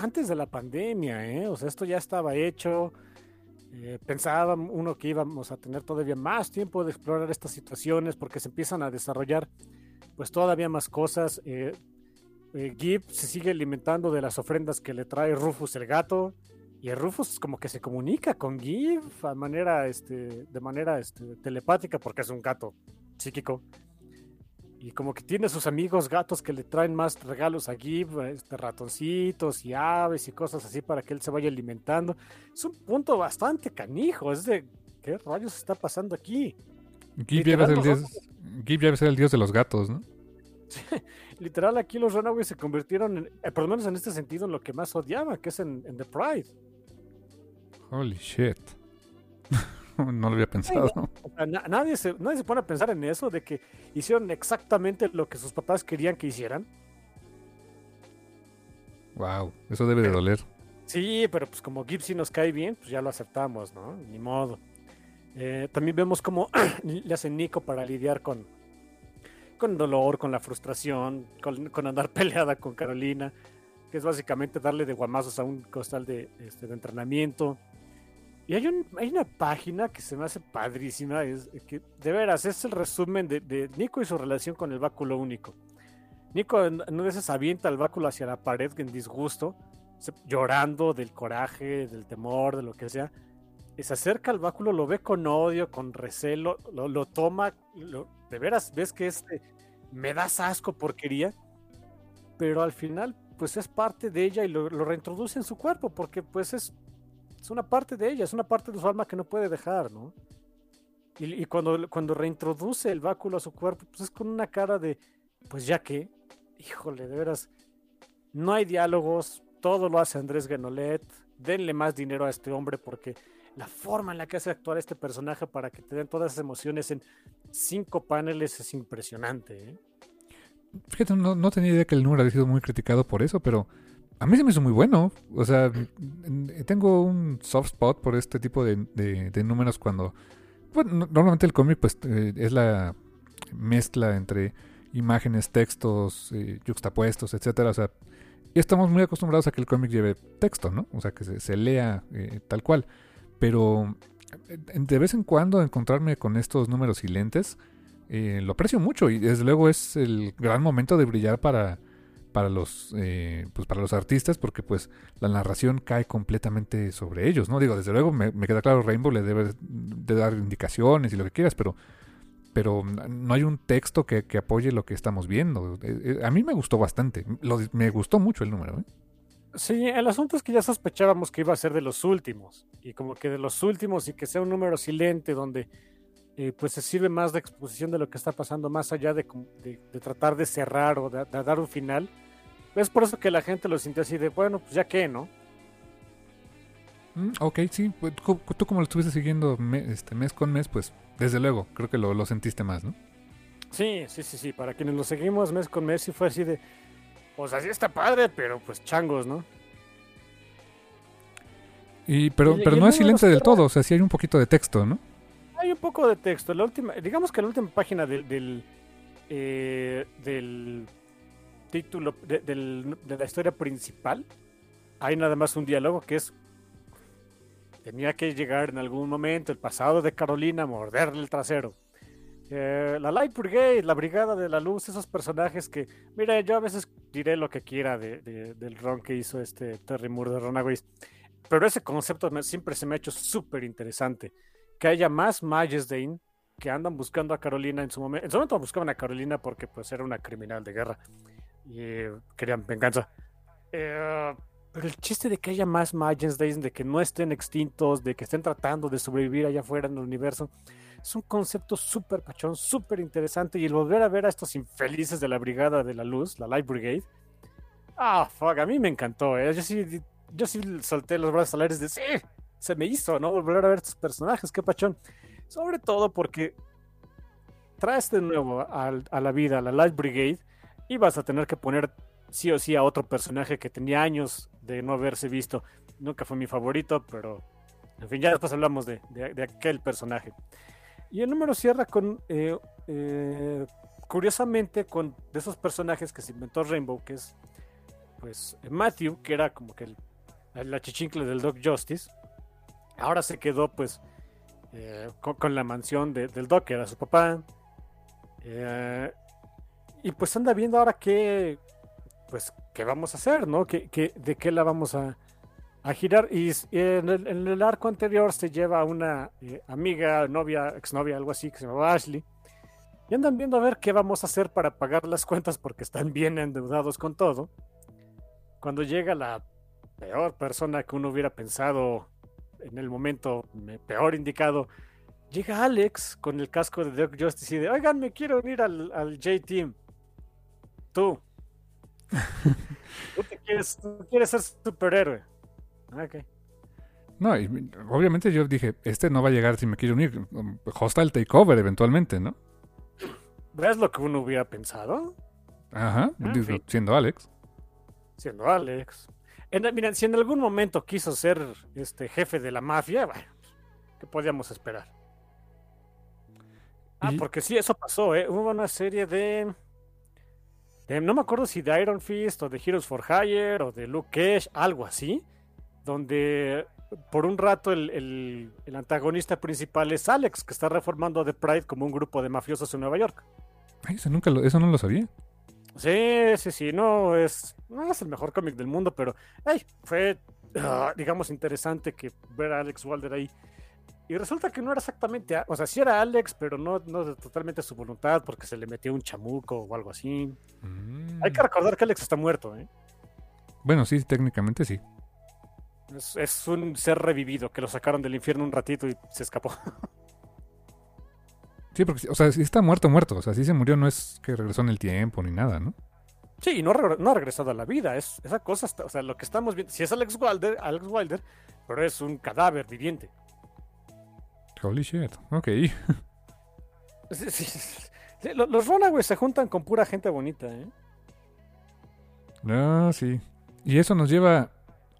antes de la pandemia, ¿eh? O sea, esto ya estaba hecho. Eh, pensaba uno que íbamos a tener todavía más tiempo de explorar estas situaciones porque se empiezan a desarrollar pues todavía más cosas. Eh, eh, se sigue alimentando de las ofrendas que le trae Rufus el gato. Y Rufus como que se comunica con Gib a manera, este, de manera este, telepática porque es un gato psíquico. Y como que tiene sus amigos gatos que le traen más regalos a Gib, este, ratoncitos y aves y cosas así para que él se vaya alimentando. Es un punto bastante canijo. Es de, ¿qué rayos está pasando aquí? Gib ya, el dios, Gib el dios de los gatos, ¿no? literal, aquí los Runaways se convirtieron, en, eh, por lo menos en este sentido, en lo que más odiaba, que es en, The Pride. Holy shit. no lo había pensado. nadie, se, nadie se pone a pensar en eso, de que hicieron exactamente lo que sus papás querían que hicieran. Wow, eso debe de doler. Sí, pero pues como Gipsy nos cae bien, pues ya lo aceptamos, ¿no? Ni modo. Eh, también vemos cómo le hace Nico para lidiar con, con dolor, con la frustración, con, andar peleada con Carolina, que es básicamente darle de guamazos a un costal de, este, de entrenamiento. Y hay, un, hay una página que se me hace padrísima, es que de veras es el resumen de, Nico y su relación con el báculo único. Nico no veces avienta el báculo hacia la pared en disgusto, llorando del coraje, del temor, de lo que sea. Se acerca al báculo, lo ve con odio, con recelo, lo, lo toma, de veras ves que este me das asco, porquería, pero al final pues es parte de ella y lo, reintroduce en su cuerpo porque pues es, es, una parte de ella, es una parte de su alma que no puede dejar, ¿no? Y, cuando, cuando reintroduce el báculo a su cuerpo, pues es con una cara de, pues ya que, híjole, de veras, no hay diálogos, todo lo hace Andrés Genolet, denle más dinero a este hombre porque la forma en la que hace actuar este personaje para que te den todas esas emociones en cinco paneles es impresionante. ¿eh? Fíjate, no, tenía idea que el número había sido muy criticado por eso, pero a mí se me hizo muy bueno. O sea, tengo un soft spot por este tipo de, números cuando... Bueno, normalmente el cómic pues eh, es la mezcla entre imágenes, textos, eh, juxtapuestos, etcétera. O sea, y estamos muy acostumbrados a que el cómic lleve texto, ¿no? O sea, que se, lea tal cual. Pero de vez en cuando encontrarme con estos números silentes eh, lo aprecio mucho y desde luego es el gran momento de brillar para, para los eh, pues para los artistas porque pues la narración cae completamente sobre ellos no digo desde luego me, queda claro Rainbow le debe de dar indicaciones y lo que quieras pero pero no hay un texto que, apoye lo que estamos viendo eh, a mí me gustó bastante me gustó mucho el número ¿eh? Sí, el asunto es que ya sospechábamos que iba a ser de los últimos, y como que de los últimos y que sea un número silente donde eh, pues se sirve más de exposición de lo que está pasando, más allá de, tratar de cerrar o de, dar un final. Es por eso que la gente lo sintió así de, bueno, pues ya que, ¿no? Mm, ok, sí, pues, tú como lo estuviste siguiendo este, mes con mes, pues desde luego, creo que lo, lo sentiste más, ¿no? Sí, sí, sí, sí, para quienes lo seguimos mes con mes, sí fue así de pues así está padre, pero pues changos, ¿no? Y, pero pero no es silente del todo, o sea, sí hay un poquito de texto, ¿no? Hay un poco de texto. La última, digamos que la última página del, del, eh, título de, la historia principal, hay nada más un diálogo que es tenía que llegar en algún momento el pasado de Carolina a morderle el trasero. Eh, la Light Brigade, la Brigada de la Luz, esos personajes que, mira, yo a veces diré lo que quiera de, del ron que hizo este Terry Moore de Runaways, pero ese concepto siempre se me ha hecho súper interesante. Que haya más Majesdane que andan buscando a Carolina en su momento. En su momento buscaban a Carolina porque pues era una criminal de guerra y querían venganza. Eh, pero el chiste de que haya más Majesdane, de que no estén extintos, de que estén tratando de sobrevivir allá afuera en el universo, es un concepto súper pachón, súper interesante. Y el volver a ver a estos infelices de la Brigada de la Luz, la Light Brigade. Ah, fuck, a mí me encantó. ¿eh? Yo, sí, yo sí solté los brazos al aire de sí, se me hizo, ¿no? Volver a ver estos personajes, qué pachón. Sobre todo porque traes de nuevo a, la vida a la Light Brigade y vas a tener que poner sí o sí a otro personaje que tenía años de no haberse visto. Nunca fue mi favorito, pero en fin, ya después hablamos de, de aquel personaje. Y el número cierra con, eh, eh, curiosamente, con de esos personajes que se inventó Rainbow, que es, pues, Matthew, que era como que el, la chichincle del Dog Justice, Ahora se quedó pues eh, con, la mansión del Doc, que era su papá. Y pues anda viendo ahora qué, pues, qué vamos a hacer, ¿no? ¿Qué, de qué la vamos a, girar? Y en el, arco anterior se lleva a una eh, amiga, novia, exnovia, algo así, que se llama Ashley. Y andan viendo a ver qué vamos a hacer para pagar las cuentas porque están bien endeudados con todo. Cuando llega la peor persona que uno hubiera pensado en el momento peor indicado, llega Alex con el casco de Doc Justice y de, oigan, me quiero unir al, al J-Team. Tú. tú, te quieres, quieres ser superhéroe. Ah, ok. No, y obviamente yo dije, este no va a llegar si me quiere unir. Hostile Takeover eventualmente, ¿no? ¿Ves lo que uno hubiera pensado? Ajá, ah, siendo Alex. Siendo Alex. En, si en algún momento quiso ser este jefe de la mafia, bueno, ¿qué podíamos esperar? Ah, porque sí, eso pasó, ¿eh? Hubo una serie de, No me acuerdo si de Iron Fist o de Heroes for Hire o de Luke Cage, algo así, donde por un rato el, antagonista principal es Alex, que está reformando The Pride como un grupo de mafiosos en Nueva York. Ay, eso, nunca eso no lo sabía. Sí, sí, sí, no es, no es el mejor cómic del mundo, pero ay, fue, ah, digamos, interesante que ver a Alex Walder ahí. Y resulta que no era exactamente, o sea, sí era Alex, pero no, no totalmente su voluntad, porque se le metió un chamuco o algo así. Hay que mm. recordar que Alex está muerto, ¿eh? Bueno, sí, técnicamente sí. Es, es un ser revivido que lo sacaron del infierno un ratito y se escapó. Sí, porque, o sea, si está muerto, muerto. O sea, si se murió, no es que regresó en el tiempo ni nada, ¿no? Sí, no, no ha regresado a la vida. Es, esa cosa, o sea, lo que estamos viendo, si es Alex Wilder, Alex Wilder, pero es un cadáver viviente. Holy shit, ok. los, los Runaways se juntan con pura gente bonita, ¿eh? No, sí. Y eso nos lleva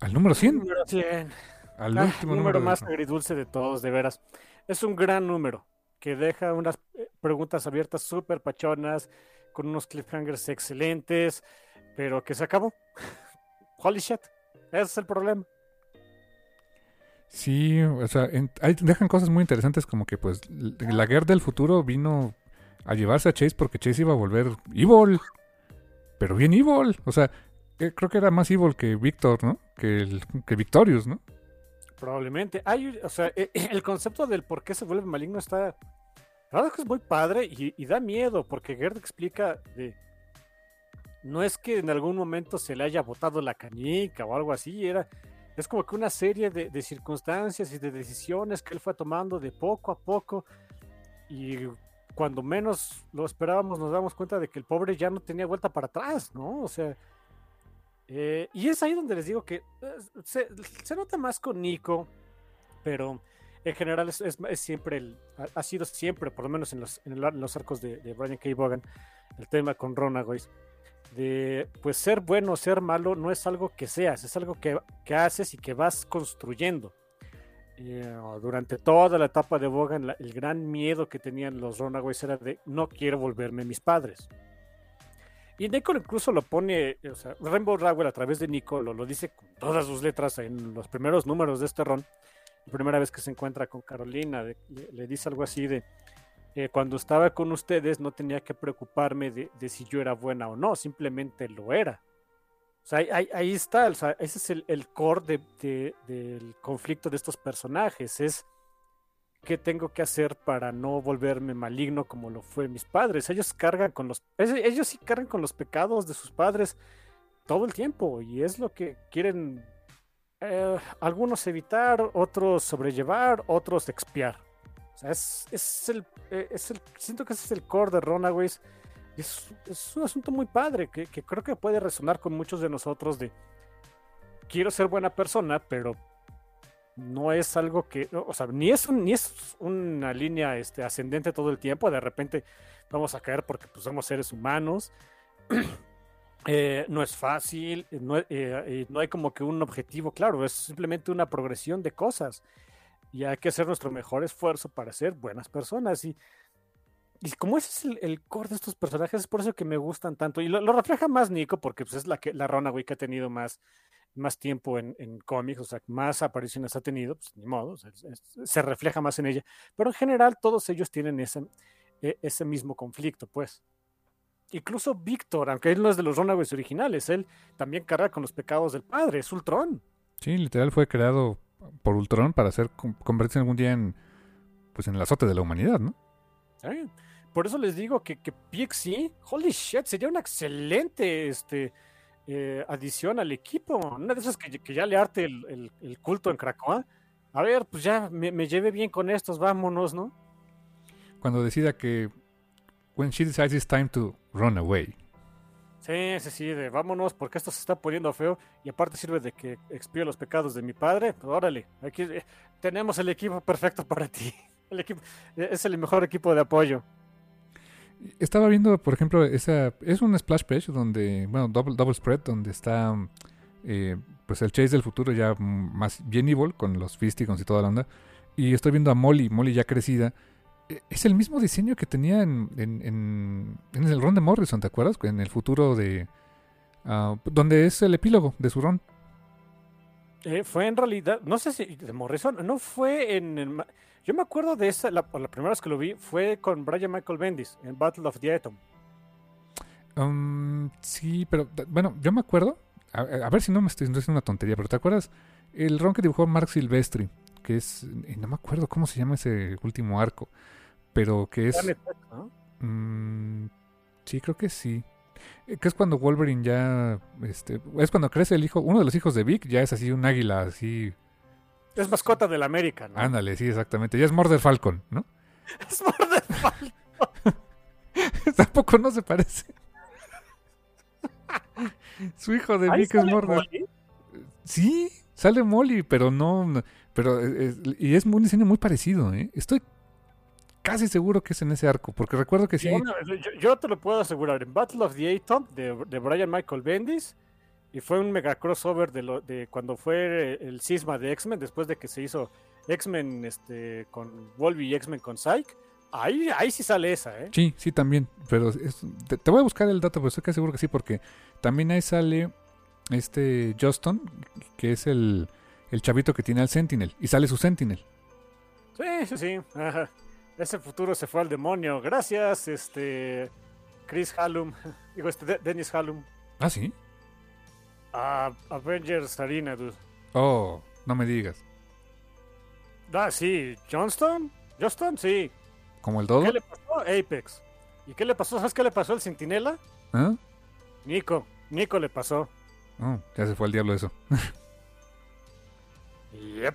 al número 100. Número 100. Al ah, último número, número más agridulce de todos, de veras. Es un gran número que deja unas eh, preguntas abiertas súper pachonas, con unos cliffhangers excelentes, pero que se acabó. Holy shit, ese es el problema. Sí, o sea, dejan cosas muy interesantes como que pues la guerra del futuro vino a llevarse a Chase porque Chase iba a volver evil, pero bien evil, o sea, eh, creo que era más evil que Victor, ¿no? Que, el, que Victorious, ¿no? Probablemente. Hay, o sea, e, el concepto del por qué se vuelve maligno está. La verdad es que es muy padre y, da miedo, porque Gerd explica de. No es que en algún momento se le haya botado la cañica o algo así, era. Es como que una serie de, circunstancias y de decisiones que él fue tomando de poco a poco. Y cuando menos lo esperábamos, nos damos cuenta de que el pobre ya no tenía vuelta para atrás, ¿no? O sea, eh, y es ahí donde les digo que eh, se, nota más con Nico, pero en general es, siempre, el, ha, sido siempre, por lo menos en los, en los arcos de, Brian K. Vaughan, el tema con Ronagoys, de pues ser bueno o ser malo no es algo que seas, es algo que, haces y que vas construyendo. Eh, durante toda la etapa de Vaughan, el gran miedo que tenían los Ronaways era de no quiero volverme mis padres. Y Nico incluso lo pone, o sea, Rainbow Rowell a través de Nico lo, dice con todas sus letras en los primeros números de este ron. La primera vez que se encuentra con Carolina, le, dice algo así de, eh, cuando estaba con ustedes no tenía que preocuparme de, si yo era buena o no, simplemente lo era. O sea, ahí, está, ese es el, el core del conflicto de estos personajes, es qué tengo que hacer para no volverme maligno como lo fue mis padres. Ellos cargan con los ellos sí cargan con los pecados de sus padres todo el tiempo y es lo que quieren eh, algunos evitar, otros sobrellevar, otros expiar. O sea, es, eh, es el siento que ese es el core de Runaways. Es, es un asunto muy padre que, que creo que puede resonar con muchos de nosotros de quiero ser buena persona, pero no es algo que, o sea, ni es, ni es una línea este, ascendente todo el tiempo, de repente vamos a caer porque pues, somos seres humanos, eh, no es fácil, no, eh, no, hay como que un objetivo claro, es simplemente una progresión de cosas y hay que hacer nuestro mejor esfuerzo para ser buenas personas y, y como ese es el, core de estos personajes, es por eso que me gustan tanto y lo, refleja más Nico porque pues, es la, que, la Runaway que ha tenido más más tiempo en, cómics, o sea, más apariciones ha tenido, pues ni modo, se refleja más en ella. Pero en general todos ellos tienen ese, e- ese mismo conflicto, pues. Incluso Víctor, aunque él no es de los Runaways originales, él también carga con los pecados del padre, es Ultron. Sí, literal fue creado por Ultron para con- convertirse algún día en pues en el azote de la humanidad, ¿no? Por eso les digo que, que Pixie, holy shit, sería una excelente este, eh, adición al equipo. Una de esas que, que ya le arte el, el- el culto en Krakoa. A ver, pues ya me, me llevé bien con estos, vámonos, ¿no? Cuando decida que when she decides it's time to run away. Sí, sí, sí, de vámonos porque esto se está poniendo feo y aparte sirve de que expíe los pecados de mi padre. Pues órale, aquí eh, tenemos el equipo perfecto para ti. El equipo eh, es el mejor equipo de apoyo. Estaba viendo, por ejemplo, esa es un splash page donde, bueno, double, double spread, donde está eh, pues el Chase del futuro ya más bien evil con los Fistigons y toda la onda. Y estoy viendo a Molly, Molly ya crecida. Eh, Es el mismo diseño que tenía en, en, en, en el Ron de Morrison, ¿te acuerdas? En el futuro de... ah, donde es el epílogo de su Ron. Eh, fue en realidad, no sé si de Morrison, no fue en. el yo me acuerdo de esa, la, la primera vez que lo vi fue con Brian Michael Bendis en Battle of the Atom. Um, sí, pero bueno, yo me acuerdo. A, a ver si no me estoy haciendo una tontería, pero ¿te acuerdas? El ron que dibujó Mark Silvestri, que es. y no me acuerdo cómo se llama ese último arco, pero que es. ¿no? mm, sí, creo que sí. Eh, Que es cuando Wolverine ya. Este, es cuando crece el hijo. Uno de los hijos de Vic ya es así un águila, así. Es mascota del América, ¿no? Ándale, sí, exactamente. Ya es Murder Falcon, ¿no? Es Murder Falcon. Tampoco no se parece. Su hijo de Vic es Murder. Molly. Sí, sale Molly, pero no. Pero eh, es- y es un diseño muy parecido, ¿eh? Estoy casi seguro que es en ese arco, porque recuerdo que sí. Yo, yo- yo te lo puedo asegurar. En Battle of the Atom de, de Brian Michael Bendis. Y fue un mega crossover de, lo, de cuando fue el cisma de X-Men, después de que se hizo X-Men este, con Wolverine y X-Men con Psyche. Ahí, ahí sí sale esa, ¿eh? Sí, sí, también. Pero es- te, te voy a buscar el dato, pero estoy casi seguro que sí, porque también ahí sale este Justin, que es el, el chavito que tiene al Sentinel, y sale su Sentinel. Sí, sí, sí. Ajá. Ese futuro se fue al demonio. Gracias, este. Chris Hallum. Digo, este, De- Dennis Hallum. Ah, sí. A Avengers Arena, dude. Oh, no me digas. Ah, sí. ¿Johnston? ¿Johnston? Sí. ¿Como el dodo? ¿Qué le pasó? Apex. ¿Y qué le pasó? ¿Sabes qué le pasó al Centinela? ¿Ah? Nico. Nico le pasó. Oh, ya se fue al diablo eso. Yep.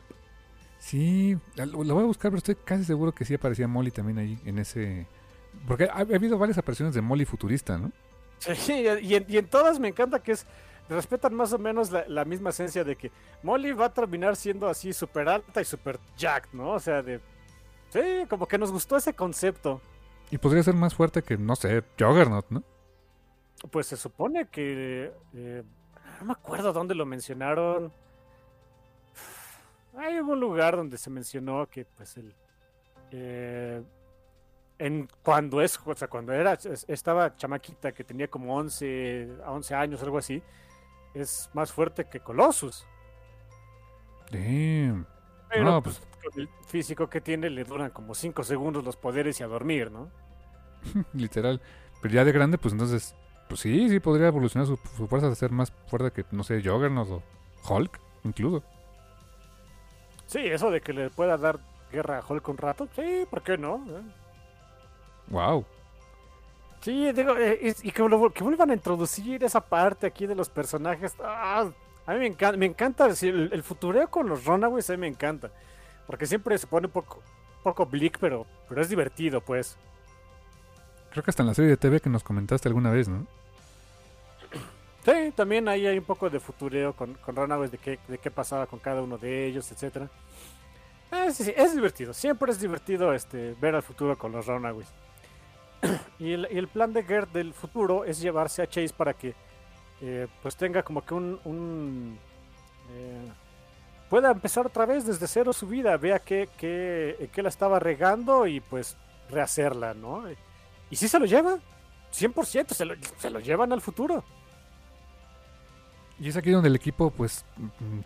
Sí, lo, lo voy a buscar, pero estoy casi seguro que sí aparecía Molly también ahí en ese. Porque ha, ha habido varias apariciones de Molly futurista, ¿no? Sí, y en, y en todas me encanta que es. Respetan más o menos la, la misma esencia de que Molly va a terminar siendo así súper alta y súper jacked, ¿no? O sea, de. Sí, como que nos gustó ese concepto. Y podría ser más fuerte que, no sé, Juggernaut, ¿no? Pues se supone que. eh, no me acuerdo dónde lo mencionaron. Hay algún lugar donde se mencionó que, pues, el. eh, en cuando es, o sea, cuando era, es- estaba chamaquita que tenía como 11, a 11 años, algo así, es más fuerte que Colossus. Damn. Pero No, pues, con el físico que tiene le duran como 5 segundos los poderes y a dormir, ¿no? Literal. Pero ya de grande, pues entonces. Pues sí, sí podría evolucionar su, su fuerza a ser más fuerte que, no sé, Juggernaut o Hulk, incluso. Sí, eso de que le pueda dar guerra a Hulk un rato, sí, ¿por qué no? ¿Eh? Wow. Sí, digo, eh, y que, lo- que vuelvan a introducir esa parte aquí de los personajes. ah, a mí me encanta, me encanta el, el futureo con los Runaways, a mí me encanta. Porque siempre se pone un poco, poco bleak, pero, pero es divertido, pues. Creo que hasta en la serie de TV que nos comentaste alguna vez, ¿no? Sí, también ahí hay un poco de futureo con, con Runaways, de qué, de qué pasaba con cada uno de ellos, etcétera. Ah, sí, es divertido, siempre es divertido este, ver al futuro con los Runaways. y, el, el plan de Gert del futuro es llevarse a Chase para que eh, pues tenga como que un... eh, pueda empezar otra vez desde cero su vida, vea que, que, que la estaba regando y pues rehacerla, ¿no? Y si se lo lleva, 100% se lo, se lo llevan al futuro. Y es aquí donde el equipo, pues,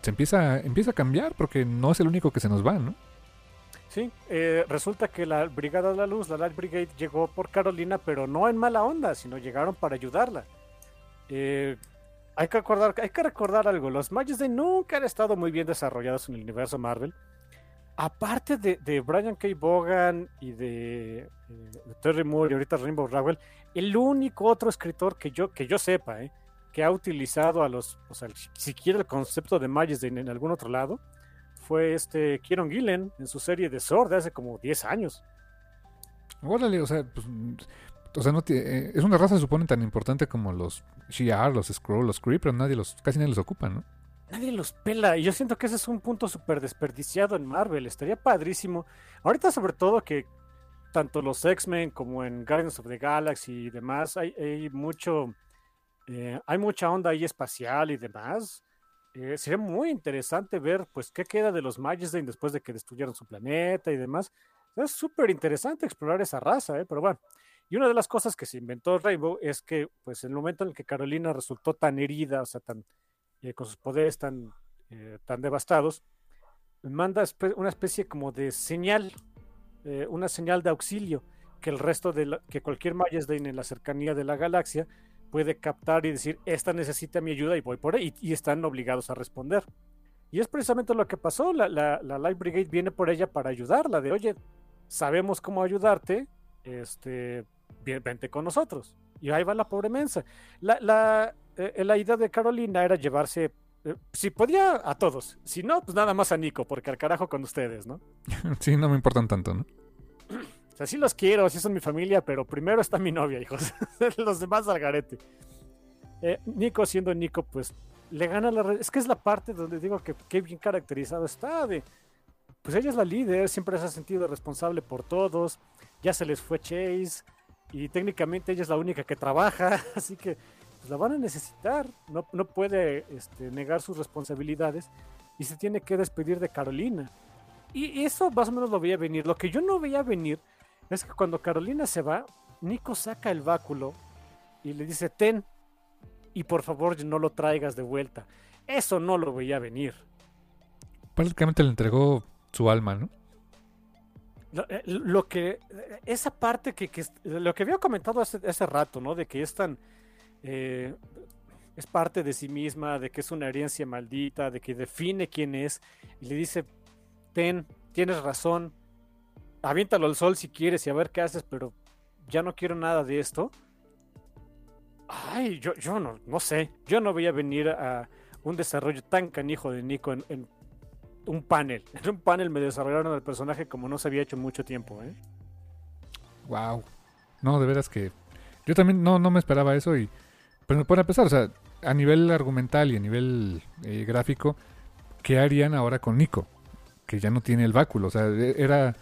se empieza, empieza a cambiar, porque no es el único que se nos va, ¿no? Sí, eh, resulta que la Brigada de la Luz, la Light Brigade, llegó por Carolina, pero no en mala onda, sino llegaron para ayudarla. Eh, hay, que recordar, hay que recordar algo, los de nunca han estado muy bien desarrollados en el universo Marvel. Aparte de, de Brian K. Bogan y de, eh, de, Terry Moore y ahorita Rainbow Rowell, el único otro escritor que yo, que yo sepa, eh, que ha utilizado a los, o sea, siquiera el concepto de Majesty en, algún otro lado, fue este Kieron Gillen en su serie de Sword de hace como 10 años. Órale, o sea, pues, o sea, no eh, es una raza, supone, tan importante como los Shi'ar, los Skrull, los Kree, pero nadie los, casi nadie los ocupa, ¿no? Nadie los pela, y yo siento que ese es un punto súper desperdiciado en Marvel, estaría padrísimo. Ahorita sobre todo que tanto los X-Men como en Guardians of the Galaxy y demás, hay, hay mucho, eh, hay mucha onda ahí espacial y demás. Eh, sería muy interesante ver, pues, qué queda de los Majestain después de que destruyeron su planeta y demás. Es súper interesante explorar esa raza, ¿eh? pero bueno. Y una de las cosas que se inventó Rainbow es que, pues, en el momento en el que Carolina resultó tan herida, o sea, tan, eh, con sus poderes tan, eh, tan devastados, manda una especie como de señal, eh, una señal de auxilio que el resto de la, que cualquier Majestain en la cercanía de la galaxia puede captar y decir, esta necesita mi ayuda y voy por ahí, y, están obligados a responder. Y es precisamente lo que pasó, la, la, la, Light Brigade viene por ella para ayudarla, de oye, sabemos cómo ayudarte, este, vente con nosotros. Y ahí va la pobre mensa. La, la, eh, la idea de Carolina era llevarse, eh, si podía, a todos. Si no, pues nada más a Nico, porque al carajo con ustedes, ¿no? sí, no me importan tanto, ¿no? O sea, sí los quiero, sí son mi familia, pero primero está mi novia, hijos. los demás al garete. Eh, Nico, siendo Nico, pues le gana la. Es que es la parte donde digo que qué bien caracterizado está. De, pues ella es la líder, siempre se ha sentido responsable por todos. Ya se les fue Chase. Y técnicamente ella es la única que trabaja. Así que pues, la van a necesitar. No, no puede este, negar sus responsabilidades. Y se tiene que despedir de Carolina. Y eso más o menos lo veía venir. Lo que yo no veía venir es que cuando Carolina se va, Nico saca el báculo y le dice, ten, y por favor no lo traigas de vuelta. Eso no lo veía venir. Prácticamente le entregó su alma, ¿no? Lo, eh, que, esa parte que, lo que había comentado hace, hace, rato, ¿no? De que es tan, eh, es parte de sí misma, de que es una herencia maldita, de que define quién es, y le dice, ten, tienes razón, aviéntalo al sol si quieres y a ver qué haces, pero ya no quiero nada de esto. Ay, yo, yo no, no sé. Yo no voy a venir a un desarrollo tan canijo de Nico en, un panel. En un panel me desarrollaron el personaje como no se había hecho en mucho tiempo, ¿eh? Wow. No, de veras que. Yo también no, no me esperaba eso y. Pero para empezar, o sea, a nivel argumental y a nivel eh, gráfico, ¿qué harían ahora con Nico? Que ya no tiene el báculo. O sea, e, era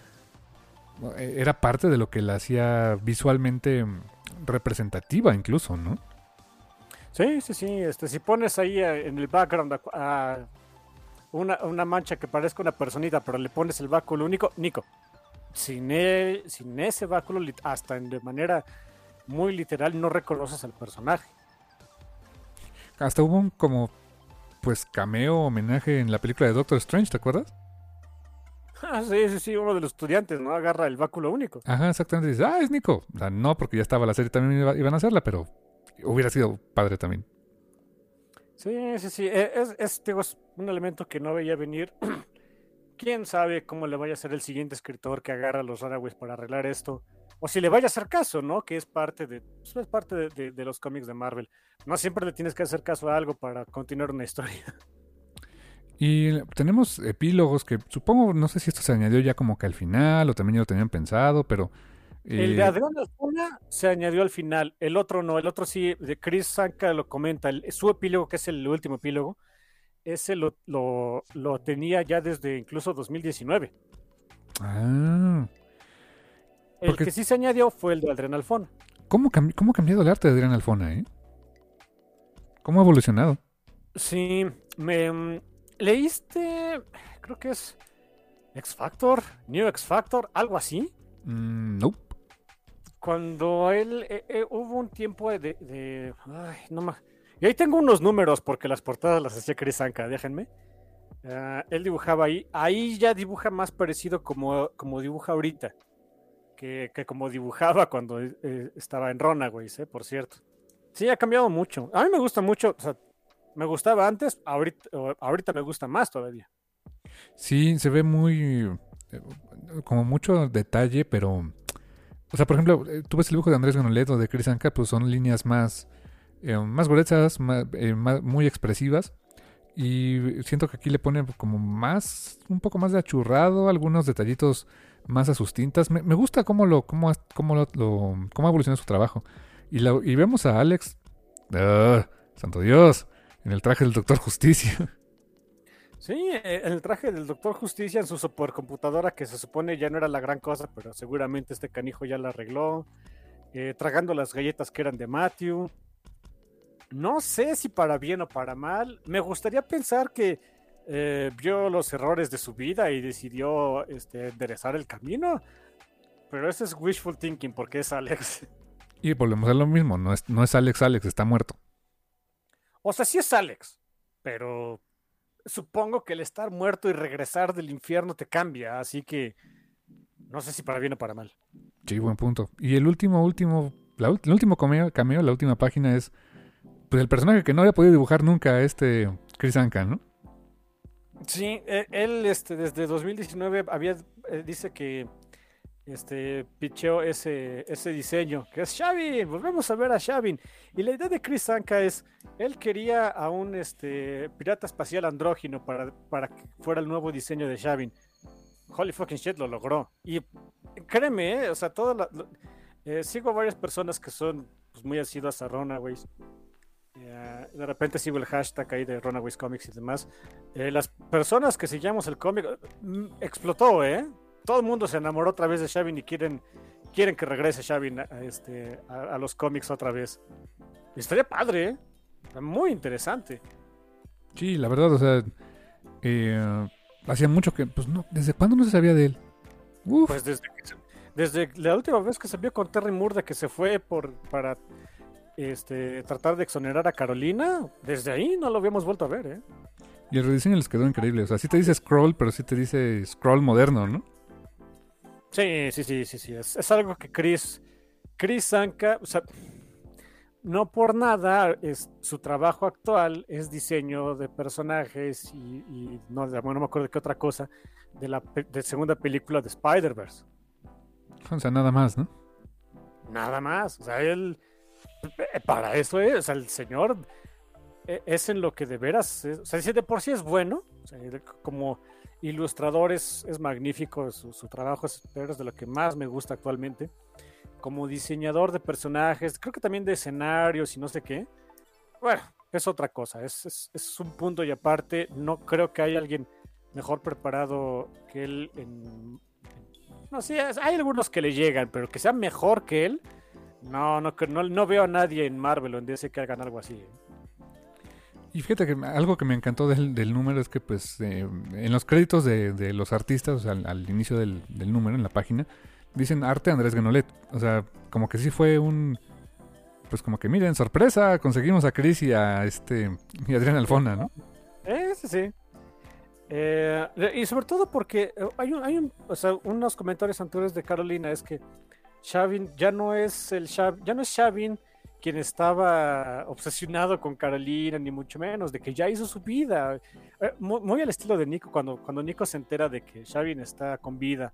era parte de lo que la hacía visualmente representativa incluso, ¿no? Sí, sí, sí. Este, si pones ahí eh, en el background a, una, mancha que parezca una personita, pero le pones el báculo único, Nico, sin, e, sin ese báculo, hasta de manera muy literal, no reconoces al personaje. Hasta hubo un como, pues, cameo, homenaje en la película de Doctor Strange, ¿te acuerdas? Ah, sí, sí, sí, uno de los estudiantes, ¿no? Agarra el báculo único. Ajá, exactamente. Dice, ah, es Nico. O sea, no, porque ya estaba la serie, también iban a hacerla, pero hubiera sido padre también. Sí, sí, sí. E, es, es, es un elemento que no veía venir. Quién sabe cómo le vaya a ser el siguiente escritor que agarra a los Runaways para arreglar esto. O si le vaya a hacer caso, ¿no? Que es parte de, pues, es parte de, de los cómics de Marvel. No siempre le tienes que hacer caso a algo para continuar una historia. Y tenemos epílogos que supongo, no sé si esto se añadió ya como que al final o también ya lo tenían pensado, pero... El de eh, Adrián Alfona se añadió al final, el otro no, el otro sí, de Chris Sanka lo comenta, su epílogo, que es el último epílogo, ese lo, lo, tenía ya desde incluso 2019. Ah. El que sí se añadió fue el de Adrián Alfona. ¿Cómo, ¿Cómo ha cambiado el arte de Adrián Alfona, eh? ¿Cómo ha evolucionado? Sí, me, ¿Leíste? Creo que es X Factor, New X Factor, algo así. Mm, nope. Cuando él eh, eh, hubo un tiempo de, ay, no más. Y ahí tengo unos números porque las portadas las hacía Chris Anka, déjenme. Ah, él dibujaba ahí. Ahí ya dibuja más parecido como, como dibuja ahorita. Que, que como dibujaba cuando eh, estaba en Ronaways, eh, por cierto. Sí, ha cambiado mucho. A mí me gusta mucho. O sea, me gustaba antes, ahorita, ahorita me gusta más todavía. Sí, se ve muy. Eh, como mucho detalle, pero. O sea, por ejemplo, eh, tú ves el dibujo de Andrés Ganoleto de Chris Anka, pues son líneas más. Eh, más gruesas, más, muy expresivas. Y siento que aquí le pone como más. Un poco más de achurrado, algunos detallitos más asustintas. Me, me gusta cómo lo. cómo, cómo lo, cómo evoluciona su trabajo. Y, y vemos a Alex. ¡Ah! ¡Santo Dios! En el traje del Doctor Justicia. Sí, eh, el traje del Doctor Justicia en su supercomputadora, que se supone ya no era la gran cosa, pero seguramente este canijo ya la arregló. Eh, tragando las galletas que eran de Matthew. No sé si para bien o para mal. Me gustaría pensar que eh, vio los errores de su vida y decidió este, enderezar el camino. Pero eso es wishful thinking porque es Alex. Y volvemos a lo mismo, no es, no es Alex Alex, está muerto. O sea, sí es Alex, pero supongo que el estar muerto y regresar del infierno te cambia, así que no sé si para bien o para mal. Sí, buen punto. Y el último, último, el último cameo, cameo, la última página es pues el personaje que no había podido dibujar nunca, este Chris Anka, ¿no? Sí, e, él este, desde 2019 había, eh, dice que este, picheó ese, ese diseño, que es Shavin, volvemos a ver a Shavin. Y la idea de Chris Anka es, él quería a un este, pirata espacial andrógino para, para que fuera el nuevo diseño de Shavin. Holy fucking shit, lo logró. Y créeme, eh, o sea, toda la, eh, sigo a varias personas que son pues, muy asiduas a Runaways. Eh, de repente sigo el hashtag ahí de Runaways Comics y demás. las personas que seguíamos el cómic, mm, explotó, ¿eh? Todo el mundo se enamoró otra vez de Shavin y quieren, quieren que regrese Shavin a, este, a, los cómics otra vez. Estaría padre, ¿eh? Muy interesante. Sí, la verdad, o sea, eh, hacía mucho que, pues no, ¿desde cuándo no se sabía de él? Pues desde, desde la última vez que se vio con Terry Moore que se fue por, para este, tratar de exonerar a Carolina, desde ahí no lo habíamos vuelto a ver, ¿eh? Y el rediseño les quedó increíble, o sea, sí te dice scroll, pero sí te dice scroll moderno, ¿no? Sí, sí, sí, sí, sí. Es, algo que Chris, Chris Zanka, o sea, no por nada es su trabajo actual es diseño de personajes y, no, no me acuerdo de qué otra cosa de la de segunda película de Spider-Verse. O sea, nada más, ¿no? Nada más. O sea, él eh, para eso es, o sea, el señor eh, es en lo que de veras, o sea, si de por sí es bueno, o sea, como ilustrador es, magnífico, su, trabajo es, de lo que más me gusta actualmente. Como diseñador de personajes, creo que también de escenarios y no sé qué. Bueno, es otra cosa, es, un punto y aparte. No creo que haya alguien mejor preparado que él. No, sí, hay algunos que le llegan, pero que sea mejor que él. No, no, no, no veo a nadie en Marvel o en DC que hagan algo así. ¿eh? Y fíjate que algo que me encantó del, del número es que pues eh, en los créditos de, de los artistas, o sea, al, inicio del, número, en la página, dicen arte Andrés Genolet. O sea, como que sí fue un... Pues como que miren, sorpresa, conseguimos a Chris y a este y Adrián Alfona, ¿no? Eh, sí, sí. Eh, y sobre todo porque eh, hay, un, hay un, o sea, unos comentarios anteriores de Carolina es que Shavin ya no es el Shav, ya no es Shavin quien estaba obsesionado con Carolina, ni mucho menos, de que ya hizo su vida. Eh, muy, al estilo de Nico, cuando, cuando Nico se entera de que Shavin está con vida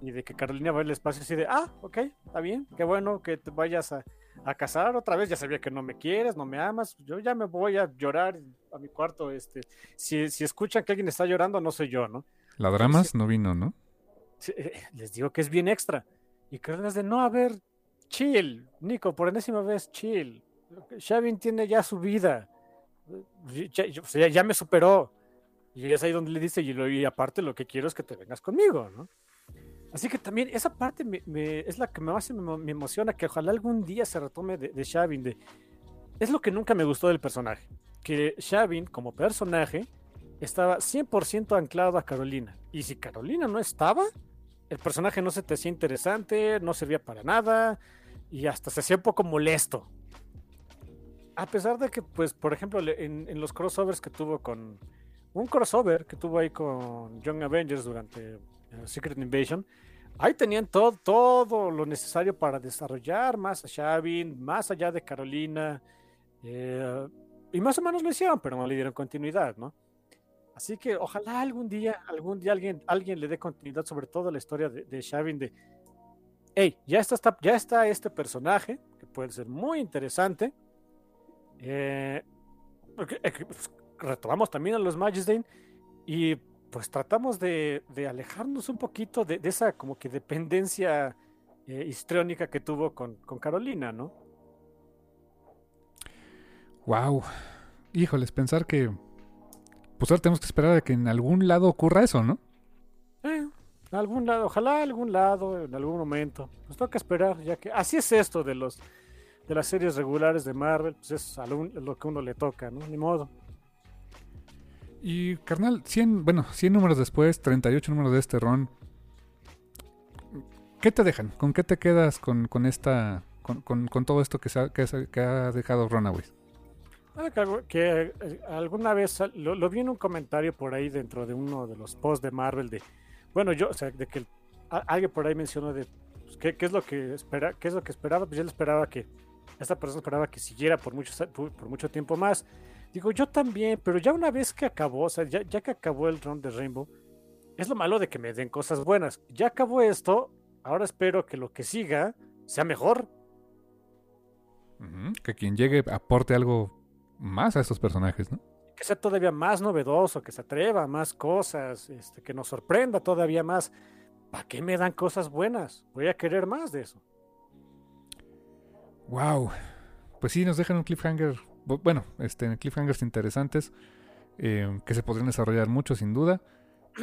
y de que Carolina va al espacio, así de, ah, ok, está bien, qué bueno que te vayas a, casar otra vez, ya sabía que no me quieres, no me amas, yo ya me voy a llorar a mi cuarto, este, si, si escuchan que alguien está llorando, no soy yo, ¿no? La dramas no vino, ¿no? Eh, les digo que es bien extra. Y Carolina es de, no, a ver, chill, Nico, por enésima vez, chill. Shavin tiene ya su vida. Ya, me superó. Y es ahí donde le dice, y, aparte lo que quiero es que te vengas conmigo, ¿no? Así que también esa parte es la que más me, emociona, que ojalá algún día se retome de, de Shavin. De, es lo que nunca me gustó del personaje. Que Shavin, como personaje, estaba 100% anclado a Carolina. Y si Carolina no estaba, el personaje no se te hacía interesante, no servía para nada y hasta se hacía un poco molesto. a pesar de que, pues, por ejemplo, en, los crossovers que tuvo con. Un crossover que tuvo ahí con Young Avengers durante uh, Secret Invasion. Ahí tenían todo, todo lo necesario para desarrollar más a Shavin, más allá de Carolina. Eh, y más o menos lo hicieron, pero no le dieron continuidad, ¿no? Así que ojalá algún día, algún día alguien, alguien le dé continuidad sobre todo la historia de, de Shavin de, hey, ya está, ya está este personaje, que puede ser muy interesante. Eh, eh pues, retomamos también a los Majestain y pues tratamos de, alejarnos un poquito de, de, esa como que dependencia eh, histriónica que tuvo con, con, Carolina, ¿no? Wow. Híjoles, pensar que pues ahora tenemos que esperar a que en algún lado ocurra eso, ¿no? Eh, en algún lado, ojalá algún lado, en algún momento. Nos toca esperar, ya que así es esto de los de las series regulares de Marvel, pues es lo que uno le toca, ¿no? Ni modo. Y carnal, 100, bueno, 100 números después, 38 números de este ron. ¿Qué te dejan? ¿Con qué te quedas con, con esta con, con, con, todo esto que, se ha, que, se, que ha dejado Runaways? Que, eh, alguna vez lo, vi en un comentario por ahí dentro de uno de los posts de Marvel de bueno, yo, o sea, de que alguien por ahí mencionó de pues, ¿qué, ¿qué, es lo que espera, qué es lo que esperaba, pues yo esperaba que esta persona esperaba que siguiera por mucho, por mucho tiempo más. Digo, yo también, pero ya una vez que acabó, o sea, ya, ya que acabó el round de Rainbow, es lo malo de que me den cosas buenas. Ya acabó esto, ahora espero que lo que siga sea mejor. Que quien llegue aporte algo más a estos personajes, ¿no? que sea todavía más novedoso, que se atreva a más cosas, este, que nos sorprenda todavía más. ¿Para qué me dan cosas buenas? Voy a querer más de eso. Wow. Pues sí, nos dejan un cliffhanger, bueno, este, cliffhangers interesantes eh, que se podrían desarrollar mucho sin duda,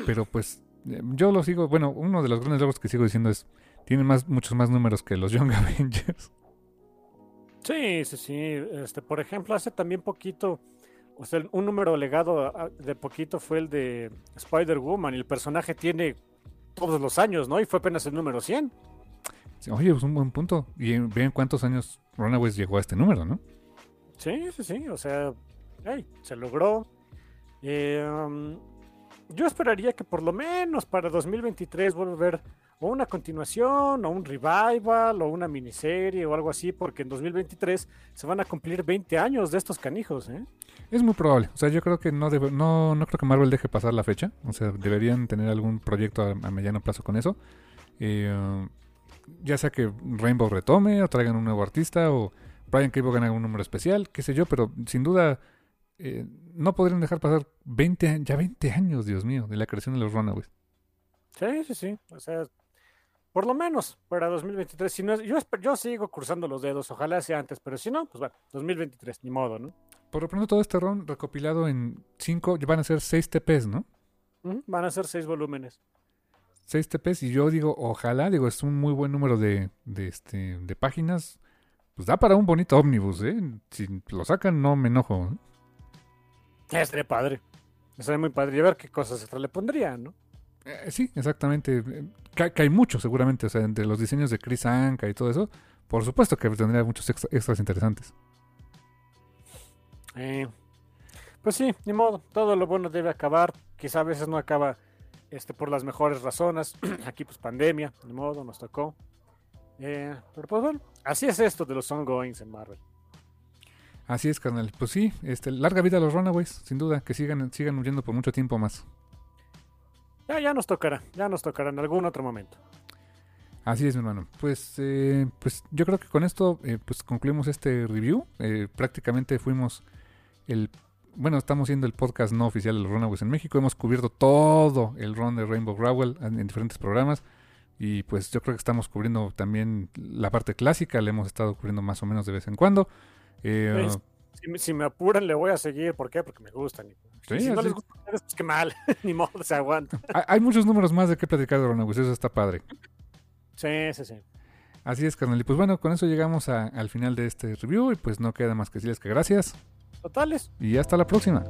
pero pues eh, yo lo sigo, bueno, uno de los grandes logros que sigo diciendo es, tienen más, muchos más números que los Young Avengers. Sí, sí, sí. Este, por ejemplo, hace también poquito, o sea, un número legado de poquito fue el de Spider-Woman y el personaje tiene todos los años, ¿no? Y fue apenas el número 100. Sí, oye, pues un buen punto. Y vean cuántos años Runaways llegó a este número, ¿no? Sí, sí, sí. O sea, hey, se logró. Eh, um, yo esperaría que por lo menos para 2023 vuelva a ver o una continuación, o un revival, o una miniserie, o algo así, porque en 2023 se van a cumplir 20 años de estos canijos, ¿eh? Es muy probable. O sea, yo creo que no, debe, no, no creo que Marvel deje pasar la fecha. O sea, deberían tener algún proyecto a, a mediano plazo con eso. Eh, ya sea que Rainbow retome, o traigan un nuevo artista, o Brian Cable gane algún número especial, qué sé yo, pero sin duda eh, no podrían dejar pasar 20, ya 20 años, Dios mío, de la creación de los Runaways. Sí, sí, sí. O sea, por lo menos para 2023. Si no es, yo, yo sigo cruzando los dedos, ojalá sea antes, pero si no, pues bueno, 2023, ni modo, ¿no? Por lo pronto todo este ron recopilado en 5, van a ser 6 TPs, ¿no? Uh -huh. Van a ser 6 volúmenes. 6 TPs y yo digo, ojalá, digo, es un muy buen número de, de, este, de páginas. Pues da para un bonito ómnibus, ¿eh? Si lo sacan, no me enojo. ¿eh? Estaría padre. Estaría muy padre. Y a ver qué cosas extra le pondrían, ¿no? Eh, sí, exactamente. Que, que, hay mucho, seguramente. O sea, entre los diseños de Chris Anka y todo eso, por supuesto que tendría muchos extra, extras interesantes. Eh, pues sí, ni modo. Todo lo bueno debe acabar. Quizá a veces no acaba este, por las mejores razones. Aquí, pues pandemia, ni modo, nos tocó. Eh, pero pues bueno, así es esto de los ongoings en Marvel. Así es, carnal. Pues sí, este, larga vida a los Runaways, sin duda, que sigan, sigan huyendo por mucho tiempo más. Ya, ya nos tocará, ya nos tocará en algún otro momento. Así es, mi hermano. Pues, eh, pues yo creo que con esto eh, pues concluimos este review. Eh, prácticamente fuimos el... Bueno, estamos siendo el podcast no oficial de los Runaways en México. Hemos cubierto todo el run de Rainbow Rowell en, en, diferentes programas. Y pues yo creo que estamos cubriendo también la parte clásica. Le hemos estado cubriendo más o menos de vez en cuando. Pues, si, si, me apuran, le voy a seguir. ¿Por qué? Porque me gustan. Sí, si no les gusta, pues qué mal. Ni modo, se aguanta. Hay, hay, muchos números más de qué platicar de Runaways. Eso está padre. Sí, sí, sí. Así es, carnal. Y pues bueno, con eso llegamos a, al final de este review. Y pues no queda más que decirles que gracias. Totales. Y hasta la próxima.